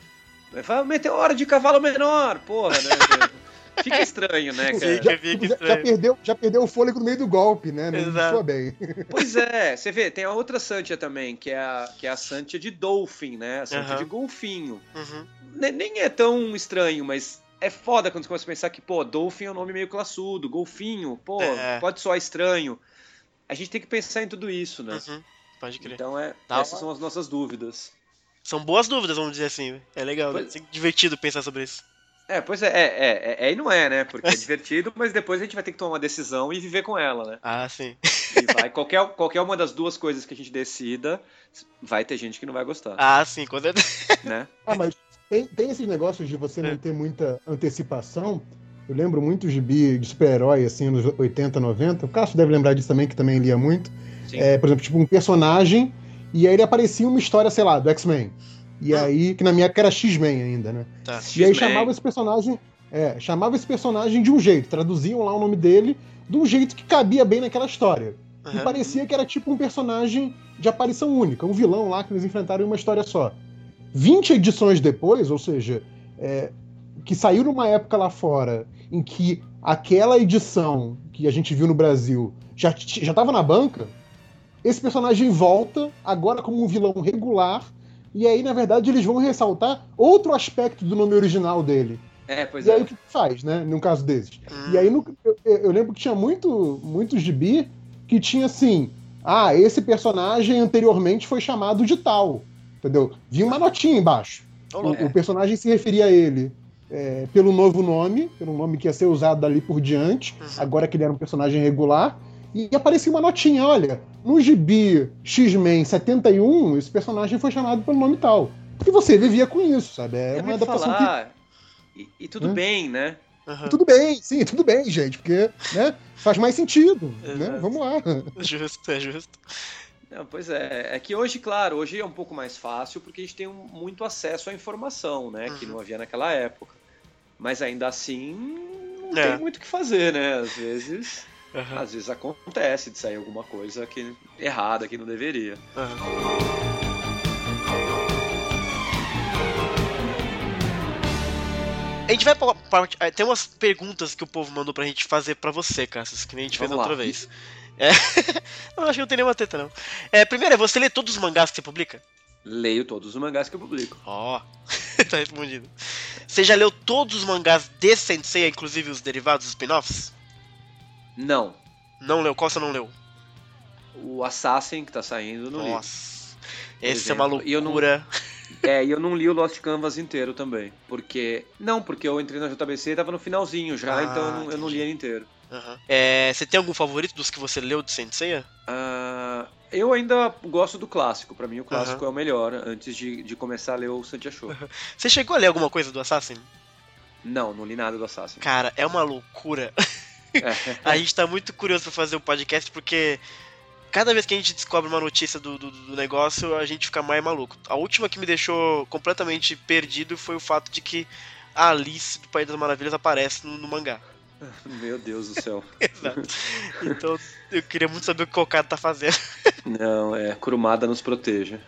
[SPEAKER 4] Vai falar, meteoro de cavalo menor, porra, né? Fica estranho, né, cara?
[SPEAKER 1] Já- fica
[SPEAKER 3] Já, já
[SPEAKER 1] estranho.
[SPEAKER 3] perdeu, já perdeu o fôlego no meio do golpe, né? Não
[SPEAKER 1] Exato.
[SPEAKER 3] soa bem.
[SPEAKER 4] Pois é, você vê, tem a outra Santia também, que é a, que é a Santia de Dolphin, né? A Santia
[SPEAKER 1] Aham.
[SPEAKER 4] de golfinho.
[SPEAKER 1] Uhum.
[SPEAKER 4] Ne- Nem é tão estranho, mas é foda quando você começa a pensar que, pô, Dolphin é um nome meio classudo, golfinho, pô,
[SPEAKER 1] É.
[SPEAKER 4] pode soar estranho. A gente tem que pensar em tudo isso, né?
[SPEAKER 1] Uhum. Pode crer.
[SPEAKER 4] Então é, essas são as nossas dúvidas.
[SPEAKER 1] São boas dúvidas, vamos dizer assim. É legal, né?
[SPEAKER 4] Pois-
[SPEAKER 1] É divertido pensar sobre isso.
[SPEAKER 4] É, pois é, é, é, é, é e não é, né? Porque é divertido, mas depois a gente vai ter que tomar uma decisão e viver com ela, né?
[SPEAKER 1] Ah, sim.
[SPEAKER 4] E vai, qualquer, qualquer uma das duas coisas que a gente decida, vai ter gente que não vai gostar,
[SPEAKER 1] Ah, sim, com certeza.
[SPEAKER 4] né?
[SPEAKER 3] Ah, mas tem, tem esses negócios de você
[SPEAKER 1] É.
[SPEAKER 3] não ter muita antecipação. Eu lembro muito de gibi de super-herói, assim, nos 80, 90. O Cássio deve lembrar disso também, que também lia muito. É, por exemplo, tipo um personagem, e aí ele aparecia uma história, sei lá, do X-Men. E
[SPEAKER 1] Ah.
[SPEAKER 3] aí, que na minha época era X-Men ainda, né?
[SPEAKER 1] Tá.
[SPEAKER 3] E aí chamava esse personagem. É, chamava esse personagem de um jeito, traduziam lá o nome dele de um jeito que cabia bem naquela história. E
[SPEAKER 1] Aham.
[SPEAKER 3] parecia que era tipo um personagem de aparição única, um vilão lá que eles enfrentaram em uma história só. 20 edições depois, ou seja, é, que saiu numa época lá fora em que aquela edição que a gente viu no Brasil já estava na banca, esse personagem volta agora como um vilão regular e aí na verdade eles vão ressaltar outro aspecto do nome original dele.
[SPEAKER 4] É, pois
[SPEAKER 3] e aí
[SPEAKER 4] é.
[SPEAKER 3] o que faz, né, num caso desses?
[SPEAKER 1] Hum.
[SPEAKER 3] E aí no- eu, eu lembro que tinha muito, muito gibi que tinha assim: ah, esse personagem anteriormente foi chamado de tal. Entendeu? Vinha uma notinha embaixo. O, o personagem se referia a ele é, pelo novo nome, pelo nome que ia ser usado dali por diante,
[SPEAKER 1] Uhum.
[SPEAKER 3] agora que ele era um personagem regular. E aparecia uma notinha: olha, no gibi X-Men 71, esse personagem foi chamado pelo nome tal. E você vivia com isso, sabe? É,
[SPEAKER 4] É
[SPEAKER 3] uma adaptação que
[SPEAKER 4] falar. E, e tudo
[SPEAKER 3] Hã?
[SPEAKER 4] bem, né?
[SPEAKER 1] Aham.
[SPEAKER 3] tudo bem, sim, tudo bem, gente, porque né, faz mais sentido, né? Vamos lá.
[SPEAKER 1] Justo, é justo.
[SPEAKER 4] Não, pois é, é que hoje, claro, hoje é um pouco mais fácil porque a gente tem um- muito acesso à informação, né? Que
[SPEAKER 1] Uhum.
[SPEAKER 4] não havia naquela época. Mas ainda assim, não
[SPEAKER 1] É.
[SPEAKER 4] tem muito o que fazer, né? Às vezes,
[SPEAKER 1] Aham.
[SPEAKER 4] às vezes acontece de sair alguma coisa que errada que não deveria.
[SPEAKER 1] Aham. A gente vai pra parte. eh, Tem umas perguntas que o povo mandou pra gente fazer pra você, Cassius, que nem a gente fez
[SPEAKER 4] Vamos
[SPEAKER 1] outra
[SPEAKER 4] lá.
[SPEAKER 1] vez. É... não, acho que não tem nenhuma teta, não. É, primeiro, é você lê todos os mangás que você publica?
[SPEAKER 4] Leio todos os mangás que eu publico.
[SPEAKER 1] Ó, tá respondido. Você já leu todos os mangás de Sensei, inclusive os derivados, os spin-offs?
[SPEAKER 4] Não.
[SPEAKER 1] Não leu? Qual você não leu?
[SPEAKER 4] O Assassin que tá saindo, eu não li.
[SPEAKER 1] Nossa. Esse é uma
[SPEAKER 4] exemplo, e eu não-
[SPEAKER 1] loucura.
[SPEAKER 4] É, e eu não li o Lost Canvas inteiro também. Porque. Não, porque eu entrei na JBC e tava no finalzinho já,
[SPEAKER 1] Ah,
[SPEAKER 4] então eu não, eu não li
[SPEAKER 1] entendi.
[SPEAKER 4] ele inteiro.
[SPEAKER 1] Aham. É, você tem algum favorito dos que você leu de Sensei?
[SPEAKER 4] Ah, eu ainda gosto do clássico. Pra mim, o clássico é o melhor, antes de, de começar a ler o Santia Show.
[SPEAKER 1] Você chegou a ler alguma coisa do Assassin?
[SPEAKER 4] não, não li nada do Assassin.
[SPEAKER 1] Cara, é uma loucura.
[SPEAKER 4] É.
[SPEAKER 1] A gente tá muito curioso pra fazer o podcast porque cada vez que a gente descobre uma notícia do, do, do negócio, a gente fica mais maluco. A última que me deixou completamente perdido foi o fato de que a Alice do País das Maravilhas aparece no, no mangá.
[SPEAKER 4] Meu Deus do céu.
[SPEAKER 1] Exato. Então eu queria muito saber o que o Okada tá fazendo.
[SPEAKER 4] Não, é. Kurumada nos proteja.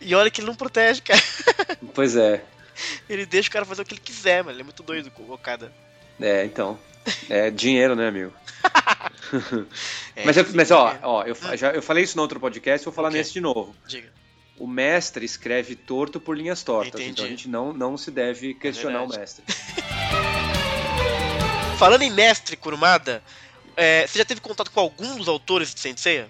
[SPEAKER 1] E olha que ele não protege, cara.
[SPEAKER 4] Pois é.
[SPEAKER 1] Ele deixa o cara fazer o que ele quiser, mano. Ele é muito doido com o Okada.
[SPEAKER 4] É, então. É dinheiro, né, amigo?
[SPEAKER 1] É,
[SPEAKER 4] mas, eu- mas ó,
[SPEAKER 1] é.
[SPEAKER 4] ó eu, já, eu falei isso no outro podcast, vou falar
[SPEAKER 1] Ok.
[SPEAKER 4] nesse de novo.
[SPEAKER 1] Diga.
[SPEAKER 4] O mestre escreve torto por linhas tortas,
[SPEAKER 1] Entendi.
[SPEAKER 4] então a gente não, não se deve questionar o
[SPEAKER 1] verdade.
[SPEAKER 4] mestre.
[SPEAKER 1] Falando em mestre Kurumada, é, você já teve contato com algum dos autores de Senseiya?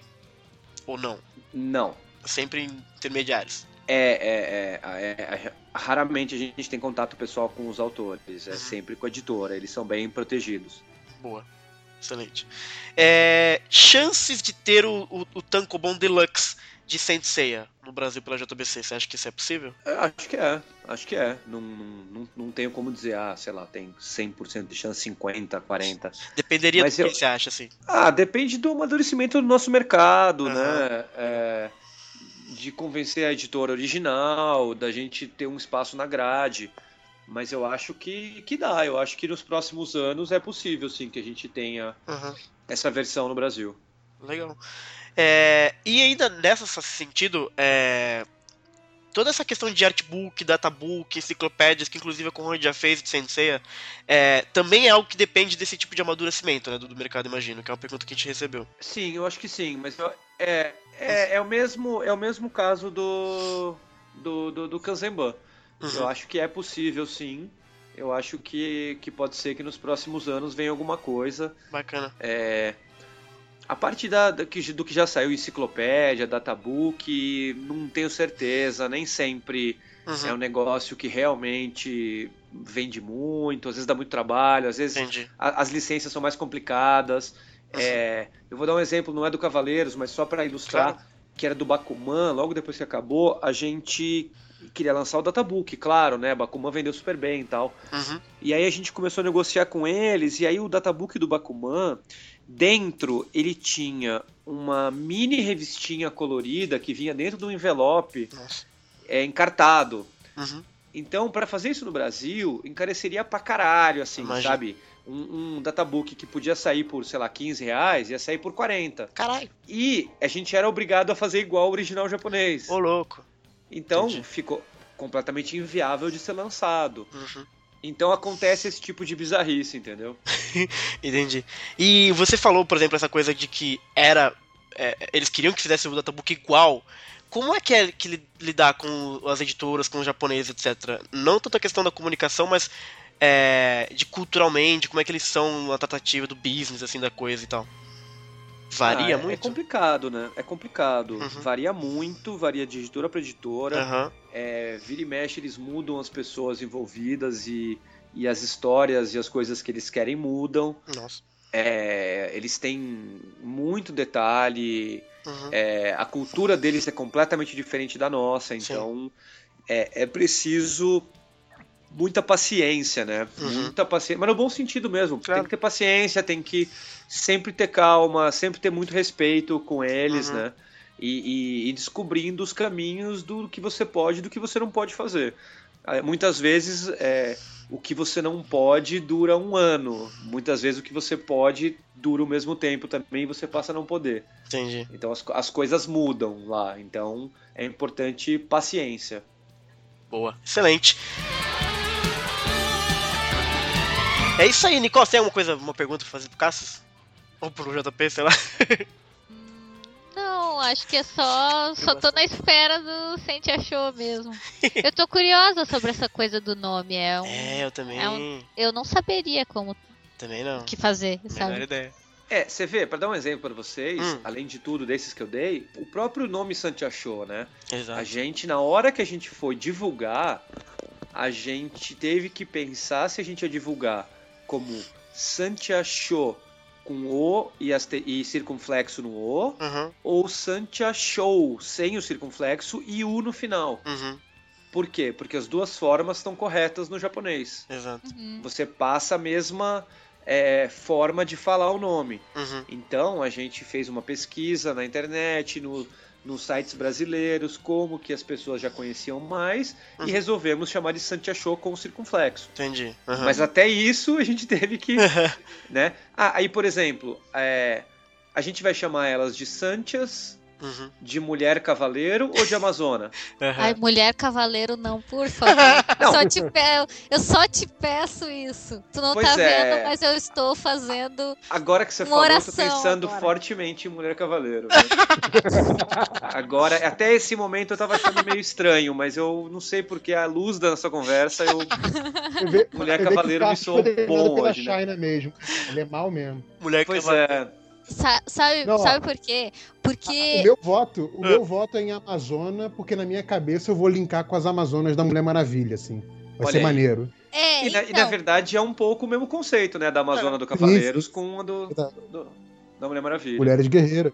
[SPEAKER 1] Ou não?
[SPEAKER 4] Não.
[SPEAKER 1] Sempre intermediários.
[SPEAKER 4] É, é, é, é, é, raramente a gente tem contato pessoal com os autores, é
[SPEAKER 1] Uhum.
[SPEAKER 4] sempre com a editora, eles são bem protegidos.
[SPEAKER 1] Boa. Excelente. É, chances de ter o, o, o Tankobon Deluxe de Senseiya no Brasil pela JBC, você acha que isso é possível?
[SPEAKER 4] Eu acho que é, acho que é. Não, não, não, tenho como dizer, ah, sei lá, tem 100% de chance, 50, 40.
[SPEAKER 1] Dependeria
[SPEAKER 4] Mas
[SPEAKER 1] do que
[SPEAKER 4] eu-
[SPEAKER 1] você acha, assim.
[SPEAKER 4] Ah, depende do amadurecimento do nosso mercado,
[SPEAKER 1] Aham.
[SPEAKER 4] né? É, de convencer a editora original, da gente ter um espaço na grade. Mas eu acho que, que dá. Eu acho que nos próximos anos é possível, sim, que a gente tenha
[SPEAKER 1] Uhum.
[SPEAKER 4] essa versão no Brasil.
[SPEAKER 1] Legal. É, e ainda nesse sentido, é, toda essa questão de artbook, databook, enciclopédias, que inclusive a Conrad já fez de Senseiya, é, também é algo que depende desse tipo de amadurecimento né, do, do mercado, imagino, que é uma pergunta que a gente recebeu.
[SPEAKER 4] Sim, eu acho que sim, mas eu- é, é, é, o, mesmo, é o mesmo caso do, do, do, do Kanzenban.
[SPEAKER 1] Uhum.
[SPEAKER 4] Eu acho que é possível, sim. Eu acho que, que pode ser que nos próximos anos venha alguma coisa.
[SPEAKER 1] Bacana.
[SPEAKER 4] É, a parte da, da que- do que já saiu, enciclopédia, databook, não tenho certeza, nem sempre
[SPEAKER 1] Uhum.
[SPEAKER 4] é um negócio que realmente vende muito, às vezes dá muito trabalho, às vezes a- as licenças são mais complicadas. É, eu vou dar um exemplo, não é do Cavaleiros, mas só para ilustrar,
[SPEAKER 1] Claro.
[SPEAKER 4] Que era do Bakuman, logo depois que acabou, a gente queria lançar o databook, claro, né? Bakuman vendeu super bem e tal.
[SPEAKER 1] Uhum.
[SPEAKER 4] E aí a gente começou a negociar com eles, e aí o databook do Bakuman, dentro ele tinha uma mini revistinha colorida que vinha dentro do envelope é, encartado.
[SPEAKER 1] Uhum.
[SPEAKER 4] Então, para fazer isso no Brasil, encareceria pra caralho, assim,
[SPEAKER 1] Imagino.
[SPEAKER 4] sabe? Um, um databook que podia sair por, sei lá, 15 reais, ia sair por 40.
[SPEAKER 1] Caralho.
[SPEAKER 4] E a gente era obrigado a fazer igual ao original japonês.
[SPEAKER 1] Ô, louco.
[SPEAKER 4] Então,
[SPEAKER 1] entendi.
[SPEAKER 4] ficou completamente inviável de ser lançado.
[SPEAKER 1] Uhum.
[SPEAKER 4] Então acontece esse tipo de bizarrice, entendeu?
[SPEAKER 1] Entendi. E você falou, por exemplo, essa coisa de que era. é, eles queriam que fizesse o databook igual. Como é que é que li- lidar com as editoras, com os japoneses, etc? Não tanto a questão da comunicação, mas é, de culturalmente, como é que eles são na tratativa do business, assim, da coisa e tal. Varia
[SPEAKER 4] Ah, é, É
[SPEAKER 1] muito?
[SPEAKER 4] complicado, né? É complicado.
[SPEAKER 1] Uhum.
[SPEAKER 4] Varia muito, varia de editora para editora.
[SPEAKER 1] Aham,
[SPEAKER 4] É, vira e mexe, eles mudam as pessoas envolvidas e, e as histórias e as coisas que eles querem mudam.
[SPEAKER 1] nossa.
[SPEAKER 4] É, eles têm muito detalhe,
[SPEAKER 1] Uhum.
[SPEAKER 4] é, a cultura deles é completamente diferente da nossa, então é, é preciso muita paciência, né?
[SPEAKER 1] Uhum.
[SPEAKER 4] Muita paciência, mas no bom sentido mesmo.
[SPEAKER 1] Claro.
[SPEAKER 4] Tem que ter paciência, tem que sempre ter calma, sempre ter muito respeito com eles,
[SPEAKER 1] Uhum.
[SPEAKER 4] né? E, e- e descobrindo os caminhos do que você pode e do que você não pode fazer. Ah, Muitas vezes é, o que você não pode dura um ano. Muitas vezes o que você pode dura o mesmo tempo também e você passa a não poder.
[SPEAKER 1] Entendi.
[SPEAKER 4] Então as, as coisas mudam lá. Então é importante paciência.
[SPEAKER 1] Boa. Excelente. É isso aí, Nicole. Você tem alguma coisa, uma pergunta pra fazer pro Cassius? Ou pro JP, sei lá?
[SPEAKER 2] Não, acho que é só. Só tô na espera do Sente Achou mesmo. Eu tô curiosa sobre essa coisa do nome. É um,
[SPEAKER 1] É, eu também.
[SPEAKER 2] É Eu não saberia como
[SPEAKER 1] Também não.
[SPEAKER 2] o que fazer,
[SPEAKER 1] Melhor
[SPEAKER 2] sabe?
[SPEAKER 1] ideia.
[SPEAKER 4] É, você vê, para dar um exemplo para vocês,
[SPEAKER 1] Hum.
[SPEAKER 4] além de tudo desses que eu dei, o próprio nome Santiachou, né? A
[SPEAKER 1] Exato.
[SPEAKER 4] gente, na hora que a gente foi divulgar, a gente teve que pensar se a gente ia divulgar como Santiachou com O e, e circunflexo no O,
[SPEAKER 1] Uhum,
[SPEAKER 4] ou Santiachou sem o circunflexo e U no final.
[SPEAKER 1] uhum,
[SPEAKER 4] Por quê? Porque as duas formas estão corretas no japonês.
[SPEAKER 1] exato.
[SPEAKER 2] Uhum.
[SPEAKER 4] Você passa a mesma é, forma de falar o nome.
[SPEAKER 1] Uhum,
[SPEAKER 4] Então a gente fez uma pesquisa na internet, no, nos sites brasileiros, como que as pessoas já conheciam mais,
[SPEAKER 1] Uhum.
[SPEAKER 4] e resolvemos chamar de Santiachou com circunflexo.
[SPEAKER 1] entendi. Uhum.
[SPEAKER 4] Mas até isso a gente teve que. né? Ah, aí, por exemplo, é, a gente vai chamar elas de Santias,
[SPEAKER 1] Uhum,
[SPEAKER 4] de mulher cavaleiro ou de Amazona?
[SPEAKER 1] uhum.
[SPEAKER 2] Ai, mulher cavaleiro, não, por favor.
[SPEAKER 4] Não.
[SPEAKER 2] Só te pe- Eu só te peço isso. Tu não
[SPEAKER 4] Pois
[SPEAKER 2] tá
[SPEAKER 4] é.
[SPEAKER 2] vendo, mas eu estou fazendo.
[SPEAKER 4] Agora que você
[SPEAKER 2] Uma
[SPEAKER 4] falou, eu tô pensando
[SPEAKER 2] agora.
[SPEAKER 4] fortemente em mulher cavaleiro. né? agora, até esse momento eu tava achando meio estranho, mas eu não sei porque a luz da nossa conversa eu Mulher
[SPEAKER 3] que
[SPEAKER 4] Cavaleiro
[SPEAKER 3] o
[SPEAKER 4] me soou
[SPEAKER 3] treinado
[SPEAKER 4] bom hoje, né?
[SPEAKER 3] China mesmo. Ele é mal mesmo.
[SPEAKER 1] Mulher
[SPEAKER 4] Pois
[SPEAKER 1] cavaleiro.
[SPEAKER 4] é.
[SPEAKER 2] Sa- sabe,
[SPEAKER 3] Não,
[SPEAKER 2] sabe por quê?
[SPEAKER 3] O
[SPEAKER 2] Porque.
[SPEAKER 3] meu voto, o
[SPEAKER 1] Ah.
[SPEAKER 3] meu voto é em Amazona, porque na minha cabeça eu vou linkar com as Amazonas da Mulher Maravilha, assim. Vai
[SPEAKER 4] Olha
[SPEAKER 3] ser
[SPEAKER 4] aí.
[SPEAKER 3] maneiro.
[SPEAKER 2] É,
[SPEAKER 4] E na, e
[SPEAKER 2] então,
[SPEAKER 4] na verdade é um pouco o mesmo conceito, né? Da Amazona do Cavaleiros com a do, do- da Mulher Maravilha.
[SPEAKER 3] Mulheres guerreiras.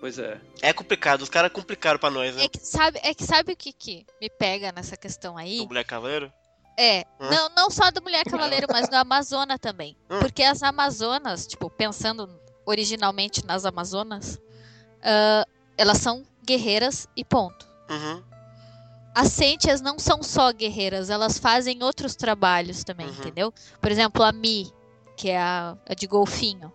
[SPEAKER 4] Pois é.
[SPEAKER 1] É complicado, os caras complicaram pra nós, né?
[SPEAKER 2] é que sabe, é que sabe o que, que me pega nessa questão aí?
[SPEAKER 1] Do Mulher Cavaleiro.
[SPEAKER 2] É, não, não só do Mulher Cavaleiro, mas do Amazona também.
[SPEAKER 1] Hum.
[SPEAKER 2] Porque as Amazonas, tipo, pensando originalmente nas Amazonas, ah, elas são guerreiras e ponto.
[SPEAKER 1] Uhum.
[SPEAKER 2] As Sentias não são só guerreiras, elas fazem outros trabalhos também,
[SPEAKER 1] Uhum.
[SPEAKER 2] entendeu? Por exemplo, a Mi, que é a, a de golfinho.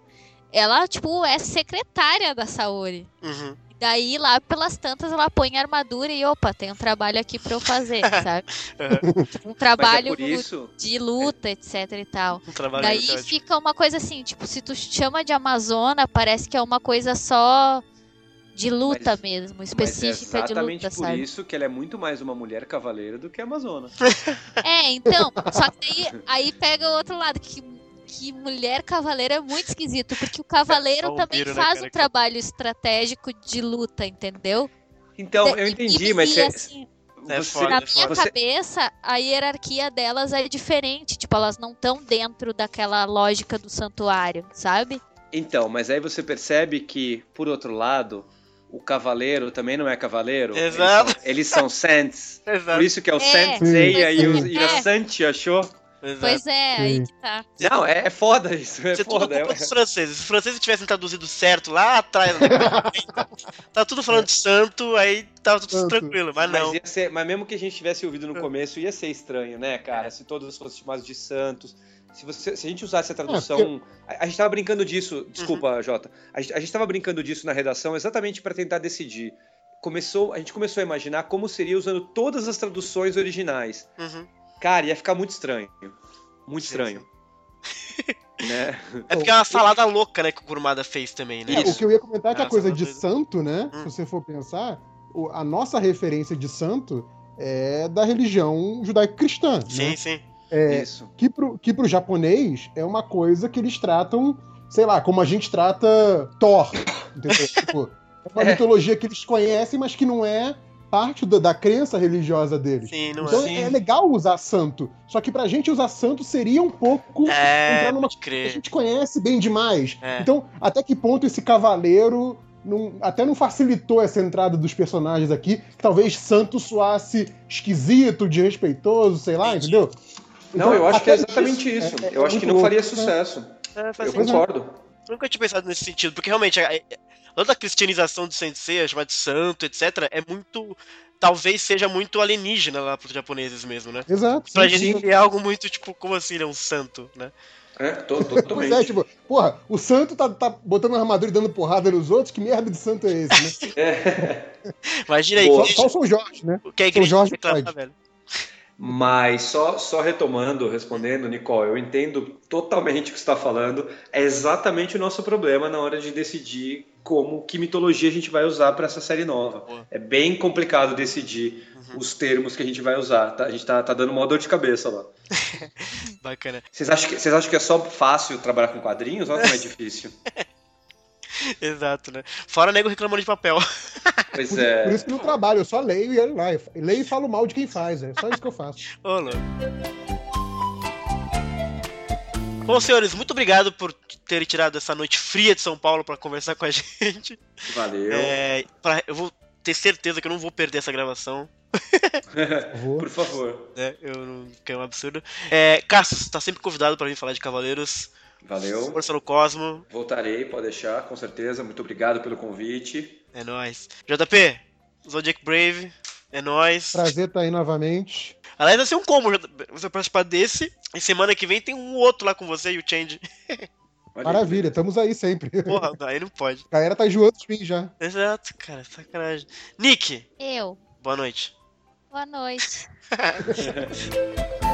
[SPEAKER 2] Ela, tipo, é secretária da Saori.
[SPEAKER 1] Uhum.
[SPEAKER 2] Daí, lá pelas tantas, ela põe a armadura e, opa, tem um trabalho aqui pra eu fazer, sabe? Tipo, um
[SPEAKER 4] é
[SPEAKER 2] trabalho
[SPEAKER 4] por isso.
[SPEAKER 2] de luta, etc e tal.
[SPEAKER 1] Um
[SPEAKER 2] Daí fica uma coisa assim, tipo, se tu chama de Amazona, parece que é uma coisa só de luta
[SPEAKER 4] Mas-
[SPEAKER 2] mesmo,
[SPEAKER 4] Mas é
[SPEAKER 2] específica de
[SPEAKER 4] exatamente
[SPEAKER 2] luta,
[SPEAKER 4] por
[SPEAKER 2] sabe?
[SPEAKER 4] isso que ela é muito mais uma mulher cavaleira do que a Amazona.
[SPEAKER 2] É, então, só que aí, aí pega o outro lado, que, que mulher cavaleira é muito esquisito, porque o cavaleiro
[SPEAKER 1] Só um
[SPEAKER 2] também
[SPEAKER 1] né,
[SPEAKER 2] faz
[SPEAKER 1] cara,
[SPEAKER 2] um trabalho estratégico de luta, entendeu?
[SPEAKER 4] Então, eu entendi,
[SPEAKER 2] e-
[SPEAKER 4] mas
[SPEAKER 2] e,
[SPEAKER 4] você,
[SPEAKER 2] assim,
[SPEAKER 1] É foda,
[SPEAKER 2] na
[SPEAKER 1] é
[SPEAKER 2] minha cabeça, a hierarquia delas é diferente, tipo, elas não estão dentro daquela lógica do santuário, sabe?
[SPEAKER 4] Então, mas aí você percebe que, por outro lado, o cavaleiro também não é cavaleiro.
[SPEAKER 1] Exato.
[SPEAKER 4] Eles são, eles são Saints.
[SPEAKER 1] Exato.
[SPEAKER 4] Por isso que é o
[SPEAKER 2] É,
[SPEAKER 4] Saint Seiya
[SPEAKER 2] pois
[SPEAKER 4] e,
[SPEAKER 2] é.
[SPEAKER 4] o, e a Santi achou.
[SPEAKER 1] Exato.
[SPEAKER 2] Pois é, aí que tá.
[SPEAKER 4] Não, é, é foda isso. É
[SPEAKER 1] é tudo
[SPEAKER 4] foda.
[SPEAKER 1] culpa
[SPEAKER 4] é-
[SPEAKER 1] dos franceses. Se os franceses tivessem traduzido certo lá atrás, tá tudo falando de santo, aí tava tudo
[SPEAKER 3] Santo.
[SPEAKER 1] tranquilo, mas não.
[SPEAKER 4] Mas, ia ser- mas mesmo que a gente tivesse ouvido no começo, ia ser estranho, né, cara? Se todos fossem chamados de santos. Se, você- se a gente usasse a tradução. A, a gente tava brincando disso. Desculpa, Jota. A, gente- a gente tava brincando disso na redação exatamente para tentar decidir. Começou, a gente começou a imaginar como seria usando todas as traduções originais.
[SPEAKER 1] Uhum.
[SPEAKER 4] Cara, ia ficar muito estranho. Muito
[SPEAKER 1] Sim,
[SPEAKER 4] estranho. né?
[SPEAKER 1] É porque é uma salada louca, né, que o Kurumada fez também, né?
[SPEAKER 3] É, o que eu ia comentar é que a
[SPEAKER 1] Ah,
[SPEAKER 3] coisa de
[SPEAKER 1] coisa.
[SPEAKER 3] santo, né?
[SPEAKER 1] Hum.
[SPEAKER 3] Se você for pensar, a nossa referência de santo é da religião judaico-cristã.
[SPEAKER 1] Sim,
[SPEAKER 3] né?
[SPEAKER 1] sim.
[SPEAKER 3] É,
[SPEAKER 4] Isso.
[SPEAKER 3] que, pro, que pro japonês é uma coisa que eles tratam, sei lá, como a gente trata Thor. Entendeu? tipo, é uma
[SPEAKER 4] É.
[SPEAKER 3] mitologia que eles conhecem, mas que não é parte da, da crença religiosa deles.
[SPEAKER 1] Sim, não
[SPEAKER 3] Então
[SPEAKER 1] é.
[SPEAKER 3] é legal usar santo. Só que pra gente usar santo seria um pouco
[SPEAKER 1] É,
[SPEAKER 3] entrar numa que a gente conhece bem demais.
[SPEAKER 1] É.
[SPEAKER 3] Então, até que ponto esse cavaleiro não- até não facilitou essa entrada dos personagens aqui, que talvez Santo soasse esquisito, desrespeitoso, sei lá, entendeu?
[SPEAKER 4] Não,
[SPEAKER 3] Então,
[SPEAKER 4] eu acho que é exatamente
[SPEAKER 3] isso
[SPEAKER 4] isso.
[SPEAKER 3] é- é
[SPEAKER 4] eu acho que não faria
[SPEAKER 3] louco, né?
[SPEAKER 4] sucesso.
[SPEAKER 1] É,
[SPEAKER 4] Eu
[SPEAKER 1] sentido.
[SPEAKER 4] concordo.
[SPEAKER 1] Nunca tinha pensado nesse sentido, porque realmente a, toda a cristianização do Sensei, chamar de santo, etc., é muito. Talvez seja muito alienígena lá pros japoneses mesmo, né?
[SPEAKER 3] Exato.
[SPEAKER 1] Pra
[SPEAKER 3] sim,
[SPEAKER 1] gente
[SPEAKER 3] sim.
[SPEAKER 1] é algo muito, tipo, como assim, ele é um santo, né?
[SPEAKER 4] É, to-
[SPEAKER 3] Pois
[SPEAKER 4] totalmente.
[SPEAKER 3] é, tipo, porra, o santo tá, tá botando uma armadura e dando porrada nos outros, que merda de santo é esse, né?
[SPEAKER 4] É.
[SPEAKER 1] Imagina aí.
[SPEAKER 3] Só, só o São Jorge, né?
[SPEAKER 1] o que a igreja
[SPEAKER 3] Jorge
[SPEAKER 1] reclama,
[SPEAKER 3] pode.
[SPEAKER 1] velho.
[SPEAKER 4] Mas só, só retomando, respondendo, Nicole, eu entendo totalmente o que você está falando. É exatamente o nosso problema na hora de decidir como, que mitologia a gente vai usar para essa série nova.
[SPEAKER 1] Boa.
[SPEAKER 4] É bem complicado decidir
[SPEAKER 1] Uhum.
[SPEAKER 4] os termos que a gente vai usar. tá? A gente tá, tá dando uma dor de cabeça lá.
[SPEAKER 1] Bacana.
[SPEAKER 4] Vocês acham, que, vocês acham que é só fácil trabalhar com quadrinhos? Olha como é difícil.
[SPEAKER 1] Exato, né? Fora nego reclamando de papel.
[SPEAKER 4] Pois
[SPEAKER 3] Por,
[SPEAKER 4] é.
[SPEAKER 3] por isso que eu não trabalho, eu só leio e olho lá. Eu leio e falo mal de quem faz, é só isso que eu faço.
[SPEAKER 1] Ô, louco. Bom, senhores, muito obrigado por terem tirado essa noite fria de São Paulo pra conversar com a gente.
[SPEAKER 4] Valeu.
[SPEAKER 1] É, pra- eu vou ter certeza que eu não vou perder essa gravação,
[SPEAKER 3] Por favor.
[SPEAKER 4] Por favor.
[SPEAKER 1] né? Eu não, que é um absurdo. É, Cassius, tá sempre convidado pra vir falar de Cavaleiros.
[SPEAKER 4] Valeu.
[SPEAKER 1] Força no Cosmo.
[SPEAKER 4] Voltarei, pode deixar, com certeza. Muito obrigado pelo convite.
[SPEAKER 1] É nóis. JP, Zodiac Brave. É nóis.
[SPEAKER 3] Prazer estar aí novamente.
[SPEAKER 1] Aliás, vai ser um combo JP, você participar desse. E semana que vem tem um outro lá com você e o Change.
[SPEAKER 3] Maravilha, estamos aí sempre.
[SPEAKER 1] Porra, aí não pode.
[SPEAKER 3] A galera tá enjoando de mim já.
[SPEAKER 1] Exato, cara, sacanagem. Nick,
[SPEAKER 2] Eu.
[SPEAKER 1] boa noite.
[SPEAKER 2] Boa noite.